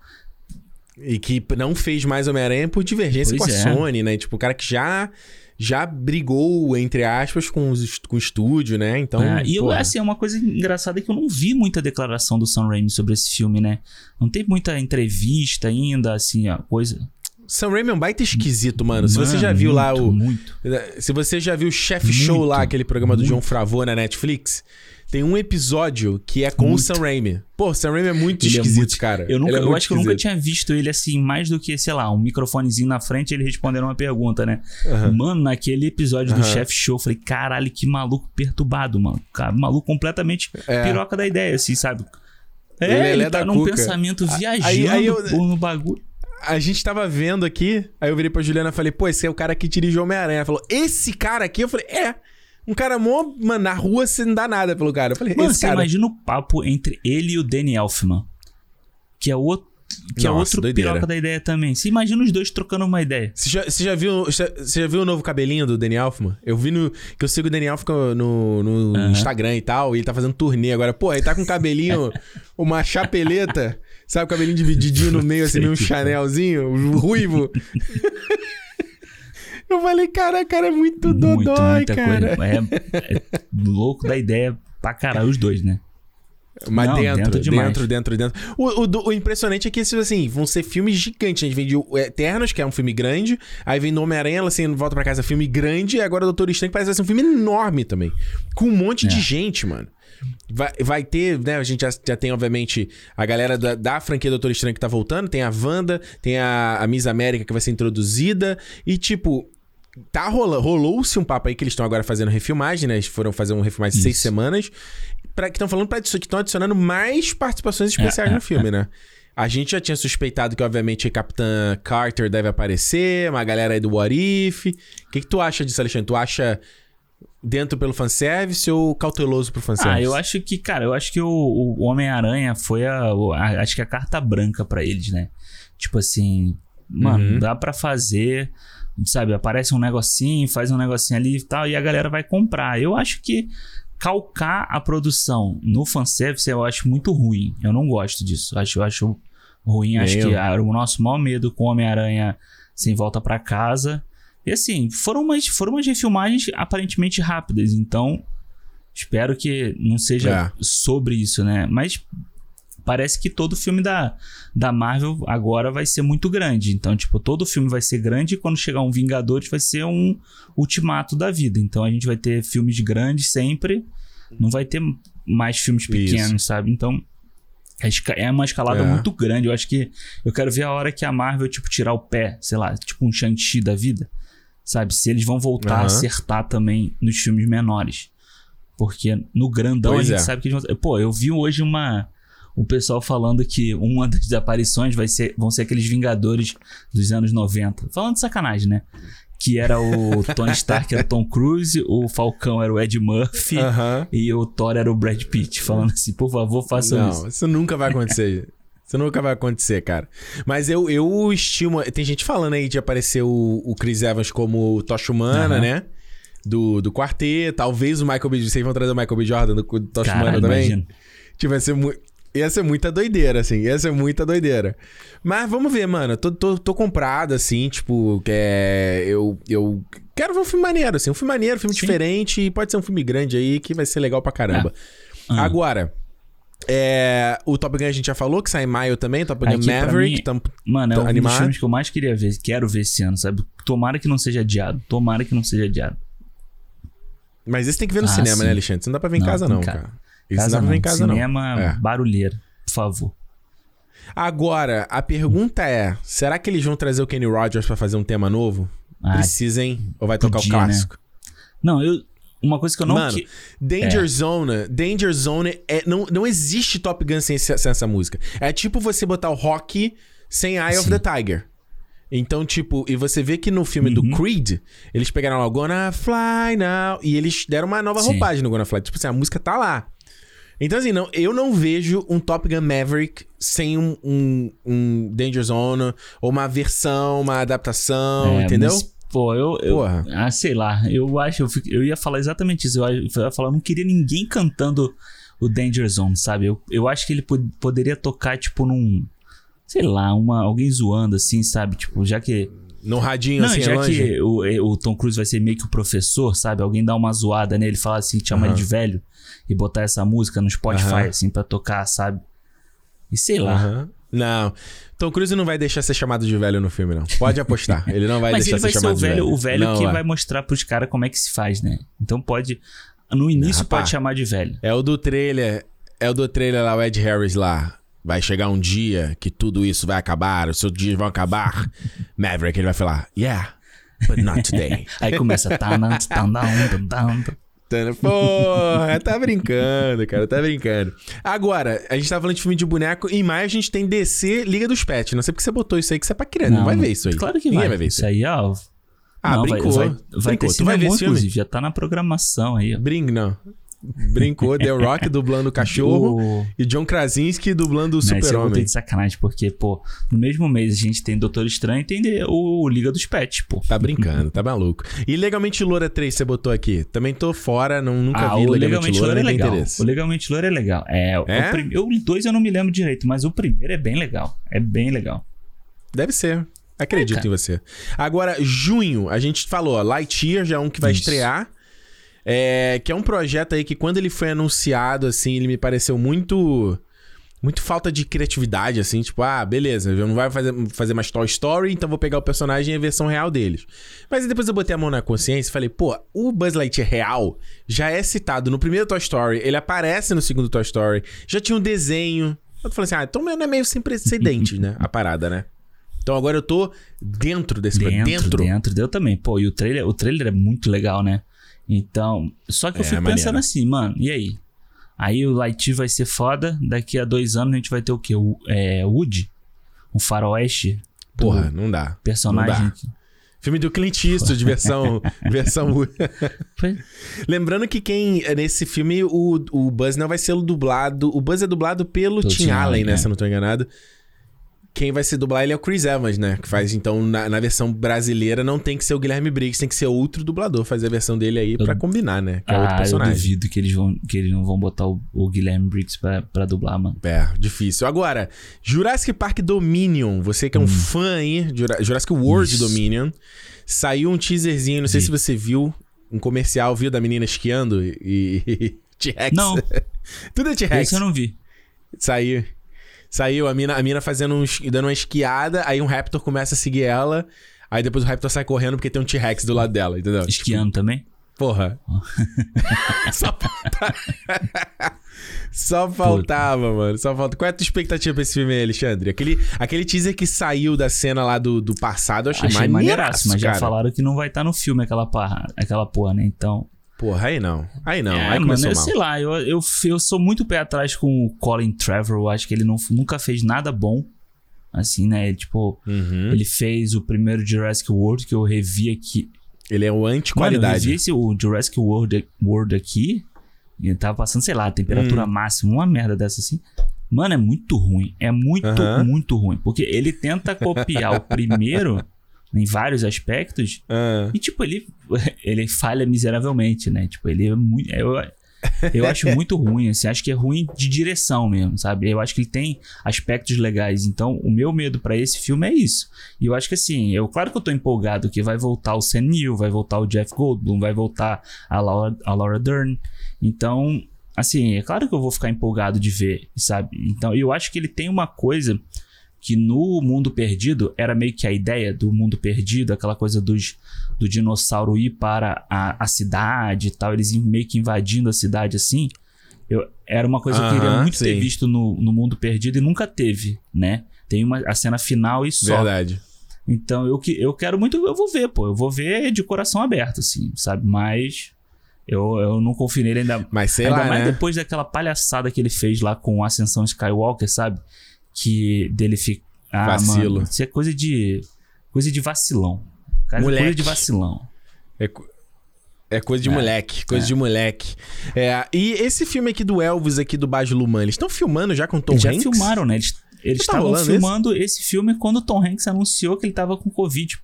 E que não fez mais Homem-Aranha por divergência Pois com a é. Sony, né? Tipo, o cara que já, já brigou, entre aspas, com, os, com o estúdio, né? Então. É, e eu, assim, é uma coisa engraçada que eu não vi muita declaração do Sam Raimi sobre esse filme, né? Não tem muita entrevista ainda, assim, a coisa. Sam Raimi é um baita esquisito, mano. Se você Mano, já viu lá muito, o. Muito. Se você já viu o Chef Show Muito, lá, aquele programa do muito. John Favreau na Netflix, tem um episódio que é com o. Sam Raimi. Pô, o Sam Raimi é muito Ele é esquisito, muito- cara. Eu, nunca, Ele é eu acho que eu nunca esquisito. tinha visto ele assim, mais do que, sei lá, um microfonezinho na frente e ele respondendo uma pergunta, né? Aham. Mano, naquele episódio do Aham. Chef Show, eu falei, caralho, que maluco perturbado, mano. Cara, maluco completamente É. piroca da ideia, assim, sabe? Ele É, é ele, Lé tá num cuca. pensamento Aí- viajando aí eu- pô, no bagulho. A gente tava vendo aqui, aí eu virei pra Juliana e falei, pô, esse é o cara que dirige Homem-Aranha. Ela falou, esse cara aqui? Eu falei, é. Um cara mó, mano, na rua você não dá nada pelo cara. Eu falei, Mano, esse você cara. imagina o papo entre ele e o Danny Elfman. Que é outro. Que é Nossa, outro doideira. piroca da ideia também. Você imagina os dois trocando uma ideia. Você já, você já viu, você já viu o novo cabelinho do Danny Elfman? Eu vi no. Que eu sigo o Danny Elfman no, no Aham. Instagram e tal, e ele tá fazendo turnê agora. Pô, ele tá com um cabelinho, uma chapeleta, sabe, o cabelinho divididinho no meio, assim, meio um Chanelzinho, um ruivo. eu falei, cara, cara, é muito Muito, dodói, muita cara. É, é louco da ideia pra caralho, os dois, né? Mas Não, dentro, dentro dentro, demais. dentro, dentro, O, o, o impressionante é que, esses, assim, vão ser filmes gigantes. A gente vem de Eternos, que é um filme grande. Aí vem do Homem-Aranha, assim, volta pra casa, filme grande. E agora o Doutor Estranho, que parece ser um filme enorme também. Com um monte de É. gente, mano. Vai, vai ter, né? A gente já, já tem, obviamente, a galera da, da franquia Doutor Estranho que tá voltando. Tem a Wanda, tem a, a Miss América que vai ser introduzida. E, tipo, tá rolando, rolou-se um papo aí que eles estão agora fazendo refilmagem, né? Eles foram fazer um refilmagem de seis Isso. semanas. Pra, que estão falando pra, que estão adicionando mais participações especiais É, no é, filme, né? A gente já tinha suspeitado que, obviamente, a Capitã Carter deve aparecer, uma galera aí do What If. O que, que tu acha disso, Alexandre? Tu acha dentro pelo fanservice ou cauteloso pro fanservice? Ah, eu acho que, cara, eu acho que o, o Homem-Aranha foi a, a- Acho que a carta branca pra eles, né? Tipo assim, mano, Uhum. dá pra fazer, sabe? Aparece um negocinho, faz um negocinho ali e tal, e a galera vai comprar. Eu acho que calcar a produção no fanservice eu acho muito ruim. Eu não gosto disso. Eu acho, eu acho ruim. Nem acho que ah, o nosso maior medo com o Homem-Aranha sem volta pra casa. E assim, foram umas, foram umas refilmagens aparentemente rápidas, então espero que não seja É. sobre isso, né? Mas parece que todo filme da, da Marvel agora vai ser muito grande. Então, tipo, todo filme vai ser grande e quando chegar um Vingadores vai ser um ultimato da vida. Então a gente vai ter filmes grandes sempre, não vai ter mais filmes pequenos, sabe? Então é uma escalada É. muito grande. Eu acho que eu quero ver a hora que a Marvel, tipo, tirar o pé, sei lá, tipo um Shang-Chi da vida. Sabe? Se eles vão voltar a Aham. acertar também nos filmes menores. Porque no grandão Pois a gente é. sabe que eles vão. Pô, eu vi hoje uma. O pessoal falando que uma das aparições vai ser, vão ser aqueles Vingadores dos anos 90. Falando de sacanagem, né? Que era o Tony Stark, era o Tom Cruise, o Falcão era o Ed Murphy Aham. e o Thor era o Brad Pitt. Falando assim, por favor, façam Não, isso. isso nunca vai acontecer. Isso nunca vai acontecer, cara. Mas eu, eu estimo. Tem gente falando aí de aparecer o, o Chris Evans como Tocha Humana, Aham. né? Do, do quarteto. Talvez o Michael B. Vocês vão trazer o Michael B. Jordan do, do Tocha Humana também? imagina. Tipo, ia ser, mu ia ser muita doideira, assim. Ia ser muita doideira. Mas vamos ver, mano. Tô, tô, tô comprado, assim, tipo, que é, eu, eu quero ver um filme maneiro, assim. Um filme maneiro, um filme Sim. diferente. E pode ser um filme grande aí que vai ser legal pra caramba. Ah. Agora, é, o Top Gun a gente já falou, que sai em maio também. Top Gun Aqui, Maverick. mim, tam- Mano, é um dos animado? filmes que eu mais queria ver. Quero ver esse ano, sabe? Tomara que não seja adiado. Tomara que não seja adiado. Mas esse tem que ver no Ah, cinema, sim. né, Alexandre? Isso não dá pra ver em Não, casa, não, ca- cara. Isso não dá pra ver em casa, Cinema não. É. barulheira, por favor. Agora, a pergunta é: será que eles vão trazer o Kenny Rogers pra fazer um tema novo? Ah, Precisa, hein? Ou vai tocar podia, o né? clássico? Não, eu. Uma coisa que eu não. Mano, que- Danger É. Zone, Danger Zone é, não, não existe Top Gun sem, essa- sem essa música. É tipo você botar o Rock sem Eye of Sim. the Tiger. Então, tipo, e você vê que no filme do Uhum. Creed, eles pegaram lá o Gonna Fly Now e eles deram uma nova Sim. roupagem no Gonna Fly. Tipo assim, a música tá lá. Então, assim, não, eu não vejo um Top Gun Maverick sem um, um, um Danger Zone ou uma versão, uma adaptação, É, entendeu? mas, pô, eu. eu Porra. ah, sei lá. Eu acho. Eu, eu ia falar exatamente isso. Eu, ia- eu ia falar, eu não queria ninguém cantando o Danger Zone, sabe? Eu, eu acho que ele pod- poderia tocar, tipo, num. Sei lá, uma, alguém zoando assim, sabe? Tipo, já que. No radinho, Não, assim, já longe. que o, é, o Tom Cruise vai ser meio que o professor, sabe? Alguém dá uma zoada nele, falar assim, chama ele de velho e botar essa música no Spotify, Aham. assim, pra tocar, sabe? E sei lá. Aham. Não. Tom Cruise não vai deixar ser chamado de velho no filme, não. Pode apostar. Ele não vai Mas deixar ele vai ser ser o chamado de velho, velho. o velho Não que vai mostrar pros caras como é que se faz, né? Então pode. No início Rapaz. pode chamar de velho. É o do trailer. É o do trailer lá, o Ed Harris lá. Vai chegar um dia que tudo isso vai acabar, os seus dias vão acabar. Maverick, ele vai falar, yeah, but not today. Aí começa. Porra, tá brincando, cara, tá brincando. Agora, a gente tá falando de filme de boneco. Em maio a gente tem DC Liga dos Pets. Não sei porque você botou isso aí, que você é pra criança. Não, vai ver isso aí. Claro que Ninguém vai. vai ver isso Isso aí, ó. Ah, não, brincou. Vai, vai, Brincou. ter Tu vai ver esse filme? inclusive. Já tá na programação aí, ó. Não. Brincou, The Rock dublando o cachorro O- e John Krasinski dublando o botei super-homem. de sacanagem, porque, pô, no mesmo mês a gente tem Doutor Estranho e tem o Liga dos Pets, pô. Tá brincando, tá maluco. E Legalmente Loura 3 você botou aqui? Também tô fora, não, nunca ah, vi o Legalmente, Legalmente Loura, Loura é legal. O Legalmente Loura é legal. É, o- É? O, prim... eu- dois eu não me lembro direito, mas o primeiro é bem legal. É bem legal. Deve ser. Acredito É, em você. Agora, junho, a gente falou, ó, Lightyear já é um que vai Isso. estrear. É, que é um projeto aí que quando ele foi anunciado, assim, ele me pareceu muito. Muito falta de criatividade, assim, tipo, ah, beleza, não vai fazer, fazer mais Toy Story, então vou pegar o personagem e a versão real deles. Mas aí depois eu botei a mão na consciência e falei, pô, o Buzz Lightyear real já é citado no primeiro Toy Story, ele aparece no segundo Toy Story, já tinha um desenho. Eu falei assim, ah, então não é meio sem precedentes, né, a parada, né? Então agora eu tô dentro desse Dentro, dentro. dentro, deu também. Pô, e o trailer, o trailer é muito legal, né? Então, só que eu É, fico maneiro. pensando assim, mano, e aí? Aí o Lightyear vai ser foda, daqui a dois anos a gente vai ter o quê? O, é, Woody? Um faroeste? Porra, não dá. Personagem. Não dá. Filme do Clint Eastwood, versão. versão... Lembrando que quem. Nesse filme, o, o Buzz não vai ser dublado. O Buzz é dublado pelo Tim Allen, Allen, né? é. Se eu não tô enganado. Quem vai se dublar ele é o Chris Evans, né? Que faz, então, na, na versão brasileira, não tem que ser o Guilherme Briggs, tem que ser outro dublador fazer a versão dele aí pra combinar, né? Que é outro Ah, eu personagem. duvido que eles, vão, que eles não vão botar o, o Guilherme Briggs pra, pra dublar, mano. É, difícil. Agora, Jurassic Park Dominion. Você que é um fã aí, Jura- Jurassic World Hum. Isso. Dominion. Saiu um teaserzinho, não sei Vi. se você viu, um comercial, viu da menina esquiando e. e- T-Rex. Não. Tudo é T-Rex. Esse eu não vi. Saiu. Saiu a mina, a mina fazendo um, dando uma esquiada, aí um Raptor começa a seguir ela. Aí depois o Raptor sai correndo porque tem um T-Rex do lado dela, entendeu? Esquiando também? Porra. Só faltava. Só faltava, mano. Só falta. Qual é a tua expectativa pra esse filme aí, Alexandre? Aquele, aquele teaser que saiu da cena lá do, do passado, eu achei, Achei maneiraço, maneiraço, mas já cara. falaram que não vai estar no filme aquela porra, aquela porra, né? Então. Porra, aí não. Aí não. é, aí mano, começou eu mal. sei lá, eu, eu, eu sou muito pé atrás com o Colin Trevor. Eu acho que ele não, nunca fez nada bom. Assim, né? Tipo, Uhum. ele fez o primeiro Jurassic World que eu revi aqui. Ele é o Mano, eu anti-qualidade. revi esse, o Jurassic World, World aqui. E tava passando, sei lá, temperatura Hum. máxima, uma merda dessa assim. Mano, é muito ruim. É muito, Aham. muito ruim. Porque ele tenta copiar o primeiro em vários aspectos. Ah, E, tipo, ele, ele falha miseravelmente, né? Tipo, ele é muito. Eu, eu acho muito ruim, assim. Acho que é ruim de direção mesmo, sabe? Eu acho que ele tem aspectos legais. Então, o meu medo pra esse filme é isso. E eu acho que, assim, eu, claro que eu tô empolgado que vai voltar o Sam Neill, vai voltar o Jeff Goldblum, vai voltar a Laura, a Laura Dern. Então, assim, é claro que eu vou ficar empolgado de ver, sabe? Então, eu acho que ele tem uma coisa que no Mundo Perdido era meio que a ideia do Mundo Perdido, aquela coisa dos, do dinossauro ir para a, a cidade e tal, eles meio que invadindo a cidade assim. Eu, era uma coisa que eu queria muito ter sim. visto no, no Mundo Perdido e nunca teve, né? Tem uma, a cena final e só. verdade. Então eu, que- eu quero muito, eu vou ver, pô. Eu vou ver de coração aberto, assim, sabe? Mas eu, eu não confio nele ainda. Mas sei ainda lá, mais né? depois daquela palhaçada que ele fez lá com Ascensão Skywalker, sabe? Que dele fica. Ah, Vacilo. mano, isso é coisa de. Coisa de vacilão. Cara, Moleque. coisa de vacilão. É É coisa de é. moleque, coisa é. de moleque. É, e esse filme aqui do Elvis, aqui do Baz Luhrmann, eles estão filmando já com Tom eles Hanks? Já filmaram, né? Eles eles tá estavam filmando esse? esse? filme quando o Tom Hanks anunciou que ele tava com Covid.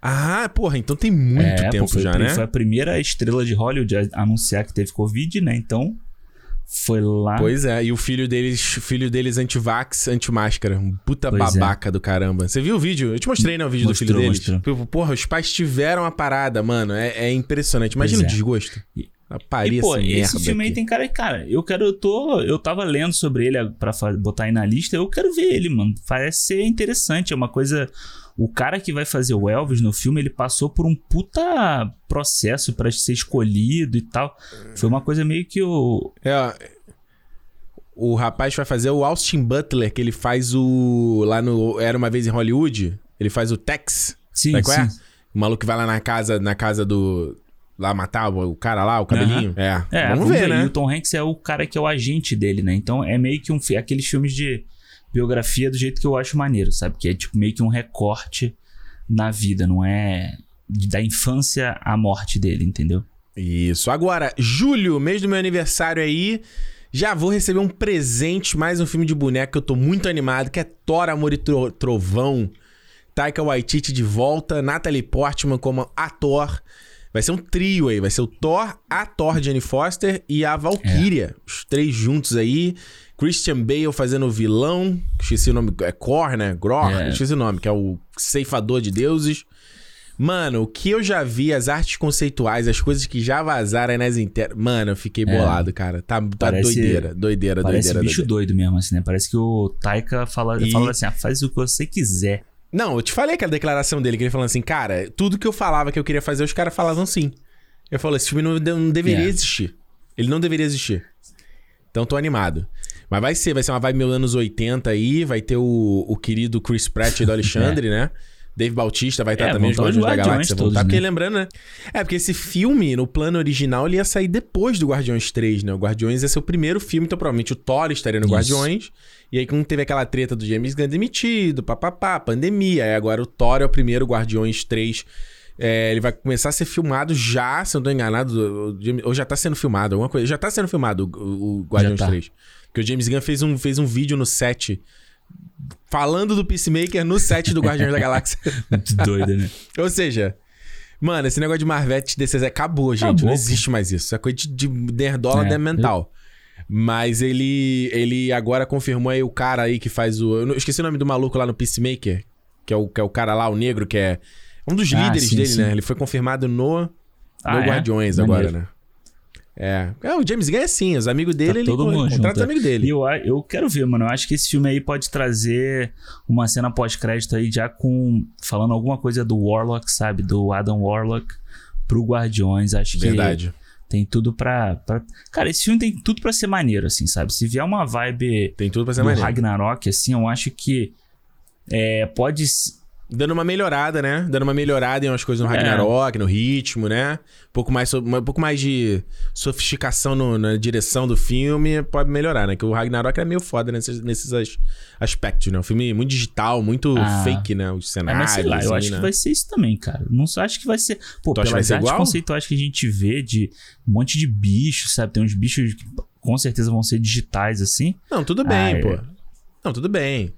Ah, porra, então tem muito é, tempo pô, já, né? Foi a primeira estrela de Hollywood a anunciar que teve Covid, né? Então, foi lá. Pois é, e o filho deles, filho deles anti-vax, anti-máscara. Um puta pois é. babaca é. do caramba. Você viu o vídeo? Eu te mostrei, né, o vídeo mostrou, do filho deles. Mostrou. Porra, os pais tiveram a parada, mano. É, é impressionante. Imagina pois o é. desgosto. E, e, pô, esse filme aqui. aí tem cara, cara, eu quero, eu tô, eu tava lendo sobre ele para botar aí na lista, eu quero ver ele, mano. Parece ser interessante, é uma coisa o cara que vai fazer o Elvis no filme, ele passou por um puta processo para ser escolhido e tal. Foi uma coisa meio que o É, o rapaz vai fazer o Austin Butler, que ele faz o lá no Era uma vez em Hollywood, ele faz o Tex. Sim, Sabe qual é? sim. O maluco que vai lá na casa, na casa do lá matar o cara lá, o cabelinho. Uhum. É. é. Vamos, ver, ver, né? E o Tom Hanks é o cara que é o agente dele, né? Então é meio que um aqueles filmes de biografia do jeito que eu acho maneiro, sabe? Que é tipo meio que um recorte na vida, não é da infância à morte dele, entendeu? Isso. Agora, julho, mês do meu aniversário aí, já vou receber um presente, mais um filme de boneca que eu tô muito animado, que é Thor, Amor e Trovão. Taika Waititi de volta, Natalie Portman como ator. Vai ser um trio aí, vai ser o Thor, a Thor Jenny Foster e a Valkyria. É. Os três juntos aí. Christian Bale fazendo o vilão. Esqueci o nome. É Cor, né? Gror. É. Esqueci o nome, que é o ceifador de deuses. Mano, o que eu já vi, as artes conceituais, as coisas que já vazaram aí nas internas. Mano, eu fiquei é. bolado, cara. Tá, tá parece, doideira, doideira, parece doideira. bicho doideira. doido mesmo, assim, né? Parece que o Taika fala, e... fala assim: ah, faz o que você quiser. Não, eu te falei aquela declaração dele, que ele falando assim, cara, tudo que eu falava que eu queria fazer, os caras falavam sim. Eu falei, esse filme não, não deveria yeah. existir. Ele não deveria existir. Então tô animado. Mas vai ser, vai ser uma vibe meio anos 80 aí, vai ter o, o querido Chris Pratt do Alexandre, é. né? Dave Bautista vai estar é, também, os Guardiões da Galáxia todos, voltar. Né? Porque lembrando, né? É, porque esse filme, no plano original, ele ia sair depois do Guardiões 3, né? O Guardiões ia ser o primeiro filme, então provavelmente o Thor estaria no Isso. Guardiões. E aí, quando teve aquela treta do James Gunn demitido, papapá, pandemia. Aí agora o Thor é o primeiro Guardiões 3. É, ele vai começar a ser filmado já, se eu não tô enganado, ou já tá sendo filmado, alguma coisa. Já tá sendo filmado o, o Guardiões tá. 3. Porque o James Gunn fez um, fez um vídeo no set falando do Peacemaker no set do Guardiões da Galáxia. Muito doido, né? Ou seja, mano, esse negócio de Marvete DCZ acabou, gente. Acabou, não existe mais isso. É coisa de, de nerdola é, mental. Eu... Mas ele ele agora confirmou aí o cara aí que faz o. Eu esqueci o nome do maluco lá no Peacemaker. Que é o, que é o cara lá, o negro, que é um dos ah, líderes sim, dele, sim. né? Ele foi confirmado no, ah, no é? Guardiões agora, né? É. é. O James Gunn é assim, os amigos dele, tá ele todo mundo contrata os amigos dele. E eu, eu quero ver, mano. Eu acho que esse filme aí pode trazer uma cena pós-crédito aí já com. falando alguma coisa do Warlock, sabe? Do Adam Warlock pro Guardiões. Acho Verdade. que. Tem tudo pra, pra, Cara, esse filme tem tudo pra ser maneiro, assim, sabe? Se vier uma vibe. Tem tudo pra ser do maneiro. Ragnarok, assim, eu acho que. É, pode Dando uma melhorada, né? Dando uma melhorada em umas coisas no é. Ragnarok, no ritmo, né? Um pouco mais, um pouco mais de sofisticação no, na direção do filme pode melhorar, né? Que o Ragnarok é meio foda nesses, nesses aspectos, né? Um filme muito digital, muito ah. fake, né? Os cenários. É, mas sei lá, assim, eu acho né? que vai ser isso também, cara. Não acho que vai ser. Pô, tu pelas artes conceituais que a gente vê de um monte de bichos, sabe? Tem uns bichos que com certeza vão ser digitais, assim. Não, tudo bem, ah, pô. É... Não, tudo bem.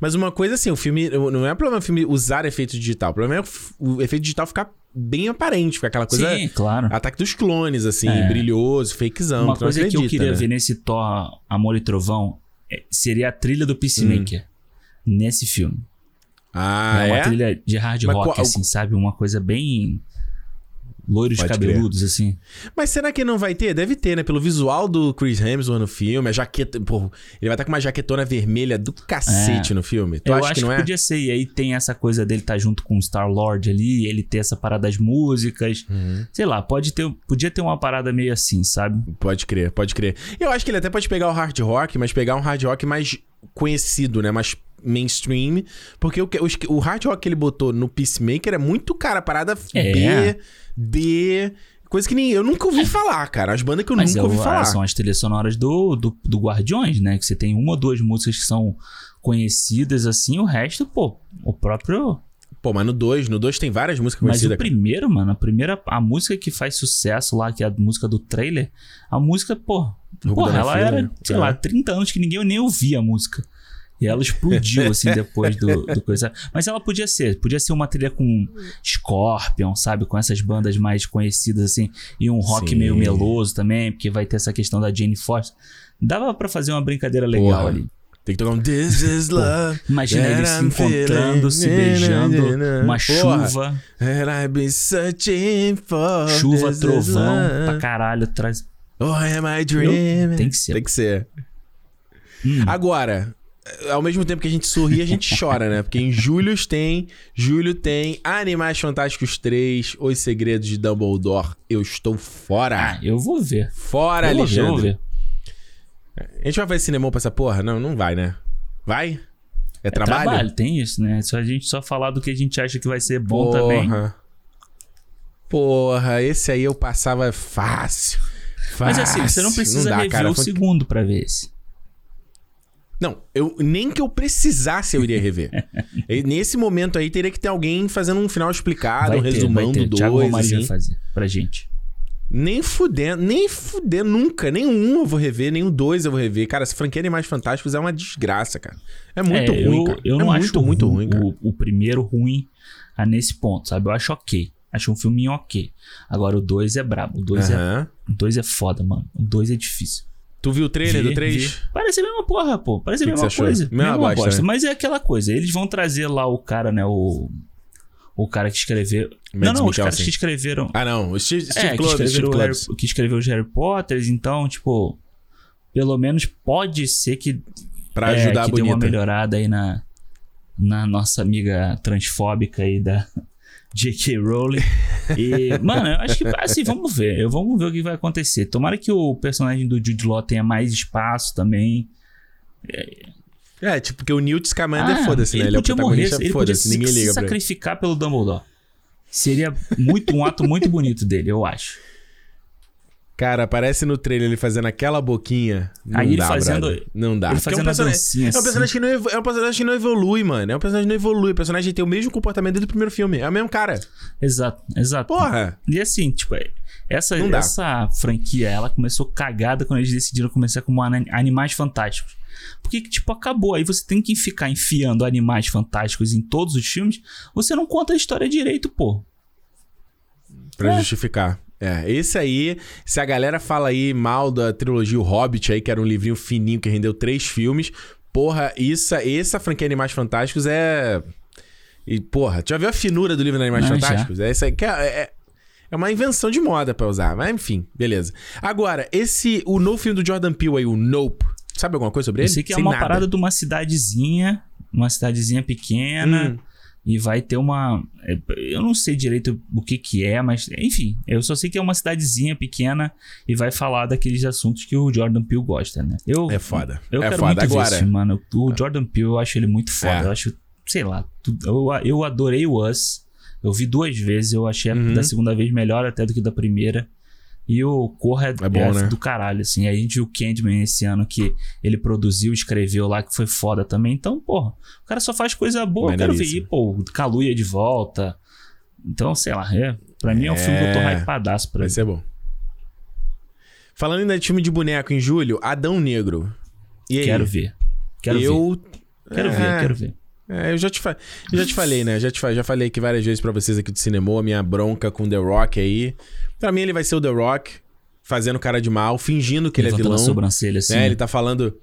Mas uma coisa assim, o filme. Não é problema o filme usar efeito digital. O problema é o, o efeito digital ficar bem aparente, ficar aquela coisa. Sim, claro. Ataque dos clones, assim, é. brilhoso, fakezão. Uma coisa acredita, que eu queria né? ver nesse Thor Amor e Trovão é, seria a trilha do Peacemaker. Hum. Nesse filme. Ah, é? Uma é? trilha de hard Mas rock, qual... assim, sabe? Uma coisa bem loiros Pode cabeludos, crer. assim. Mas será que não vai ter? Deve ter, né? Pelo visual do Chris Hemsworth no filme, a jaqueta. Pô, ele vai estar com uma jaquetona vermelha do cacete é. no filme. Tu Eu acha acho que não que é? podia ser. E aí tem essa coisa dele estar tá junto com o Star-Lord ali, ele ter essa parada das músicas. Uhum. Sei lá, pode ter, podia ter uma parada meio assim, sabe? Pode crer, pode crer. Eu acho que ele até pode pegar o hard rock, mas pegar um hard rock mais conhecido, né? Mais mainstream. Porque o, o, o hard rock que ele botou no Peacemaker é muito, cara, parada é. B, D. Coisa que nem eu nunca ouvi falar, cara. As bandas que eu Mas nunca ouvi falar. São as trilhas sonoras do, do, do Guardiões, né? Que você tem uma ou duas músicas que são conhecidas assim, o resto, pô, o próprio Pô, mas no 2, no 2 tem várias músicas Mas conhecidas. o primeiro, mano, a primeira, a música que faz sucesso lá, que é a música do trailer, a música, pô, porra, ela Fila, era, né? sei É. lá, 30 anos que ninguém nem ouvia a música. E ela explodiu, assim, depois do, do coisa. Mas ela podia ser, podia ser uma trilha com Scorpion, sabe? Com essas bandas mais conhecidas, assim. E um rock Sim. meio meloso também, porque vai ter essa questão da Jane Foster. Dava pra fazer uma brincadeira legal Porra. ali. Tem que tocar um This is love. Imagina that eles se encontrando, se beijando, uma Porra. chuva. And I be searching for Chuva, trovão, pra caralho, traz. Or am I dreaming? Tem que ser. Tem que ser. Hum. Agora, ao mesmo tempo que a gente sorri, a gente chora, né? Porque em julho tem, julho tem Animais Fantásticos 3, Os Segredos de Dumbledore. Eu estou Ah, fora. eu vou ver. Fora, eu vou ver, eu vou Alexandre. ver. A gente vai fazer cinema pra essa porra? Não, não vai, né? Vai? É, É trabalho? trabalho, tem isso, né? Só a gente só falar do que a gente acha que vai ser bom Porra. também. Porra, esse aí eu passava fácil. Mas assim, você não Fácil. precisa dá, rever cara. o Foi- segundo pra ver esse. Não, eu, nem que eu precisasse eu iria rever. Nesse momento aí teria que ter alguém fazendo um final explicado, vai um ter, resumão do Thiago 2, Romari vai assim. fazer pra gente. Nem fudendo, nem fudendo nunca. Nenhum eu vou rever, nem o dois eu vou rever. Cara, essa franquia Animais Fantásticos é uma desgraça, cara. É muito É, ruim, eu, cara. Eu é não muito, acho muito ru- ruim, cara. O, o primeiro ruim a nesse ponto, sabe? Eu acho ok. Acho um filminho ok. Agora o 2 é brabo. O 2 é, Aham. o dois é foda, mano. O 2 é difícil. Tu viu o trailer Ver, do 3? ver. Parece a mesma porra, pô. Parece a Que que mesma você achou? coisa. Mesma Mesma bosta, né? Mas é aquela coisa. Eles vão trazer lá o cara, né? O. O cara que escreveu. Mads não, não, os caras Mikkelsen. que escreveram. Ah, não. O Steve, Steve é, que Kloves, Steve escreveram, Kloves. Harry, que escreveu os Harry Potters, então, tipo. Pelo menos pode ser que. Pra é, ajudar que a dê uma bonita. melhorada aí na. Na nossa amiga transfóbica aí da. J.K. Rowling. E, mano, eu acho que, assim, vamos ver. Eu, vamos ver o que vai acontecer. Tomara que o personagem do Jude Law tenha mais espaço também. É, tipo, porque o Newt Scamander, Ah, foda-se, né? Ele é o podia morrer, ele podia se, ninguém se liga ele. sacrificar pelo Dumbledore. Seria muito um ato muito bonito dele, eu acho. Cara, aparece no trailer ele fazendo aquela boquinha. Não Aí ele dá, fazendo- brother. Não dá. ele fazendo a personagem, dancinha é um assim. personagem que não é um personagem que não evolui, mano. É um personagem que não evolui. O personagem tem o mesmo comportamento desde o primeiro filme. É o mesmo cara. Exato, exato. Porra! E assim, tipo, essa, Não dá. essa franquia, ela começou cagada quando eles decidiram começar como Animais Fantásticos. Porque, tipo, acabou. Aí você tem que ficar enfiando Animais Fantásticos em todos os filmes. Você não conta a história direito, pô. Pra É. justificar. É, esse aí, se a galera fala aí mal da trilogia O Hobbit aí, que era um livrinho fininho que rendeu três filmes, porra, isso, essa franquia Animais Fantásticos é... E, porra, tu já viu a finura do livro de Animais já. Fantásticos? É isso aí que é, é, é uma invenção de moda pra usar, mas enfim, beleza. Agora, esse, o novo filme do Jordan Peele aí, o Nope, sabe alguma coisa sobre Eu ele? sei que é Sem uma nada. parada de uma cidadezinha, uma cidadezinha pequena. Hum. E vai ter uma. é, Eu não sei direito o que que é, mas enfim, eu só sei que é uma cidadezinha pequena e vai falar daqueles assuntos que o Jordan Peele gosta, né? Eu, É foda. Eu é quero foda. muito Agora, filme, mano. O Jordan Peele, eu acho ele muito foda. É. Eu acho, sei lá, eu, eu adorei o Us. Eu vi duas vezes, eu achei a Uhum. da segunda vez melhor até do que da primeira. E o Corra é, É bom, é né? do caralho, assim. Aí a gente viu o Candyman esse ano que ele produziu, escreveu lá, que foi foda também. Então, porra, o cara só faz coisa boa. Eu quero ver. Pô, Kaluuya de volta. Então, sei lá, é, pra mim é um filme que eu tô É. hypadaço pra vai ser bom. Falando ainda de filme de boneco em julho, Adão Negro. E aí? Quero ver. Quero ver. eu... Quero É. ver, quero ver. É, eu já te, fa... eu já te falei, né? Já, te fa... já falei aqui várias vezes pra vocês aqui do cinema, a minha bronca com The Rock aí. Pra mim, ele vai ser o The Rock, fazendo cara de mal, fingindo que ele é Levantando vilão. sobrancelha assim. né? Ele tá falando.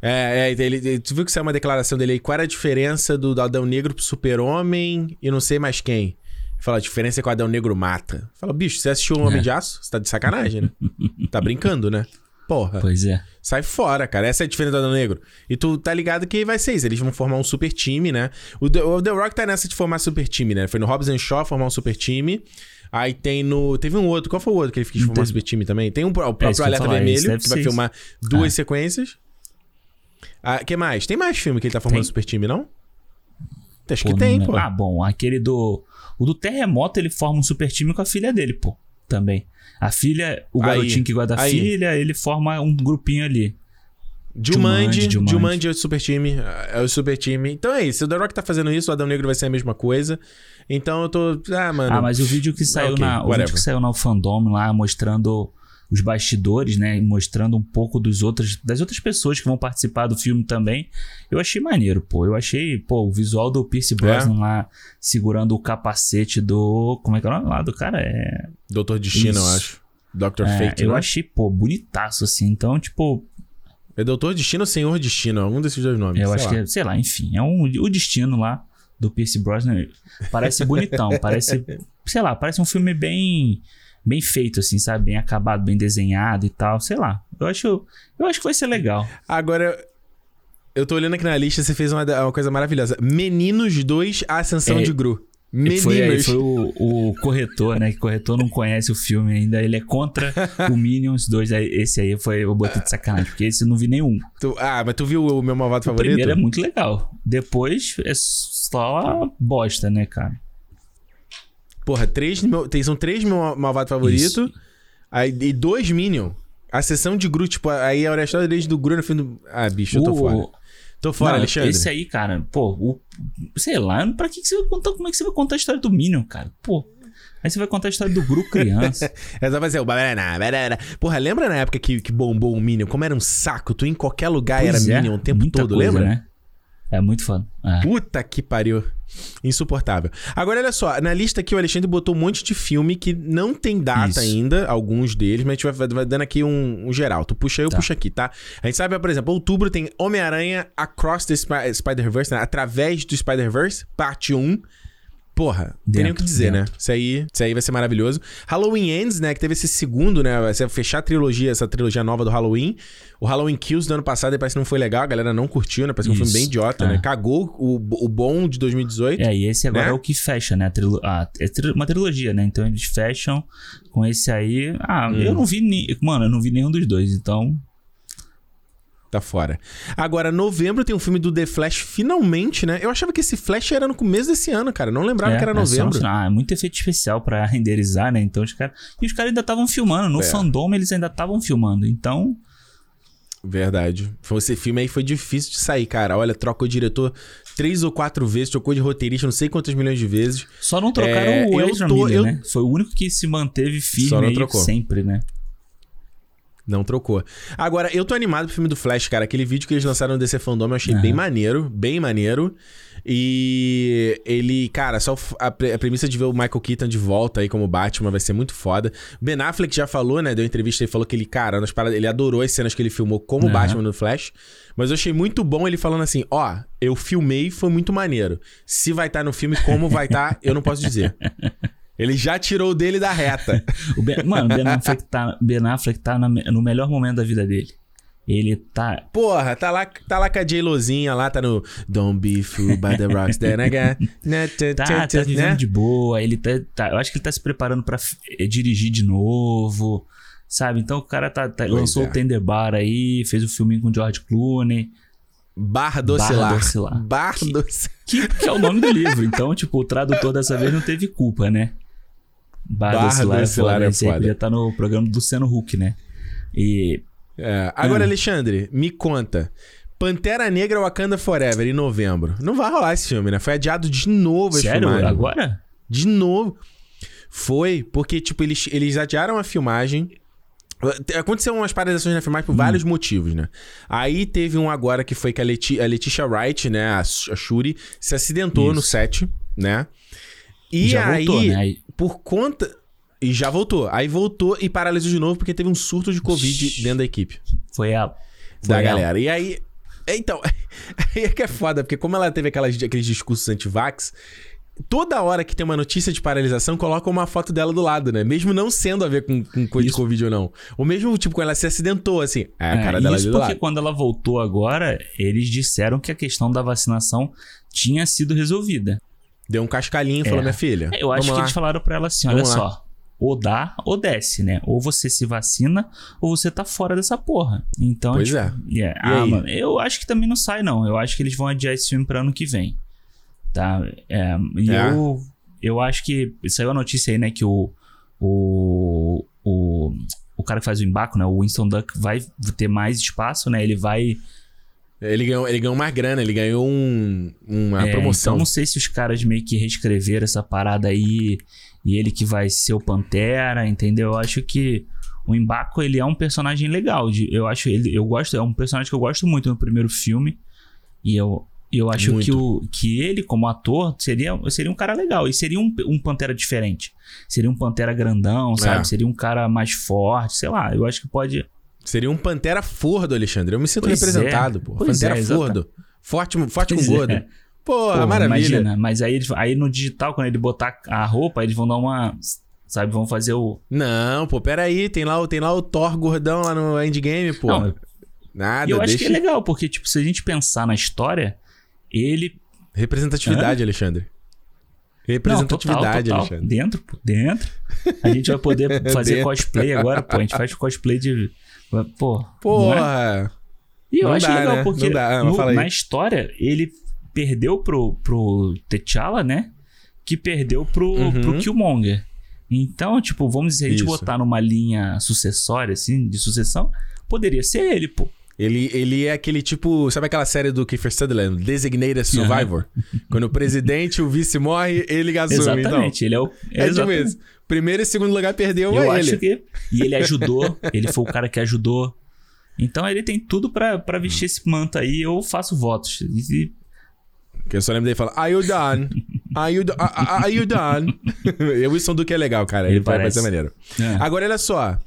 É, é ele, ele- tu viu que saiu uma declaração dele aí? Qual era a diferença do, do Adão Negro pro Super-Homem e não sei mais quem? Ele Fala, a diferença é que o Adão Negro mata. Fala, bicho, você assistiu um Homem É. de Aço? Você tá de sacanagem, né? tá brincando, né? Porra. Pois é. Sai fora, cara. Essa é a diferença do Adão Negro. E tu tá ligado que vai ser isso. Eles vão formar um super time, né? O The, o The Rock tá nessa de formar super time, né? Foi no Hobbs Shaw formar um super time. Aí tem no. Teve um outro. Qual foi o outro que ele um teve. super time também? Tem um, o próprio É isso que eu ia Alerta falar, Vermelho, que vai filmar duas sequências. Ah, que mais? Tem mais filme que ele tá formando Tem. super time, não? Acho Pô, que tem, não pô. Ah, bom, aquele do. O do terremoto, ele forma um super time com a filha dele, pô. Também. A filha, o Aí, garotinho que guarda a aí. filha, ele forma um grupinho ali. Jumanji, Jumanji, é o super time. É o super time. Então é isso. O The Rock tá fazendo isso, o Adão Negro vai ser a mesma coisa. Então eu tô. Ah, mano. Ah, mas o vídeo que saiu okay, na. O vídeo que saiu na fandom lá mostrando os bastidores, né? Mostrando um pouco dos outros, das outras pessoas que vão participar do filme também. Eu achei maneiro, pô. Eu achei, pô, o visual do Pierce Brosnan é. lá segurando o capacete do. Como é que é o nome lá do cara? É. Doutor Destino, Isso. eu acho. Dr. É, Fate. Eu né? achei, pô, bonitaço, assim. Então, tipo. É Doutor Destino ou Senhor Destino? Algum desses dois nomes. Eu acho lá. que, é, sei lá, enfim. É um, o destino lá do Pierce Brosnan. Parece bonitão. parece, sei lá, parece um filme bem bem feito, assim, sabe? Bem acabado, bem desenhado e tal. Sei lá. Eu acho, eu acho que vai ser legal. Agora, eu tô olhando aqui na lista, você fez uma, uma coisa maravilhosa. Meninos 2, A Ascensão é, de Gru. Meninos. Foi, foi o, o, corretor, né? Que corretor não conhece o filme ainda. Ele é contra o Minions 2. Esse aí foi, eu botei de sacanagem, porque esse eu não vi nenhum. Tu, ah, mas tu viu o meu malvado o favorito? O primeiro é muito legal. Depois é só bosta, né, cara? Porra, três, tem, são três meu malvado favorito. Aí, e dois Minion. A sessão de Gru, tipo, aí a história desde do Gru no fim do. Ah, bicho, eu tô fora. Tô fora, não, Alexandre. Esse aí, cara, pô, o, sei lá, pra que, que você vai contar? Como é que você vai contar a história do Minion, cara? Pô. Aí você vai contar a história do Gru criança. Essa vai ser o. Porra, lembra na época que, que bombou o Minion? Como era um saco? Tu em qualquer lugar pois era é, Minion o tempo todo, coisa, lembra? Né? É muito fã. É. Puta que pariu. Insuportável. Agora, olha só, na lista aqui o Alexandre botou um monte de filme que não tem data Isso. ainda, alguns deles, mas a gente vai, vai dando aqui um, um, geral. Tu puxa aí, eu tá. puxo aqui, tá? A gente sabe, por exemplo, outubro tem Homem-Aranha Across the Spider-Verse, né? através do Spider-Verse, parte 1. Porra, tem nem o que dizer, dentro. né? Isso aí, isso aí vai ser maravilhoso. Halloween Ends, né? Que teve esse segundo, né? Vai ser fechar a trilogia, essa trilogia nova do Halloween. O Halloween Kills do ano passado parece que não foi legal, a galera não curtiu, né? Parece que foi um filme bem idiota, é. né? Cagou o, o bom de 2018. É, e esse agora né? é o que fecha, né? Trilo a, é uma trilogia, né? Então eles fecham com esse aí. Ah, hum. eu não vi. Ni... Mano, eu não vi nenhum dos dois, então Tá fora. Agora, novembro tem um filme do The Flash, finalmente, né? Eu achava que esse Flash era no começo desse ano, cara. não lembrava é, que era novembro. É, só, ah, é muito efeito especial para renderizar, né? Então os caras. E os caras ainda estavam filmando. No é. fandom eles ainda estavam filmando. Então. Verdade. Esse filme aí foi difícil de sair, cara. Olha, trocou o diretor três ou quatro vezes, trocou de roteirista não sei quantas milhões de vezes. Só não trocaram é, o Ezra tô, Miller, eu... né? Foi o único que se manteve firme sempre, né? Não trocou. Agora, eu tô animado pro filme do Flash, cara. Aquele vídeo que eles lançaram no DC Fandom eu achei uhum. bem maneiro, bem maneiro. E ele, cara, só a, a, premissa de ver o Michael Keaton de volta aí como Batman vai ser muito foda. Ben Affleck já falou, né? Deu entrevista e falou que ele, cara, nas paradas, ele adorou as cenas que ele filmou como uhum. Batman no Flash. Mas eu achei muito bom ele falando assim: ó, eu filmei, foi muito maneiro. Se vai estar tá no filme, como vai estar, tá, eu não posso dizer. Ele já tirou o dele da reta. o ben, mano, Ben Affleck tá, ben Affleck tá na, no melhor momento da vida dele. Ele tá. Porra, tá lá, tá lá com a J-Lozinha lá, tá no Don't be fooled by the rocks that I got. tá, tá vivendo né? de boa. Ele tá, tá, Eu acho que ele tá se preparando pra eh, dirigir de novo. Sabe? Então o cara tá, tá lançou é. o Tender Bar aí, fez o filminho com o George Clooney. Bar Docilar. Bar Docilar. Bar Docilar. Que, que, é o nome do livro. Então, tipo, o tradutor dessa vez não teve culpa, né? Barra, Barra do Celular é foda. Já tá no programa do Luciano Huck, né? E... É. Agora, hum. Alexandre, me conta. Pantera Negra Wakanda Forever, em novembro. Não vai rolar esse filme, né? Foi adiado de novo Sério? Agora? De novo. Foi, porque, tipo, eles, eles adiaram a filmagem. Aconteceu umas paralisações na filmagem por hum. vários motivos, né? Aí teve um agora que foi que a, Leti a Letitia Wright, né? A, a Shuri, se acidentou Isso. no set, né? E já aí, voltou, né? por conta. E já voltou. Aí voltou e paralisou de novo porque teve um surto de Covid dentro da equipe. Foi ela. Foi da galera. E aí. Então, aí é que é foda, porque como ela teve aquelas, aqueles discursos anti-vax, toda hora que tem uma notícia de paralisação, coloca uma foto dela do lado, né? Mesmo não sendo a ver com, com coisa de Covid ou não. Ou mesmo, tipo, quando ela se acidentou, assim, é a é, cara dela Isso porque lado. quando ela voltou agora, eles disseram que a questão da vacinação tinha sido resolvida. Deu um cascalhinho e é. falou: minha filha. É, eu acho que eles falaram para ela assim: olha vamos só. Lá. Ou dá ou desce, né? Ou você se vacina ou você tá fora dessa porra. Então, pois tipo, é. Yeah. Ah, mano, eu acho que também não sai, não. Eu acho que eles vão adiar esse filme pra ano que vem. Tá? É, e é. eu, eu acho que. Saiu a notícia aí, né? Que o. O. O. o cara que faz o embarco, né? O Winston Duck vai ter mais espaço, né? Ele vai. Ele ganhou, ele ganhou uma grana, ele ganhou um, uma é, promoção. Então não sei se os caras meio que reescreveram essa parada aí e ele que vai ser o Pantera, entendeu? Eu acho que o Embaco, ele é um personagem legal. De, eu acho ele, eu gosto, é um personagem que eu gosto muito no primeiro filme. E eu, eu acho que, o, que ele, como ator, seria, seria um cara legal. E seria um, um Pantera diferente. Seria um Pantera grandão, sabe? É. Seria um cara mais forte, sei lá. Eu acho que pode. Seria um Pantera Fordo, Alexandre. Eu me sinto pois representado, é. pô. Pois Pantera é, Fordo. Forte, forte com gordo. É. Porra, maravilha. Imagina, mas aí, aí no digital, quando ele botar a roupa, eles vão dar uma. Sabe, vão fazer o. Não, pô, peraí. Tem lá, tem lá o Thor gordão lá no endgame, pô. Não, Nada, eu deixa... acho que é legal, porque, tipo, se a gente pensar na história, ele. Representatividade? Alexandre. Representatividade, Não, total, total. Alexandre. Dentro, pô, dentro. A gente vai poder fazer cosplay agora, pô. A gente faz cosplay de. Pô. É? Porra! É? E eu Não acho dá, legal, né? porque dá, no, na história, ele perdeu pro, pro T'Challa, né? Que perdeu pro, uhum. pro Killmonger. Então, tipo, vamos dizer, a gente Isso. botar numa linha sucessória, assim, de sucessão, poderia ser ele, pô. Ele, ele é aquele tipo. Sabe aquela série do Kiefer Sutherland, Designated Survivor? Uhum. Quando o presidente o vice morre, ele assume. Então. Exatamente, então, ele é o. É isso. Primeiro e segundo lugar perdeu Eu é acho ele. que. E ele ajudou, ele foi o cara que ajudou. Então ele tem tudo para vestir esse manto aí. Eu faço votos. E... Que eu só lembro dele falar, Are you done? Are you, are you done? o Wilson Duque é legal, cara. Ele, ele vai ser maneiro. É. Agora, olha só.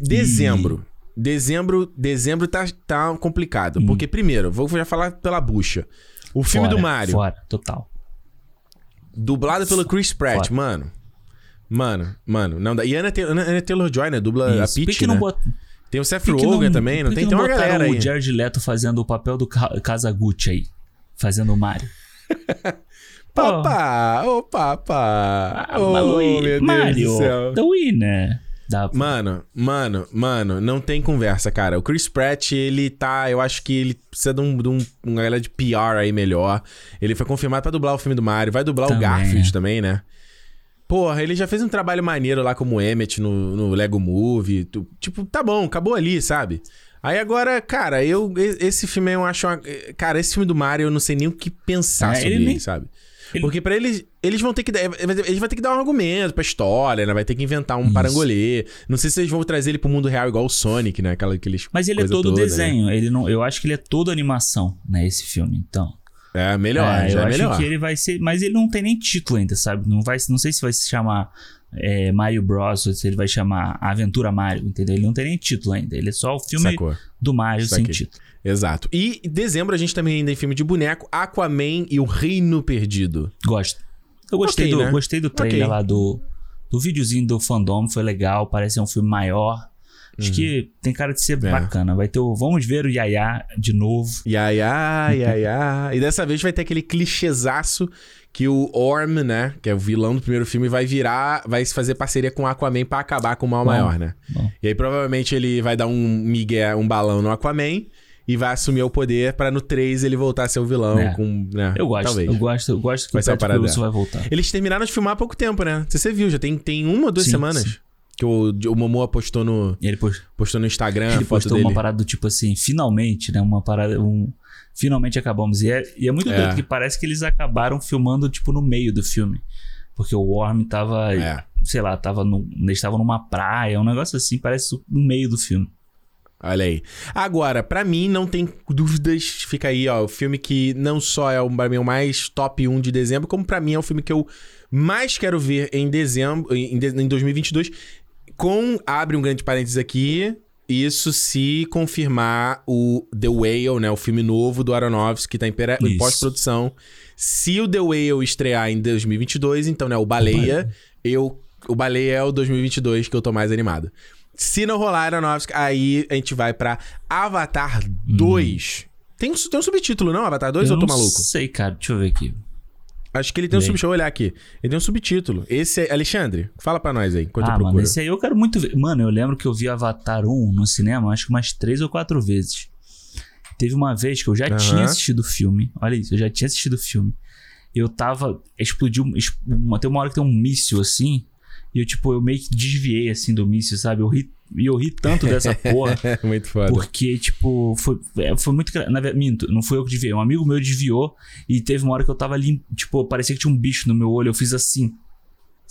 Dezembro. Dezembro, dezembro tá, tá complicado. Hum. Porque, primeiro, vou já falar pela bucha. O filme fora, do Mario. Fora, total. Dublado pelo Chris Pratt, fora. mano. Mano, mano, não. E Anna Taylor-Joy, né? Dubla Isso. a Peach, né? Bot... Tem o Seth Rogen também, não tem? Tem uma galera aí. o Jared Leto fazendo o papel do Kazaguchi aí. Fazendo o Mario. Papá, ô oh, papá. Ah, oh, meu Deus Mario, do céu. the winner. Mano, mano, mano, não tem conversa, cara. O Chris Pratt, ele tá. Eu acho que ele precisa de, um, de um, uma galera de PR aí melhor. Ele foi confirmado pra dublar o filme do Mario. Vai dublar também, o Garfield é. também, né? Porra, ele já fez um trabalho maneiro lá como Emmett no, no Lego Movie. Tu, tipo, tá bom, acabou ali, sabe? Aí agora, cara, eu. Esse filme eu acho. Uma, cara, esse filme do Mario eu não sei nem o que pensar é, sobre ele, nem... sabe? Ele... Porque para eles, eles vão ter que eles vão ter que dar um argumento pra história, né? Vai ter que inventar um Isso. parangolê. Não sei se eles vão trazer ele pro mundo real igual o Sonic, né? Aquela, aqueles Mas ele é todo toda, né? desenho, né? ele não, eu acho que ele é todo animação, né, esse filme, então. É, melhor, é, eu é acho melhor. que ele vai ser, mas ele não tem nem título ainda, sabe? Não vai, não sei se vai se chamar é, Mario Bros, ou se ele vai chamar Aventura Mario, entendeu? Ele não tem nem título ainda, ele é só o filme Sacou. do Mario sem título. Exato. E em dezembro a gente também ainda tem filme de boneco, Aquaman e o Reino Perdido. Gosto. Eu gostei, okay, do, né? gostei do trailer okay. lá do, do videozinho do fandom, foi legal, parece um filme maior. Acho uhum. que tem cara de ser é. bacana. Vai ter o. Vamos ver o Yaya de novo. Yaya, Yaya. e dessa vez vai ter aquele clichêzaço que o Orm, né? Que é o vilão do primeiro filme, vai virar. Vai fazer parceria com o Aquaman para acabar com o mal bom, maior, né? Bom. E aí provavelmente ele vai dar um migué, um balão no Aquaman e vai assumir o poder para no 3 ele voltar a ser o vilão é. com, né? Eu gosto, talvez. eu gosto, eu gosto que vai o Patrick Wilson vai voltar. Eles terminaram de filmar há pouco tempo, né? Você viu, já tem, tem uma ou duas sim, semanas. Sim. Que o, o Momoa postou no, ele post... postou no Instagram ele postou dele. uma parada do tipo assim, finalmente, né? Uma parada, um... Finalmente acabamos. E é, e é muito é. doido, que parece que eles acabaram filmando, tipo, no meio do filme. Porque o Worm tava, é. sei lá, tava no, eles estavam numa praia, um negócio assim, parece no meio do filme. Olha aí. Agora, para mim, não tem dúvidas. Fica aí, ó. O filme que não só é o, meu mais top 1 de dezembro, como para mim é o filme que eu mais quero ver em dezembro, em, em 2022. Com. Abre um grande parênteses aqui. Isso se confirmar o The Whale, né? O filme novo do Aronofsky, que tá em, em pós-produção. Se o The Whale estrear em 2022, então, né? O Baleia, eu... O Baleia é o 2022 que eu tô mais animado. Se não rolar Aeronautica, aí a gente vai pra Avatar 2. Hum. Tem, tem um subtítulo, não? Avatar 2 eu ou tô maluco? Não sei, cara. Deixa eu ver aqui. Acho que ele tem um subtítulo. Deixa eu olhar aqui. Ele tem um subtítulo. Esse é. Alexandre, fala pra nós aí, enquanto ah, eu procuro. Mano, esse aí eu quero muito ver. Mano, eu lembro que eu vi Avatar 1 no cinema, acho que umas três ou quatro vezes. Teve uma vez que eu já uhum. tinha assistido o filme. Olha isso, eu já tinha assistido o filme. Eu tava. Explodiu. Tem uma hora que tem um míssil assim. E eu, tipo, eu meio que desviei, assim, do míssil, sabe? Eu ri, E eu ri tanto dessa porra. muito foda. Porque, tipo, foi, é, foi muito. Na verdade, minto, não foi eu que desviei. Um amigo meu desviou e teve uma hora que eu tava limpo. Tipo, parecia que tinha um bicho no meu olho. Eu fiz assim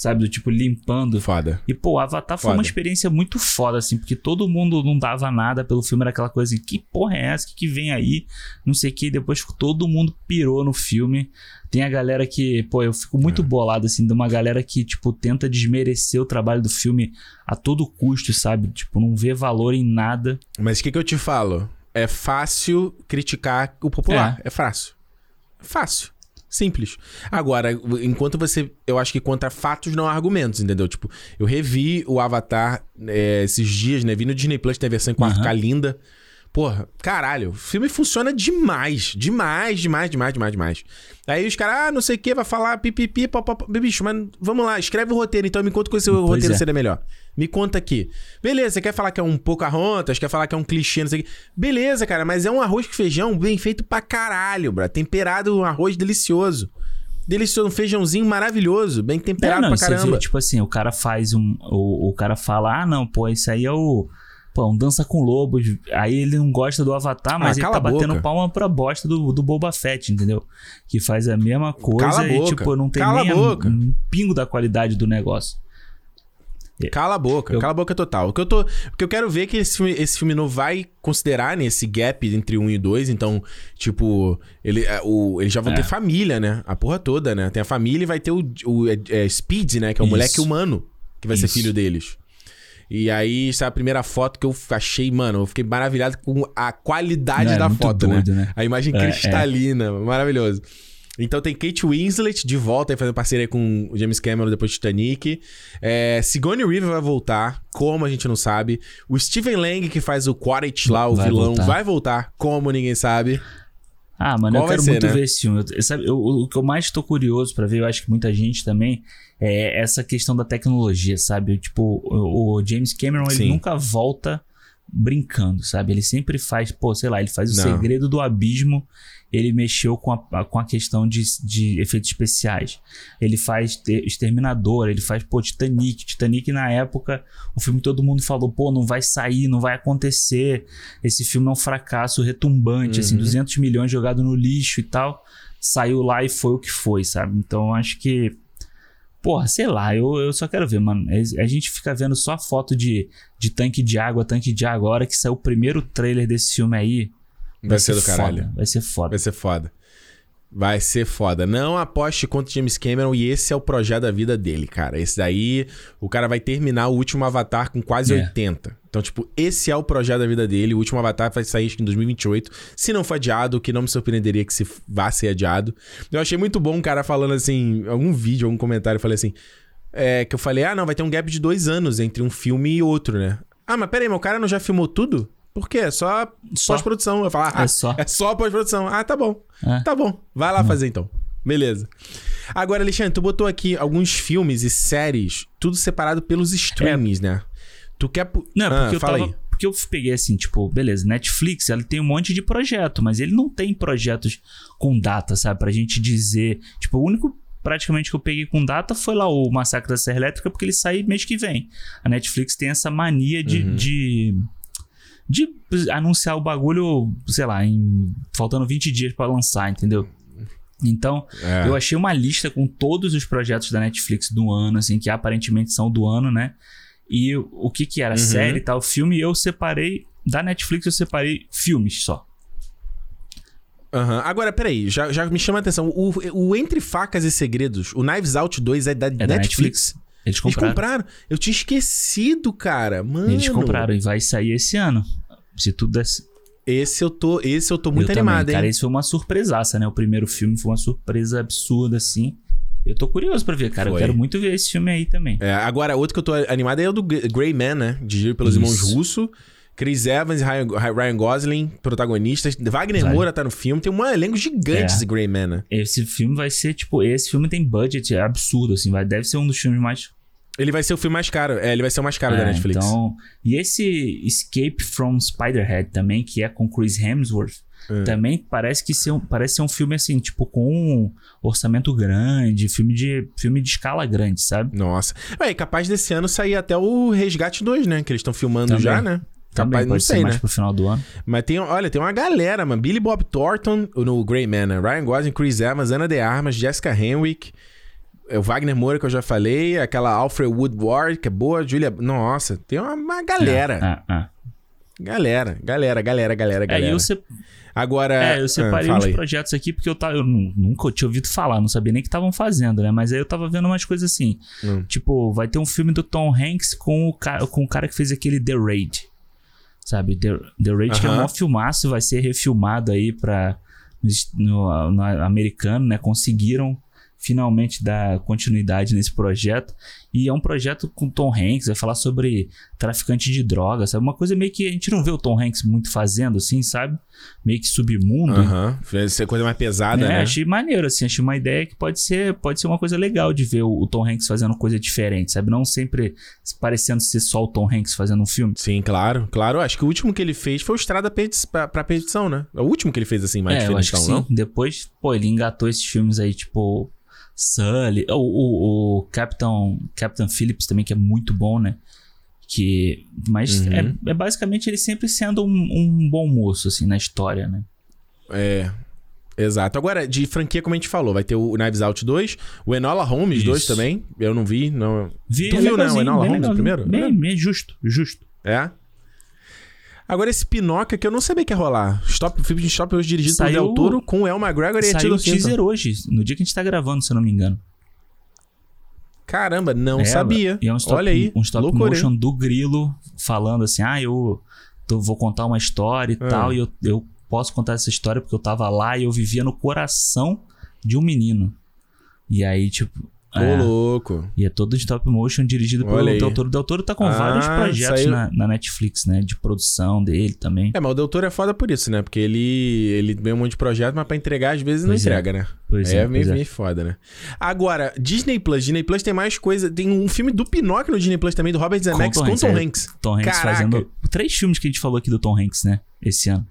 sabe? Do tipo, limpando. Foda. E, pô, Avatar foda. foi uma experiência muito foda, assim, porque todo mundo não dava nada pelo filme, era aquela coisa assim, que porra é essa? que, que vem aí? Não sei o que. Depois todo mundo pirou no filme. Tem a galera que, pô, eu fico muito é. bolado, assim, de uma galera que, tipo, tenta desmerecer o trabalho do filme a todo custo, sabe? Tipo, não vê valor em nada. Mas o que, que eu te falo? É fácil criticar o popular. É, é fácil. Fácil. Simples. Agora, enquanto você. Eu acho que contra fatos não há argumentos, entendeu? Tipo, eu revi o Avatar é, esses dias, né? Vi no Disney Plus, tem a versão em 4K uhum. linda. Porra, caralho, o filme funciona demais. Demais, demais, demais, demais, demais. Aí os caras, ah, não sei o que, vai falar pipipi, papapá. Bicho, mas vamos lá, escreve o roteiro, então me conta com esse pois roteiro é. seria melhor. Me conta aqui. Beleza, você quer falar que é um Pocahontas, quer falar que é um clichê, não sei o que. Beleza, cara, mas é um arroz com feijão bem feito pra caralho, bra. Temperado, um arroz delicioso. Delicioso, um feijãozinho maravilhoso, bem temperado não, não, pra caramba. Vê, tipo assim, o cara faz um. O, o cara fala, ah, não, pô, isso aí é o Pô, um Dança com Lobos. Aí ele não gosta do Avatar, mas ah, ele tá batendo palma pra bosta do, do Boba Fett, entendeu? Que faz a mesma coisa cala e, tipo, não tem cala nem a, um pingo da qualidade do negócio. Cala a boca, eu... cala a boca total. O que eu tô. O que eu quero ver é que esse filme, esse filme não vai considerar nesse né, gap entre um e dois. Então, tipo, ele, é, o, eles já vão é. ter família, né? A porra toda, né? Tem a família e vai ter o, o é, é Speed, né? Que é o Isso. moleque humano que vai Isso. ser filho deles. E aí, essa é a primeira foto que eu achei, mano, eu fiquei maravilhado com a qualidade Não, é da foto, né? doido, né? né? A imagem é, cristalina, é. maravilhoso. Então tem Kate Winslet de volta, aí fazendo parceria com o James Cameron depois de Titanic. É, Sigourney Weaver vai voltar, como a gente não sabe. O Steven Lang, que faz o Quaritch lá, o vai vilão, voltar. vai voltar, como ninguém sabe. Ah, mano, Qual eu quero ser, muito né? ver esse filme. Eu, sabe, eu, o que eu mais tô curioso para ver, eu acho que muita gente também, é essa questão da tecnologia, sabe? Tipo, o, o James Cameron, Sim. ele nunca volta brincando, sabe? Ele sempre faz, pô, sei lá, ele faz o Não. segredo do abismo ele mexeu com a, com a questão de, de efeitos especiais. Ele faz Exterminador, ele faz, pô, Titanic. Titanic, na época, o filme todo mundo falou, pô, não vai sair, não vai acontecer. Esse filme é um fracasso retumbante, assim, uhum. assim, 200 milhões jogado no lixo e tal. Saiu lá e foi o que foi, sabe? Então, acho que Porra, sei lá, eu, eu só quero ver, mano. A gente fica vendo só foto de, de tanque de água, tanque de água. A hora que saiu o primeiro trailer desse filme aí, Vai, vai ser, ser do caralho. Foda. Vai ser foda. Vai ser foda. Vai ser foda. Não aposte contra James Cameron e esse é o projeto da vida dele, cara. Esse daí, o cara vai terminar o último Avatar com quase é. 80. Então, tipo, esse é o projeto da vida dele. O último Avatar vai sair em 2028. Se não for adiado, que não me surpreenderia que se vá ser adiado. Eu achei muito bom um cara falando assim, algum vídeo, algum comentário, eu falei assim. É, que eu falei, ah, não, vai ter um gap de dois anos entre um filme e outro, né? Ah, mas peraí, meu cara não já filmou tudo? Por quê? É só, só. pós-produção. Eu falo, ah, é só. É só pós-produção. Ah, tá bom. É. Tá bom. Vai lá fazer então. Beleza. Agora, Alexandre, tu botou aqui alguns filmes e séries, tudo separado pelos streamings, é. né? Tu quer. Não, ah, porque eu tava. Aí. Porque eu peguei assim, tipo, beleza, Netflix, ela tem um monte de projeto, mas ele não tem projetos com data, sabe? Pra gente dizer. Tipo, o único praticamente que eu peguei com data foi lá o Massacre da Serra Elétrica, porque ele sai mês que vem. A Netflix tem essa mania de, uhum. de de anunciar o bagulho, sei lá, em faltando 20 dias para lançar, entendeu? Então, é. eu achei uma lista com todos os projetos da Netflix do ano, assim, que aparentemente são do ano, né? E o que que era? Uhum. Série e tal, filme, eu separei. Da Netflix eu separei filmes só. Uhum. Agora, peraí, já, já me chama a atenção. O, o Entre Facas e Segredos, o Knives Out 2 é da, é Netflix? da Netflix? Eles compraram. Eles compraram? Eu tinha esquecido, cara. Mano. Eles compraram e vai sair esse ano. Se tudo der... Esse eu tô, esse eu tô muito eu animado, também, hein? Cara, esse foi uma surpresaça, né? O primeiro filme foi uma surpresa absurda, assim. Eu tô curioso pra ver, cara. Foi. Eu quero muito ver esse filme aí também. É, agora, outro que eu tô animado é o do Grey Man, né? Dirigido pelos Isso. irmãos Russo. Chris Evans e Ryan Gosling, protagonistas. Wagner. Moura tá no filme. Tem um elenco gigante é. esse Grey Man, né? Esse filme vai ser, tipo... Esse filme tem budget absurdo, assim. Vai, deve ser um dos filmes mais Ele vai ser o filme mais caro. É, ele vai ser o mais caro é, da Netflix. Então, e esse Escape from Spiderhead também, que é com Chris Hemsworth, é. também parece que ser um, parece ser um filme assim, tipo, com um orçamento grande, filme de, filme de escala grande, sabe? Nossa. É capaz desse ano sair até o Resgate 2, né? Que eles estão filmando também. já, né? Capaz, não sei, mais né? pro final do ano. Mas tem, olha, tem uma galera, mano. Billy Bob Thornton no Grey Man, né? Ryan Gosling, Chris Evans, Ana de Armas, Jessica Henwick, o Wagner Moura que eu já falei, aquela Alfred Woodward, que é boa, Julia... Nossa, tem uma, uma galera. Ah, ah, ah. Galera, galera, galera, galera, galera. É, eu você... Agora. É, eu separei ah, uns aí. projetos aqui porque eu, tava, eu nunca tinha ouvido falar, não sabia nem que estavam fazendo, né? Mas aí eu tava vendo umas coisas assim. Hum. Tipo, vai ter um filme do Tom Hanks com o, cara, com o cara que fez aquele The Raid. Sabe? The, The Raid, uh -huh. que é um filmaço, vai ser refilmado aí pra. No, no americano, né? Conseguiram finalmente dar continuidade nesse projeto. E é um projeto com Tom Hanks, vai falar sobre traficante de drogas, sabe? Uma coisa meio que a gente não vê o Tom Hanks muito fazendo, assim, sabe? Meio que submundo. Aham, uhum. ser coisa mais pesada, é, né? achei maneiro, assim, achei uma ideia que pode ser, pode ser uma coisa legal de ver o, o Tom Hanks fazendo coisa diferente, sabe? Não sempre parecendo ser só o Tom Hanks fazendo um filme. Sim, claro, claro. Acho que o último que ele fez foi o Estrada pra, pra Perdição, né? É o último que ele fez, assim, mais é, diferente, sim. não? Depois, pô, ele engatou esses filmes aí, tipo Sully, o, o, o Captain, Captain Phillips também, que é muito bom, né? Que, mas uhum. é, é, basicamente ele sempre sendo um, um, bom moço, assim, na história, né? É. Exato. Agora, de franquia, como a gente falou, vai ter o Knives Out 2, o Enola Holmes Isso. 2 também. Eu não vi, não. Vi, tu viu, né? O Enola Holmes primeiro? Bem, bem justo, justo. É? Agora, esse Pinóquio que eu não sabia que ia rolar. Stop, filme de Stop hoje dirigido saiu, pelo Del Toro com o El McGregor e a Saiu o teaser hoje, no dia que a gente tá gravando, se eu não me engano. Caramba, não é, sabia. E é um stop, Olha aí, um stop motion do Grilo falando assim: ah, eu tô, vou contar uma história e ah. tal, e eu, eu posso contar essa história porque eu tava lá e eu vivia no coração de um menino. E aí, tipo, Ô, é. louco. E é todo de stop motion dirigido pelo Del Toro. O Del Toro tá com ah, vários projetos saiu... na, na, Netflix, né? De produção dele também. É, mas o Del Toro é foda por isso, né? Porque ele, ele vê um monte de projeto, mas pra entregar às vezes pois não é. entrega, né? Pois é, é meio, meio foda, né? Agora, Disney Plus. Disney Plus tem mais coisa. Tem um filme do Pinóquio no Disney Plus também, do Robert Zemeckis com, com Tom Hanks. Tom Hanks Caraca. fazendo... Três filmes que a gente falou aqui do Tom Hanks, né? Esse ano.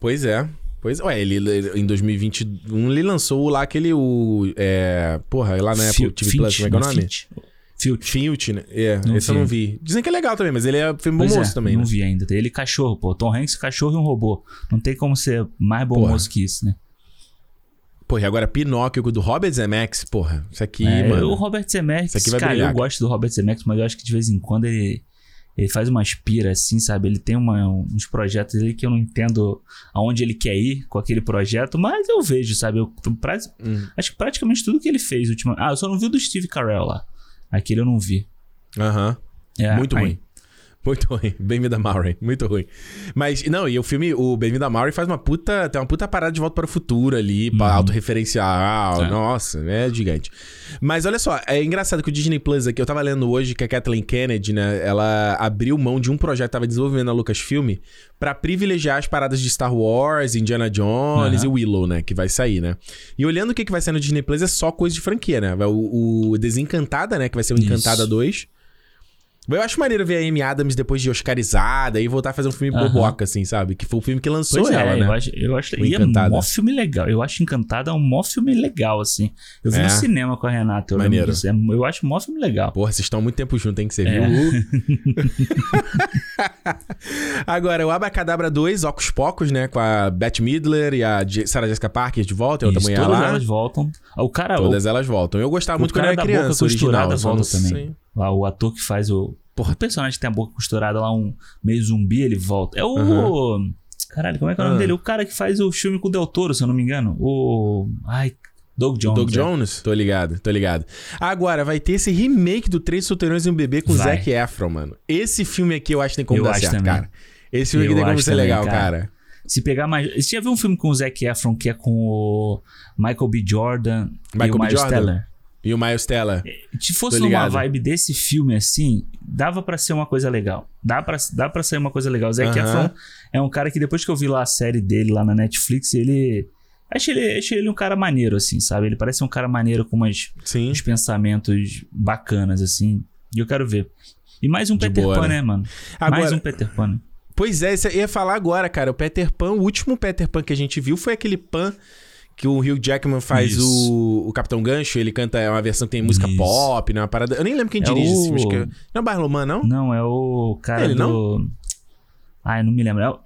Pois é. Pois, ué, ele, em 2021 ele lançou lá aquele, o, é, porra, lá na Apple TV Plus, como é que é o nome? Filch. Filch, né? É, não esse vi. eu não vi. Dizem que é legal também, mas ele é filme bom pois moço é, também, não né? vi ainda. Ele cachorro, pô. Tom Hanks, cachorro e um robô. Não tem como ser mais bom porra. moço que isso, né? Porra, e agora Pinóquio do Robert Zemeckis, porra. Isso aqui, é, mano. O Robert Zemeckis, isso aqui vai cara, brilhar, eu gosto do Robert Zemeckis, mas eu acho que de vez em quando ele ele faz umas piras assim, sabe? Ele tem uma, uns projetos ali que eu não entendo aonde ele quer ir com aquele projeto, mas eu vejo, sabe? Eu, pra, hum. Acho que praticamente tudo que ele fez ultimamente. Ah, eu só não vi o do Steve Carell lá. Aquele eu não vi. Aham. É, Muito ruim. Muito ruim. Bem-vindo a Maury. Muito ruim. Mas, não, e o filme, o Bem-vindo a Maury faz uma puta. Tem uma puta parada de volta para o futuro ali, uhum. autorreferencial. É. Nossa, é gigante. Mas olha só, é engraçado que o Disney Plus aqui, eu tava lendo hoje que a Kathleen Kennedy, né, ela abriu mão de um projeto que tava desenvolvendo na Lucasfilm para privilegiar as paradas de Star Wars, Indiana Jones uhum. e Willow, né, que vai sair, né. E olhando o que, que vai sair no Disney Plus é só coisa de franquia, né. O, o Desencantada, né, que vai ser o Encantada Isso. 2. Eu acho maneiro ver a Amy Adams depois de Oscarizada e voltar a fazer um filme uhum. boboca, assim, sabe? Que foi o filme que lançou pois é, ela, é, né? Eu acho, eu acho e é um mó filme legal. Eu acho Encantada um mó filme legal, assim. Eu vi é. no cinema com a Renata. Eu maneiro. É, eu acho um mó filme legal. Porra, vocês estão muito tempo juntos, tem que ser, é. viu? Agora, o Abacadabra 2, Ocos Pocos, né? Com a Beth Midler e a Sarah Jessica Parker de volta. outra mulher todas lá. elas voltam. O cara, todas o... elas voltam. Eu gostava muito quando eu era criança. Original, volta também. Lá, o ator que faz o. Porra, o personagem que tem a boca costurada lá, um meio zumbi, ele volta. É o. Uhum. Caralho, como é que é o nome uhum. dele? O cara que faz o filme com o Del Toro, se eu não me engano. O. Ai, Doug Jones. Doug é. Jones? Tô ligado, tô ligado. Agora, vai ter esse remake do Três Solteirões e um Bebê com o Zac Efron, mano. Esse filme aqui eu acho que tem como eu dar certo, também. cara. Esse filme aqui tem como ser também, legal, cara. cara. Se pegar mais. Você já viu um filme com o Zac Efron que é com o Michael B. Jordan Michael e o Miles Teller? E o Miles Teller. É, se fosse numa vibe desse filme assim, dava para ser uma coisa legal. Dá pra, dá pra ser uma coisa legal. O Zac uh -huh. Efron é um cara que depois que eu vi lá a série dele lá na Netflix, ele Achei ele, achei ele um cara maneiro, assim, sabe? Ele parece um cara maneiro com umas, Sim. uns pensamentos bacanas, assim. E eu quero ver. E mais um De Peter boa, Pan, né? né, mano? Agora- Mais um Peter Pan. Pois é, isso eu ia falar agora, cara. O Peter Pan, o último Peter Pan que a gente viu foi aquele Pan que o Hugh Jackman faz Isso. o, o Capitão Gancho. Ele canta é uma versão que tem música Isso. pop, né? Uma parada. Eu nem lembro quem É dirige esse filme. que o- é- Não é o Barloman, não? Não, é o cara Ele, do... Ai, não me lembro. É o-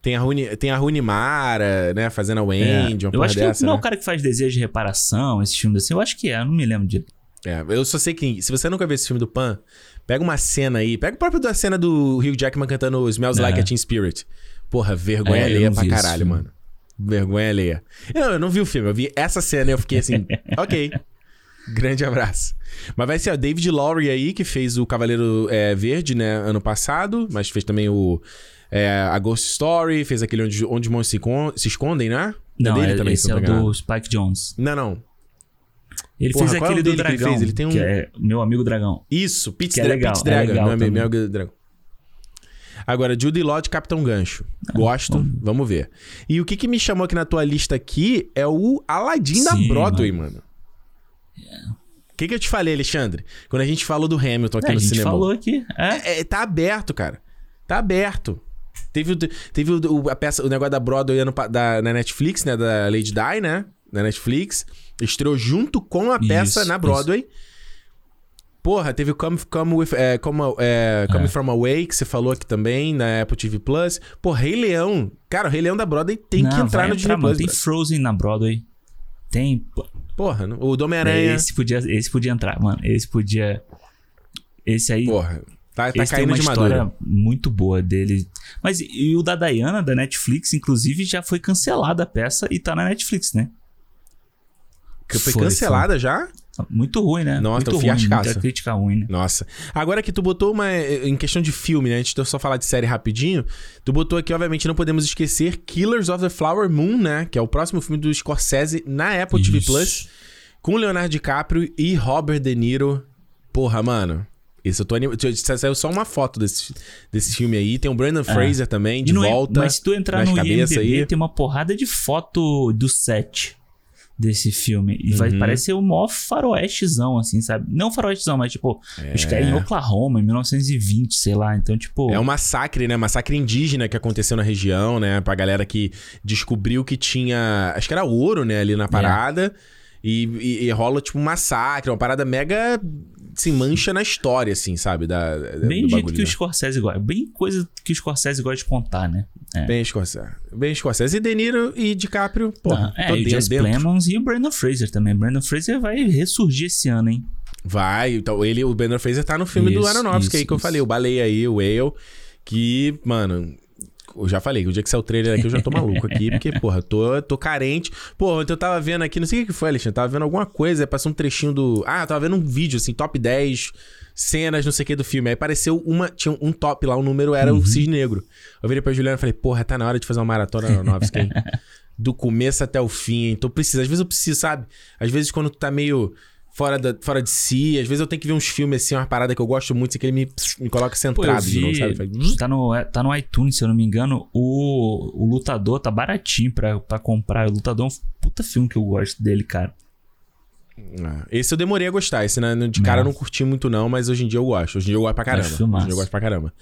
Tem a Runi, tem a Rooney Mara, né? Fazendo a Wendy, é, uma eu acho que dessa, não é né? o cara que faz Desejo de Reparação, esses filmes assim. Eu acho que é, eu não me lembro de... É, eu só sei que se você nunca viu esse filme do Pan, pega uma cena aí, pega o próprio da cena do Hugh Jackman cantando Smells É. Like a Teen Spirit. Porra, vergonha É, eu alheia não pra esse caralho, filme. mano. Vergonha alheia. Eu, eu não vi o filme, eu vi essa cena e eu fiquei assim, ok. Grande abraço. Mas vai ser o David Lowry aí, que fez o Cavaleiro é, Verde, né, ano passado, mas fez também o é, a Ghost Story, fez aquele onde, onde os monstros se, se escondem, né? Não, dele é, também, esse se é não o do Spike Jones. Não, não. Ele Porra, fez é aquele do ele Dragão, fez? Ele tem um- que é Meu Amigo Dragão. Isso, Pete, é legal, Pete é Dragon, legal não é também. meu meu Dragon. Agora, Judy de Capitão Gancho. Gosto, vamos ver. E o que, que me chamou aqui na tua lista aqui é o Aladdin da Sim, Broadway, mano. O que, que eu te falei, Alexandre? Quando a gente falou do Hamilton aqui É, a no gente cinema. falou aqui. É, É, é, tá aberto, cara. Tá aberto. Teve, o, teve o, a peça, o negócio da Broadway ano da, na Netflix, né? Da Lady Di, né? Na Netflix. Estreou junto com a peça Isso, na Broadway. Porra, teve o Come, come, with, é, come, é, come É. From Away, que você falou aqui também, na Apple TV Plus. Pô, Rei Leão. Cara, o Rei Leão da Broadway tem que Não, entrar vai no Disney. Plus. Tem. Frozen na Broadway. Tem. Porra, o do Homem-Aranha. Esse podia, esse podia entrar, mano. Esse podia. Esse aí. Porra, tá, tá esse tem caindo uma de história madura. muito boa dele. Mas e, o da Diana, da Netflix, inclusive, já foi cancelada a peça e tá na Netflix, né? Que foi, Foi, cancelada já? Muito ruim, né? Nossa, muito um ruim, muita crítica ruim, né? Nossa. Agora que tu botou uma. Em questão de filme, né? Antes de eu só falar de série rapidinho. Tu botou aqui, obviamente, não podemos esquecer Killers of the Flower Moon, né? Que é o próximo filme do Scorsese na Apple TV Isso. Plus. Com Leonardo DiCaprio e Robert De Niro. Porra, mano. Isso eu tô animado. Saiu só uma foto desse, desse filme aí. Tem o Brandon Fraser também, de É. Não é- volta. mas se tu entrar no IMDb, aí. tem uma porrada de foto do set desse filme. E vai Uhum. parecer o maior faroestezão, assim, sabe? Não faroestezão, mas tipo, os caras em Oklahoma, em 1920, sei lá. Então, tipo... É um massacre, né? Massacre indígena que aconteceu na região, né? Pra galera que descobriu que tinha. Acho que era ouro, né? É. Ali na parada. E, e- e rola, tipo, um massacre, uma parada mega. Se mancha na história, assim, sabe? Da, da- Bem do do jeito que o? Scorsese gosta. Bem coisa que o Scorsese gosta de contar, né? É. Bem Scorsese. Bem Scorsese. E De Niro e DiCaprio, pô, Ah, é, e Jess. Plemons e o Brandon Fraser também. Brandon Fraser vai ressurgir esse ano, hein? Vai, então ele, o Brendan Fraser tá no filme do Isso, Aronofsky aí isso, que eu isso. falei, o Baleia aí, o Whale, que, mano, eu já falei, o dia que sair o trailer aqui eu já tô maluco aqui, porque, porra, eu tô, tô carente. Porra, ontem eu tava vendo aqui, não sei o que foi, Alexandre, tava vendo alguma coisa, passou um trechinho do... Ah, eu tava vendo um vídeo, assim, top 10 cenas, não sei o que, do filme. Aí apareceu uma, tinha um top lá, o número era Uhum. o Cisne Negro. Eu virei pra Juliana e falei, porra, tá na hora de fazer uma maratona Aronofsky, hein? Do começo até o fim, hein? Tô precisando. Às vezes eu preciso, sabe? Às vezes quando tu tá meio fora, da, fora de si, às vezes eu tenho que ver uns filmes assim, uma parada que eu gosto muito, assim, que ele me, me coloca centrado de novo, sabe? Faz- tá, no, é, tá no iTunes, se eu não me engano, o, o Lutador tá baratinho pra, pra comprar. O Lutador é um puta filme que eu gosto dele, cara. Ah, Esse eu demorei a gostar. Esse né, de cara eu não curti muito, não, mas hoje em dia eu gosto. Hoje em dia eu gosto pra caramba. Hoje em dia eu gosto pra caramba.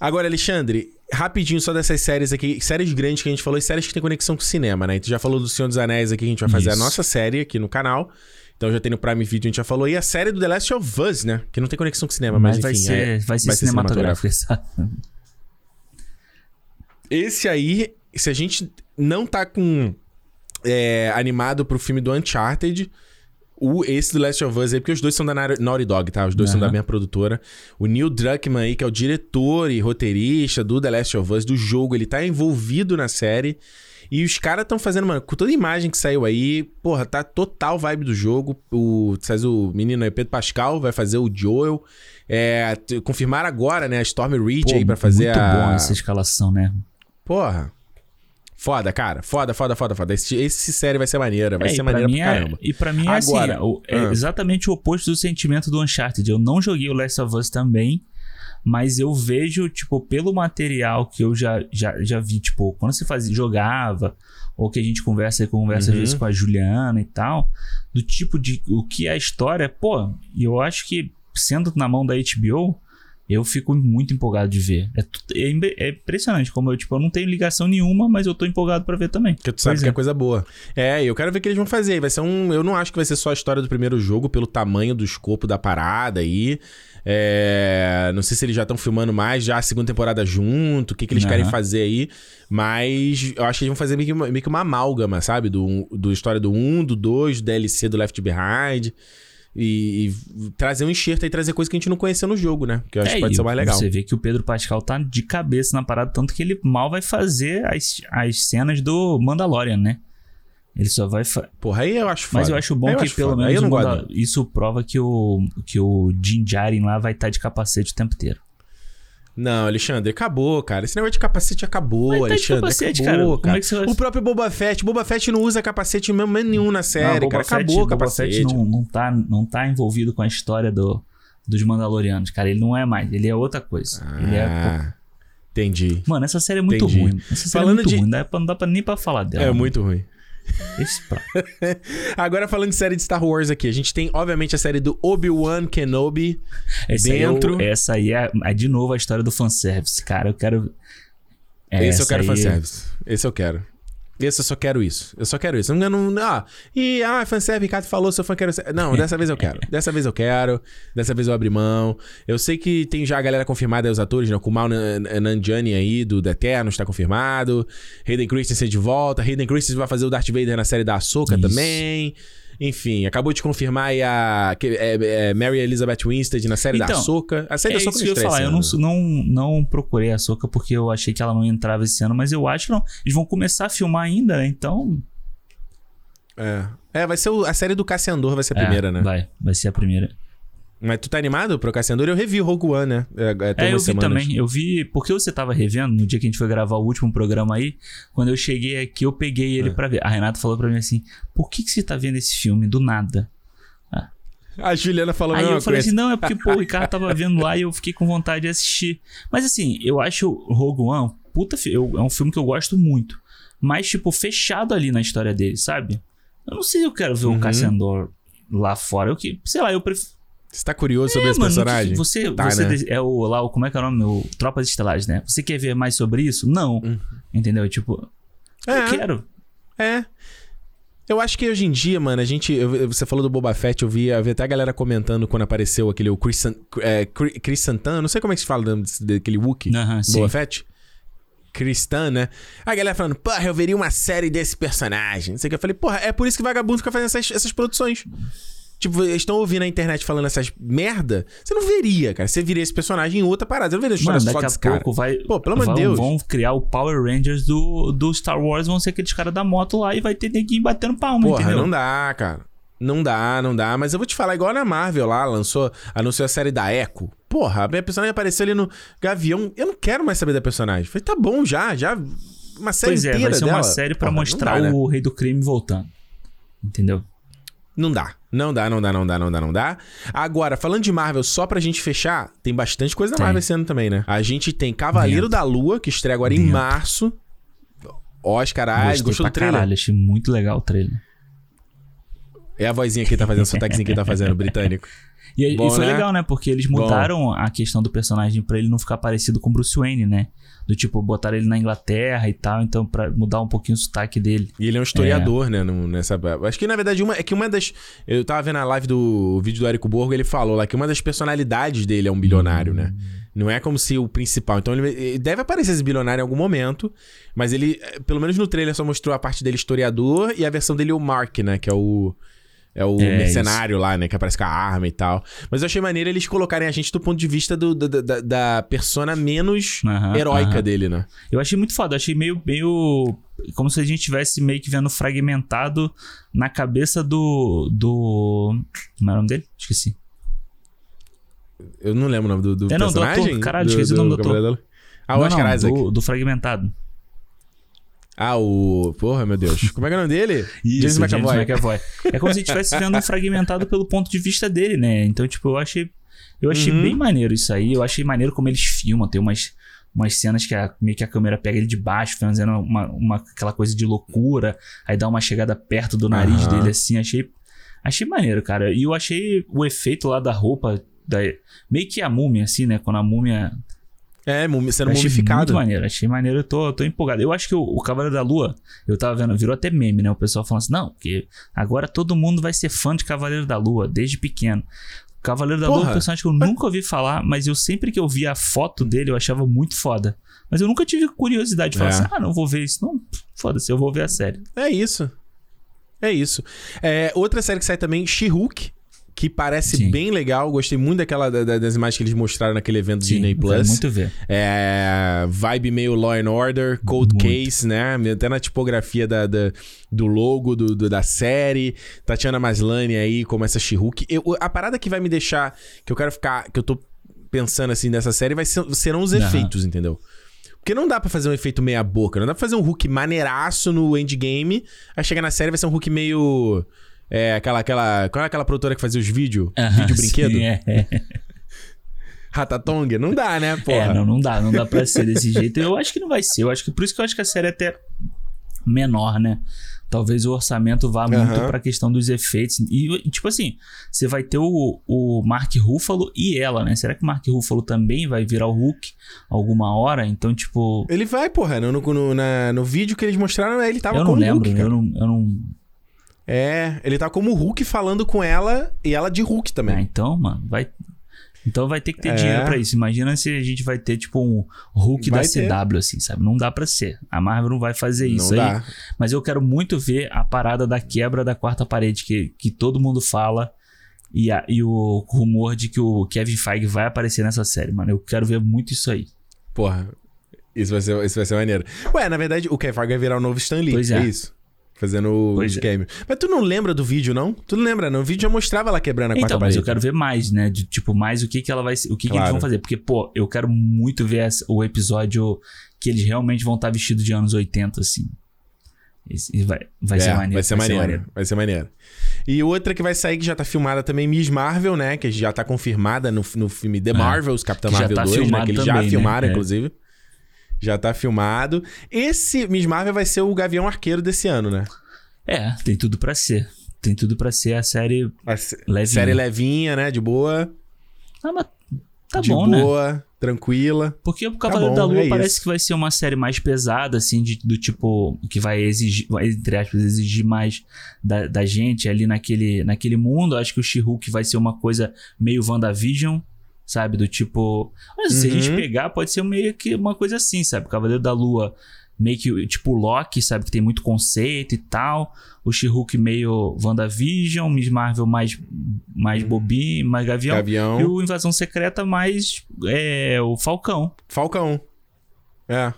Agora, Alexandre, rapidinho só dessas séries aqui, séries grandes que a gente falou e séries que tem conexão com o cinema, né? Tu já falou do Senhor dos Anéis aqui, a gente vai fazer a Isso. nossa série aqui no canal. Então já tem no Prime Video, a gente já falou. E a série do The Last of Us, né? Que não tem conexão com cinema, mas, Mas, vai, enfim. ser, é- vai ser cinematográfico. exato. Esse aí, se a gente não tá com é, animado pro filme do Uncharted, o, esse do Last of Us aí, porque os dois são da Nau- Naughty Dog, tá? Os dois são da mesma produtora. O Neil Druckmann aí, que é o diretor e roteirista do The Last of Us, do jogo, ele tá envolvido na série. E os caras estão fazendo, mano, com toda a imagem que saiu aí, porra, tá total vibe do jogo. O, faz o menino aí, Pedro Pascal, vai fazer o Joel. É, confirmaram agora, né, a Storm Pô, aí pra fazer muito a... bom essa escalação, né? Porra. Foda, cara. Foda, foda, foda, foda. Esse, esse série vai ser maneira. Vai É, ser pra maneira mim pra é- caramba. E pra mim é Agora, assim, o- é ah. exatamente o oposto do sentimento do Uncharted. Eu não joguei o Last of Us também, Mas eu vejo, tipo, pelo material que eu já, já, já vi, tipo, quando você fazia, jogava, ou que a gente conversa conversa uhum. às vezes com a Juliana e tal, do tipo de o que é a história, pô, e eu acho que sendo na mão da HBO, eu fico muito empolgado de ver. É, é, é, impressionante como eu, tipo, eu não tenho ligação nenhuma, mas eu tô empolgado para ver também. Porque tu sabe pois que é. é coisa boa. É, eu quero ver o que eles vão fazer. Vai ser um. Eu não acho que vai ser só a história do primeiro jogo, pelo tamanho do escopo da parada aí. É, não sei se eles já estão filmando mais, já a segunda temporada junto, o que, que eles uhum. querem fazer aí. Mas eu acho que eles vão fazer meio que uma, meio que uma amálgama, sabe? Do, do história do 1, do 2, do DLC do Left Behind. E, e, trazer um enxerto e trazer coisa que a gente não conhecia no jogo, né? Que eu acho é, que pode ser mais legal. Você vê que o Pedro Pascal tá de cabeça na parada, tanto que ele mal vai fazer as, as cenas do Mandalorian, né? Ele só vai. Fa... Porra, aí eu acho foda. Mas eu acho bom que pelo foda. menos isso prova que o, que o Din Djarin lá vai estar tá de capacete o tempo inteiro. Não, Alexandre, acabou, cara. Esse negócio de capacete acabou, Mas Alexandre. Tá capacete, acabou, cara. cara. É vai... O próprio Boba Fett. Boba Fett não usa capacete mesmo nenhum na série, não, cara. acabou o capacete. Boba Fett não, não, tá, não tá envolvido com a história do, dos Mandalorianos, cara. Ele não é mais. Ele é outra coisa. Ah, ele é. Entendi. Mano, essa série é muito Entendi. ruim. Essa série é Falando é muito de... ruim. Não dá, pra, não dá pra, nem pra falar dela. É mano. muito ruim. Agora falando de série de Star Wars aqui, a gente tem obviamente a série do Obi-Wan Kenobi essa dentro. Aí eu, essa aí é, é, de novo a história do fanservice, cara. Eu quero. Esse eu quero aí... fanservice. Esse eu quero. Esse eu só quero isso. Eu só quero isso. Não, não, ah, e ah, fanservice, Ricardo falou, seu fã quero. Não, dessa vez eu quero. Dessa vez eu quero. Dessa vez eu abri mão. Eu sei que tem já a galera confirmada os atores, né? O Kumal Nanjiani aí, do The Eterno, está confirmado. Hayden Christensen de volta. Hayden Christensen vai fazer o Darth Vader na série da Ahsoka também. Enfim, acabou de confirmar aí a é, é, Mary Elizabeth Winstead na série então, da Ahsoka. A série é da Ahsoka isso que eu ia falar. Eu não, não, não procurei a Ahsoka porque eu achei que ela não entrava esse ano, mas eu acho que não. Eles vão começar a filmar ainda, né? Então. É. É, vai ser o, a série do Cassiandor, vai ser a é, primeira, né? Vai, vai ser a primeira. Mas tu tá animado pro Cassiandor? Eu revi o Rogue One, né? É, é, é eu vi semanas. também. Eu vi... Porque você tava revendo no dia que a gente foi gravar o último programa aí. Quando eu cheguei aqui, eu peguei ele é. pra ver. A Renata falou pra mim assim... Por que, que você tá vendo esse filme do nada? Ah. A Juliana falou Aí eu falei coisa. assim, não, é porque, pô, o Ricardo tava vendo lá e eu fiquei com vontade de assistir. Mas assim, eu acho Rogue One, puta, eu, é um filme que eu gosto muito. Mas, tipo, fechado ali na história dele, sabe? Eu não sei se eu quero ver uhum. o Cassiandor lá fora. Eu que, sei lá, eu prefiro você tá curioso sobre é, esse mano, personagem? Você, tá, você né? é o lá, o, como é que é o nome? O Tropas Estelares, né? Você quer ver mais sobre isso? Não. Uhum. Entendeu? Tipo, é, eu quero. É. Eu acho que hoje em dia, mano, a gente. Eu, você falou do Boba Fett, eu vi, eu vi até a galera comentando quando apareceu aquele o Chris, é, Chris Santana, não sei como é que se fala daquele Wookie, uh -huh, Boba Fett. Cristã, né? A galera falando, porra, eu veria uma série desse personagem. Não sei o que. Eu falei, porra, é por isso que vagabundo fica fazendo essas, essas produções. Tipo, eles estão ouvindo na internet falando essas merda, você não veria, cara. Você viria esse personagem em outra parada. Você não veria Mano, daqui a pouco vai. Pô, pelo amor de Deus. Vão criar o Power Rangers do, do Star Wars, vão ser aqueles caras da moto lá e vai ter neguinho batendo palma, Porra, entendeu? não dá, cara. Não dá, não dá. Mas eu vou te falar, igual na Marvel lá, lançou, anunciou a série da Echo. Porra, a minha personagem apareceu ali no Gavião. Eu não quero mais saber da personagem. Falei, tá bom já, já. Uma série pois é, vai ser dela. uma série para mostrar dá, né? o Rei do Crime voltando. Entendeu? Não dá. Não dá, não dá, não dá, não dá, não dá. Agora, falando de Marvel, só pra gente fechar, tem bastante coisa da Marvel esse ano também, né? A gente tem Cavaleiro Dentro. da Lua, que estreia agora Dentro. em março. Oscar Isaac, gostou do trailer? Caralho, achei muito legal o trailer. É a vozinha que tá fazendo, o sotaquezinho que tá fazendo, britânico. E, Bom, e foi né? legal, né? Porque eles mudaram Bom. a questão do personagem pra ele não ficar parecido com Bruce Wayne, né? Do tipo, botar ele na Inglaterra e tal, então para mudar um pouquinho o sotaque dele. E ele é um historiador, é. né, nessa... Acho que, na verdade, uma, é que uma das... Eu tava vendo a live do vídeo do Érico Borgo, ele falou lá que uma das personalidades dele é um bilionário, hum. né? Não é como se o principal. Então ele, ele deve aparecer esse bilionário em algum momento, mas ele, pelo menos no trailer, só mostrou a parte dele historiador e a versão dele o Mark, né, que é o é o é, mercenário isso. lá, né? Que aparece com a arma e tal. Mas eu achei maneiro eles colocarem a gente do ponto de vista do, do da, da persona menos heróica dele, né? Eu achei muito foda. Achei meio, meio. Como se a gente tivesse meio que vendo fragmentado na cabeça do. do. Como é o nome dele? Esqueci. Eu não lembro o nome do, do é, não, personagem. Do ator. Caralho, esqueci do, o nome do ator. Ah, o Oscar Isaac. Do, do fragmentado. Ah, o. Porra, meu Deus. Como é que é o nome dele? Isso, James McAvoy. James McAvoy. É como se estivesse vendo fragmentado pelo ponto de vista dele, né? Então, tipo, eu achei. Eu achei uhum. bem maneiro isso aí. Eu achei maneiro como eles filmam. Tem umas, umas cenas que a, meio que a câmera pega ele de baixo, fazendo uma, uma, aquela coisa de loucura. Aí dá uma chegada perto do nariz uhum. dele, assim. Achei, achei maneiro, cara. E eu achei o efeito lá da roupa. Da, meio que a múmia, assim, né? Quando a múmia é, sendo achei mumificado. Muito maneiro, achei maneiro, eu tô, tô empolgado. Eu acho que o, o Cavaleiro da Lua, eu tava vendo, virou até meme, né? O pessoal falando assim, não, porque agora todo mundo vai ser fã de Cavaleiro da Lua, desde pequeno. Cavaleiro da Porra. Lua é um personagem que eu nunca ouvi falar, mas eu sempre que eu via a foto dele, eu achava muito foda. Mas eu nunca tive curiosidade de falar é. assim, ah, não vou ver isso. Não, foda-se, eu vou ver a série. É isso. É isso. É, outra série que sai também, She-Hulk que parece Sim. bem legal. Gostei muito daquela da, das imagens que eles mostraram naquele evento Sim, Disney Plus. muito ver. É, vibe meio Law and Order, Cold muito. Case, né? Até na tipografia da, da do logo do, do, da série. Tatiana Maslany aí, como essa She-Hulk. A parada que vai me deixar. Que eu quero ficar. Que eu tô pensando assim nessa série vai ser, serão os efeitos, entendeu? Porque não dá para fazer um efeito meia boca. Não dá pra fazer um Hulk maneiraço no endgame. Aí chegar na série vai ser um Hulk meio é, aquela, aquela. Qual é aquela produtora que fazia os vídeos? -huh, vídeo brinquedo? Sim, é. Ratatonga? Não dá, né, pô? É, não, não dá, não dá pra ser desse jeito. Eu acho que não vai ser. Eu acho que por isso que eu acho que a série é até menor, né? Talvez o orçamento vá muito uhum. pra questão dos efeitos. E, tipo assim, você vai ter o, o Mark Ruffalo e ela, né? Será que o Mark Ruffalo também vai virar o Hulk alguma hora? Então, tipo. Ele vai, porra. No, no, na, no vídeo que eles mostraram, ele tava eu não lembro, Hulk, eu não, eu não é, ele tá como Hulk falando com ela e ela de Hulk também. Ah, então, mano, vai. Então vai ter que ter é. dinheiro pra isso. Imagina se a gente vai ter, tipo, um Hulk vai da ter. CW, assim, sabe? Não dá pra ser. A Marvel não vai fazer isso não aí. Dá. Mas eu quero muito ver a parada da quebra da quarta parede, que, que todo mundo fala. E, a, e o rumor de que o Kevin Feige vai aparecer nessa série, mano. Eu quero ver muito isso aí. Porra, isso vai ser, isso vai ser maneiro. Ué, na verdade, o Kevin Feige vai virar o novo Stan Lee. Pois é. é isso. Fazendo pois os é. Mas tu não lembra do vídeo, não? Tu não lembra, não? O vídeo já mostrava ela quebrando a então, quarta parede. Então, mas eu quero ver mais, né? De, tipo, mais o que que ela vai... O que, claro. que eles vão fazer. Porque, pô, eu quero muito ver o episódio que eles realmente vão estar vestidos de anos 80, assim. Esse, vai, vai, é, ser maneiro, vai ser maneiro. Vai ser maneiro. Vai ser maneiro. E outra que vai sair, que já tá filmada também, Miss Marvel, né? Que já tá confirmada no, no filme The é. Marvels, Capitão Marvel tá 2, né? Que eles também, já filmaram, né? inclusive. Já tá filmado. Esse Miss Marvel vai ser o Gavião Arqueiro desse ano, né? É, tem tudo para ser. Tem tudo para ser a série a levinha. Série levinha, né? De boa. Ah, mas tá de bom, né? De boa, tranquila. Porque o tá Cavaleiro tá bom, da Lua é parece isso. que vai ser uma série mais pesada, assim, de, do tipo, que vai exigir, entre aspas, exigir mais da, da gente ali naquele, naquele mundo. Acho que o She-Hulk vai ser uma coisa meio WandaVision, sabe? Do tipo. Mas uhum. se a gente uhum. pegar, pode ser meio que uma coisa assim, sabe? Cavaleiro da Lua meio que tipo Loki, sabe? Que tem muito conceito e tal. O She-Hulk meio WandaVision, Miss Marvel mais, mais hum. bobinho, mais gavião, gavião. E o Invasão Secreta mais é, o Falcão. Falcão. É.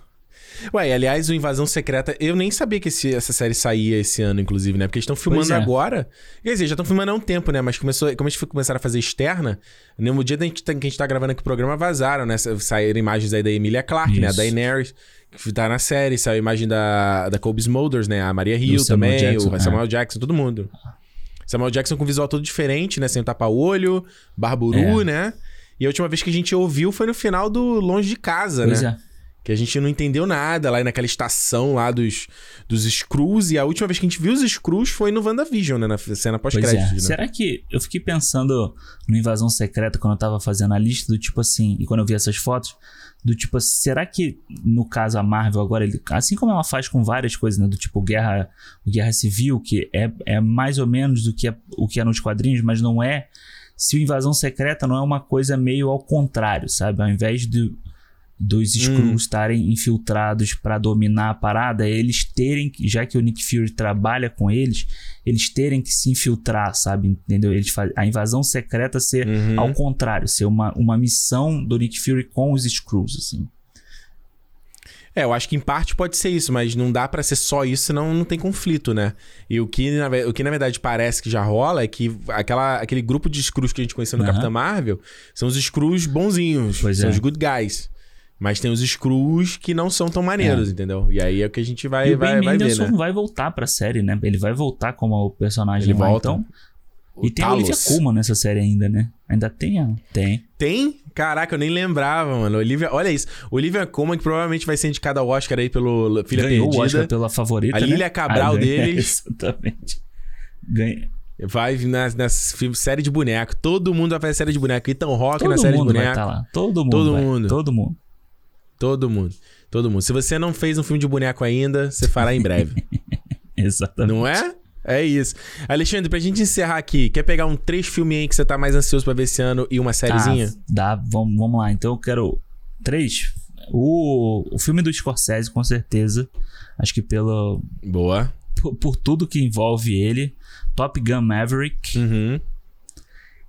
Ué, aliás, o Invasão Secreta, eu nem sabia que esse, essa série saía esse ano, inclusive, né? Porque eles estão filmando é. agora. Quer dizer, já estão filmando há um tempo, né? Mas começou, como eles começaram a fazer externa, no dia que a gente tá gravando aqui o programa, vazaram, né? Saíram imagens aí da Emilia Clarke, Isso. né? A Daenerys que tá na série, saiu a imagem da, da Kobe Smulders, né? A Maria Hill também, Jackson, o Samuel é. Jackson, todo mundo. Samuel Jackson com visual todo diferente, né? Sem tapa-olho, barburu, é. né? E a última vez que a gente ouviu foi no final do Longe de Casa, pois né? É. Que a gente não entendeu nada lá naquela estação lá dos, dos Screws. E a última vez que a gente viu os Screws foi no WandaVision, né? Na cena pós-crédito. É. Né? Será que... Eu fiquei pensando no Invasão Secreta quando eu tava fazendo a lista do tipo assim... E quando eu vi essas fotos do tipo, será que no caso a Marvel agora, ele, assim como ela faz com várias coisas, né, do tipo Guerra, Guerra Civil, que é, é mais ou menos do que é, o que é nos quadrinhos, mas não é. Se o Invasão Secreta não é uma coisa meio ao contrário, sabe? Ao invés de dos hum. Skrulls hum. estarem infiltrados para dominar a parada, eles terem, já que o Nick Fury trabalha com eles, eles terem que se infiltrar, sabe? Entendeu? Eles faz, a invasão secreta ser uhum. ao contrário, ser uma, uma missão do Nick Fury com os Skrulls, assim. É, eu acho que em parte pode ser isso, mas não dá para ser só isso, senão não tem conflito, né? E o que, na, o que na verdade parece que já rola é que aquela, aquele grupo de Skrulls que a gente conheceu no uhum. Capitão Marvel são os Skrulls bonzinhos, pois são é. os good guys. Mas tem os Screws que não são tão maneiros, é. entendeu? E aí é o que a gente vai, e vai, o ben vai ver, né? vai voltar pra série, né? Ele vai voltar como o personagem Ele lá, volta. então... e tem Talos. a Olivia Colman nessa série ainda, né? Ainda tem? Tem. Tem? Caraca, eu nem lembrava, mano. Olivia, olha isso. Olivia Colman, que provavelmente vai ser indicada ao Oscar aí pelo Filha Ganhou Perdida. o Oscar pela favorita, A né? Lilia Cabral ah, deles. Exatamente. Ganha. Vai na, na série de boneco. Todo mundo vai fazer série de boneco. Ethan Rock Todo na série de boneco. Vai tá lá. Todo mundo. Todo vai. mundo. Todo mundo. Todo mundo. Todo mundo. Se você não fez um filme de boneco ainda, você fará em breve. Exatamente. Não é? É isso. Alexandre, pra gente encerrar aqui, quer pegar um três filmes aí que você tá mais ansioso pra ver esse ano e uma sériezinha? Ah, dá, vamos, vamos lá. Então eu quero três. O, o filme do Scorsese, com certeza. Acho que pelo. Boa. Por, por tudo que envolve ele. Top Gun Maverick. Uhum.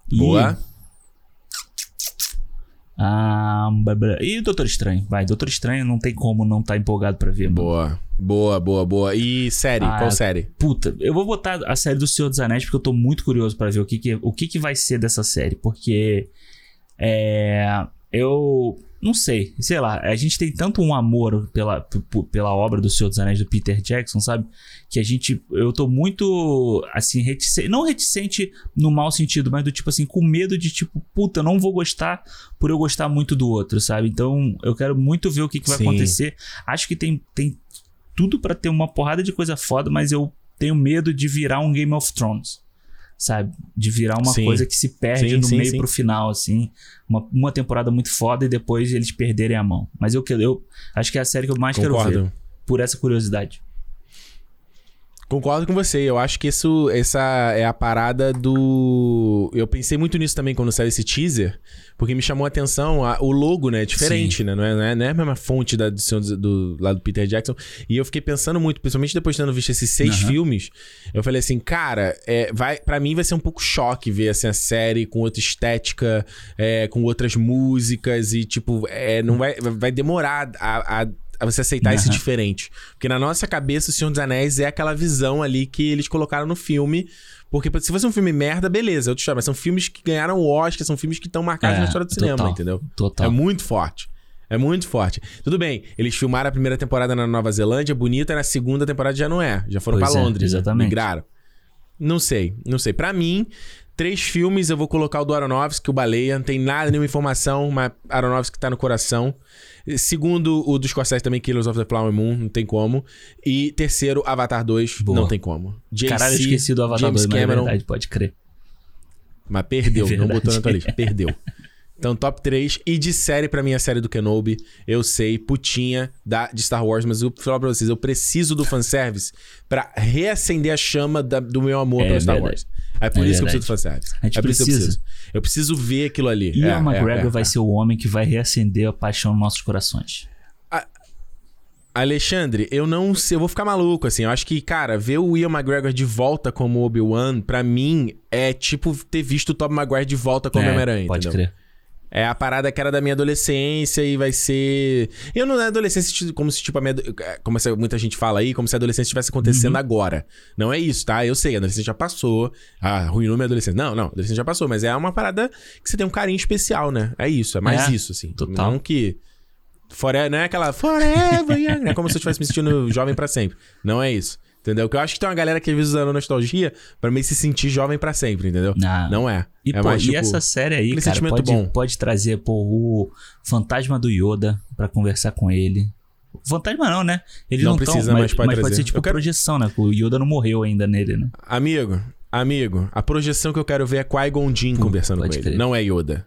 E... Boa. Ah, e o Doutor Estranho? Vai, Doutor Estranho não tem como não estar tá empolgado pra ver, mano. Boa. Boa, boa, boa. E série? Ah, Qual série? Puta, eu vou botar a série do Senhor dos Anéis porque eu tô muito curioso para ver o que que, o que que vai ser dessa série. Porque. É. Eu não sei, sei lá, a gente tem tanto um amor pela, pela obra do Senhor dos Anéis do Peter Jackson, sabe? Que a gente, eu tô muito, assim, reticente, não reticente no mau sentido, mas do tipo assim, com medo de tipo, puta, não vou gostar por eu gostar muito do outro, sabe? Então, eu quero muito ver o que, que vai Sim. acontecer. Acho que tem, tem tudo para ter uma porrada de coisa foda, mas eu tenho medo de virar um Game of Thrones sabe? De virar uma sim. coisa que se perde sim, no sim, meio sim. pro final, assim. Uma, uma temporada muito foda e depois eles perderem a mão. Mas eu, eu acho que é a série que eu mais Concordo. quero ver. Por essa curiosidade. Concordo com você. Eu acho que isso, essa é a parada do. Eu pensei muito nisso também quando saiu esse teaser, porque me chamou a atenção a, o logo, né? É diferente, Sim. né? Não é, não é, não, é, a mesma fonte da, do, do, do, lá do Peter Jackson. E eu fiquei pensando muito, principalmente depois de tendo visto esses seis uhum. filmes, eu falei assim, cara, é, vai, para mim vai ser um pouco choque ver assim, a série com outra estética, é, com outras músicas e, tipo, é, não vai, vai demorar a, a a você aceitar uhum. esse diferente. Porque na nossa cabeça, O Senhor dos Anéis é aquela visão ali que eles colocaram no filme. Porque se fosse um filme merda, beleza, eu te chamo. Mas são filmes que ganharam o Oscar, são filmes que estão marcados é, na história do cinema, total, entendeu? Total. É muito forte. É muito forte. Tudo bem, eles filmaram a primeira temporada na Nova Zelândia, bonita, na segunda temporada já não é. Já foram para é, Londres. Exatamente. Migraram. Não sei, não sei. Para mim, três filmes eu vou colocar o do Aronofsky, o Baleia. Não tem nada, nenhuma informação, mas Aronofsky tá no coração. Segundo, o dos Scorsese também, Killers of the Flower Moon, não tem como. E terceiro, Avatar 2, Boa. não tem como. JC, Caralho, eu esqueci do Avatar James 2, Cameron, mas é verdade, pode crer. Mas perdeu, é não botou na tua lista, perdeu. Então, top 3. E de série, pra mim, a série do Kenobi. Eu sei, putinha da, de Star Wars. Mas eu vou falar pra vocês, eu preciso do fanservice pra reacender a chama da, do meu amor é, pelo Star verdade. Wars. É por é isso verdade. que eu preciso fanservice. A gente é precisa. eu preciso. Eu preciso ver aquilo ali. E é, o McGregor é, é, vai é. ser o homem que vai reacender a paixão nos nossos corações. Alexandre, eu não sei, eu vou ficar maluco, assim. Eu acho que, cara, ver o Ian McGregor de volta como Obi-Wan, pra mim, é tipo ter visto o Tom Maguire de volta como Homem-Aranha. Pode entendeu? crer. É a parada que era da minha adolescência e vai ser. Eu não é adolescência como se, tipo, a minha. Como muita gente fala aí, como se a adolescência estivesse acontecendo uhum. agora. Não é isso, tá? Eu sei, a adolescência já passou. Ah, ruinou minha adolescência. Não, não, a adolescência já passou, mas é uma parada que você tem um carinho especial, né? É isso, é mais é, isso, assim. Total. Não que. Forever, não é aquela Forever Young, é como se eu estivesse me sentindo jovem para sempre. Não é isso. Entendeu? Que eu acho que tem uma galera que às vezes usa nostalgia pra meio se sentir jovem para sempre, entendeu? Não, não é. E, é pô, mais, tipo, e essa série aí, cara, pode, bom. pode trazer pô, o fantasma do Yoda para conversar com ele. Fantasma não, né? Ele não, não precisa, tão, mas, pode, mas pode ser tipo quero... projeção, né? O Yoda não morreu ainda nele, né? Amigo, amigo, a projeção que eu quero ver é Qui-Gon Jinn conversando com ele. Não é Yoda.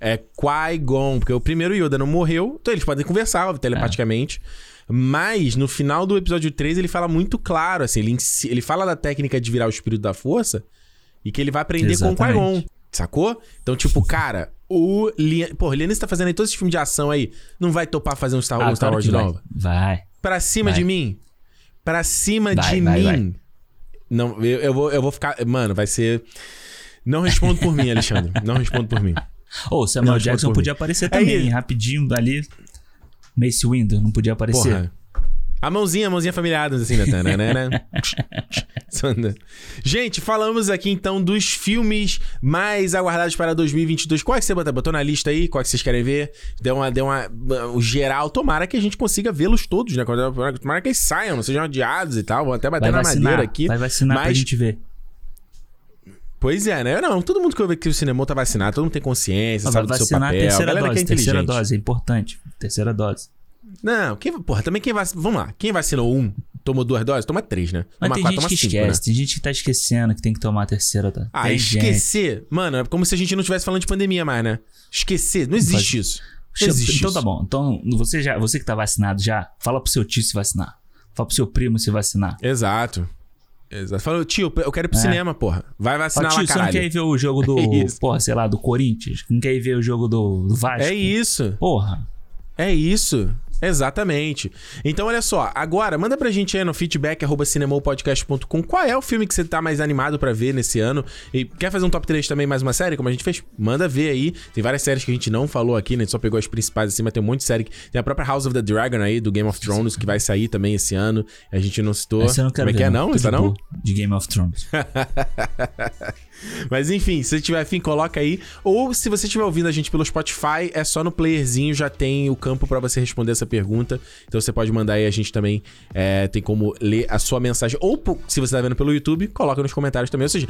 É Qui-Gon, porque o primeiro Yoda não morreu, então eles podem conversar telepaticamente. É. Mas no final do episódio 3 ele fala muito claro, assim, ele, ele fala da técnica de virar o espírito da força e que ele vai aprender Exatamente. com o Qui-Gon. Sacou? Então, tipo, cara, o Lian... Pô, o Lianis tá fazendo aí todo esse filme de ação aí. Não vai topar fazer um Star, ah, um Star Wars de novo? Vai. Pra cima vai. de mim? Pra cima vai, de mim? Não, eu, eu, vou, eu vou ficar. Mano, vai ser. Não respondo por mim, Alexandre. Não respondo por mim. Ô, oh, Samuel Jackson podia aparecer é também, rapidinho ali. Mace Windu não podia aparecer. Porra. A mãozinha, a mãozinha familiar, assim, né? Gente, falamos aqui então dos filmes mais aguardados para 2022. Qual é que você botou, botou na lista aí? Qual é que vocês querem ver? Deu uma, deu uma. O geral, tomara que a gente consiga vê-los todos, né? Tomara que eles saiam, não sejam adiados e tal. Vou até bater Vai na vacinar. madeira aqui. Vai vacinar mas... pra gente ver. Pois é, né? Não, todo mundo que eu ver que o cinema tá vacinado, todo mundo tem consciência, sabe do seu vacinar a papel. terceira galera que é dose, terceira dose, é importante. Terceira dose. Não, quem, porra, também quem vacinou. Vamos lá. Quem vacinou um, tomou duas doses, toma três, né? Mas toma tem quatro, gente que cinco, esquece, né? tem gente que tá esquecendo que tem que tomar a terceira dose. Ah, tem gente. esquecer. Mano, é como se a gente não estivesse falando de pandemia mais, né? Esquecer. Não existe isso. Não existe então isso. tá bom. Então, você, já, você que tá vacinado já, fala pro seu tio se vacinar. Fala pro seu primo se vacinar. Exato. Exato. Falou, tio, eu quero ir pro É. cinema, porra. Vai Ó, vacinar tio, lá, você não caralho. quer ir ver o jogo do, É porra, sei lá, do Corinthians? Não quer ir ver o jogo do, do Vasco? É isso. Porra. É isso. Exatamente. Então, olha só, agora, manda pra gente aí no feedback cinemopodcast.com qual é o filme que você tá mais animado pra ver nesse ano. E quer fazer um top 3 também, mais uma série, como a gente fez? Manda ver aí. Tem várias séries que a gente não falou aqui, né? A gente só pegou as principais assim, mas tem um monte de série. Tem a própria House of the Dragon aí, do Game of Thrones, que vai sair também esse ano. A gente não citou. Essa eu não quero como é ver. que é, não? Essa não? De Game of Thrones. Mas enfim, se tiver afim, coloca aí. Ou se você estiver ouvindo a gente pelo Spotify, é só no playerzinho, já tem o campo pra você responder essa pergunta. Então você pode mandar aí, a gente também é, tem como ler a sua mensagem. Ou se você tá vendo pelo YouTube, coloca nos comentários também. Ou seja,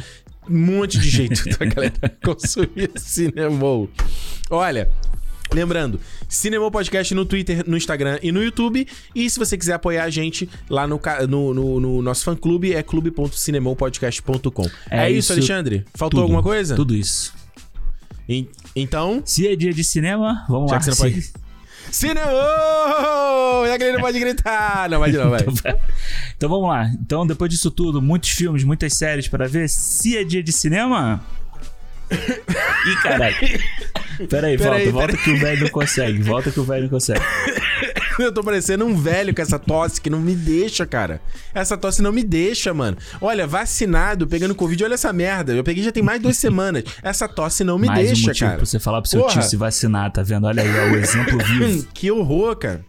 um monte de jeito da galera consumir cinema. Olha. Lembrando, Cinema Podcast no Twitter, no Instagram e no YouTube. E se você quiser apoiar a gente lá no, no, no- no nosso fã-clube, é clube.cinemopodcast.com. É, É isso, Alexandre? Faltou Tudo. alguma coisa? Tudo isso. En- então, Se é dia de cinema, vamos Já lá. que você não Se- Cinema! E a galera não pode gritar! Não, vai de novo, vai. Então vamos lá. Então, depois disso tudo, muitos filmes, muitas séries para ver. Se é dia de cinema. Ih, caralho. Pera aí, volta, aí, volta pera que o velho não consegue. Volta que o velho não consegue. Eu tô parecendo um velho com essa tosse que não me deixa, cara. Essa tosse não me deixa, mano. Olha, vacinado, pegando Covid, olha essa merda. Eu peguei já tem mais duas semanas. Essa tosse não me Mais um deixa, motivo cara. pra você falar pro seu Porra. tio se vacinar, tá vendo? Olha aí, é o exemplo vivo. que horror, cara.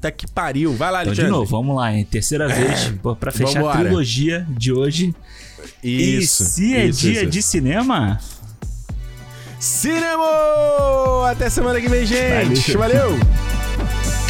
Tá que pariu. Vai lá, Então, Alexandre. de novo, vamos lá, hein? Terceira vez, pô, pra fechar Vambora. a trilogia de hoje. Isso. e se é isso, dia isso. de cinema, Cinema! Até semana que vem, gente. Valeu. Valeu.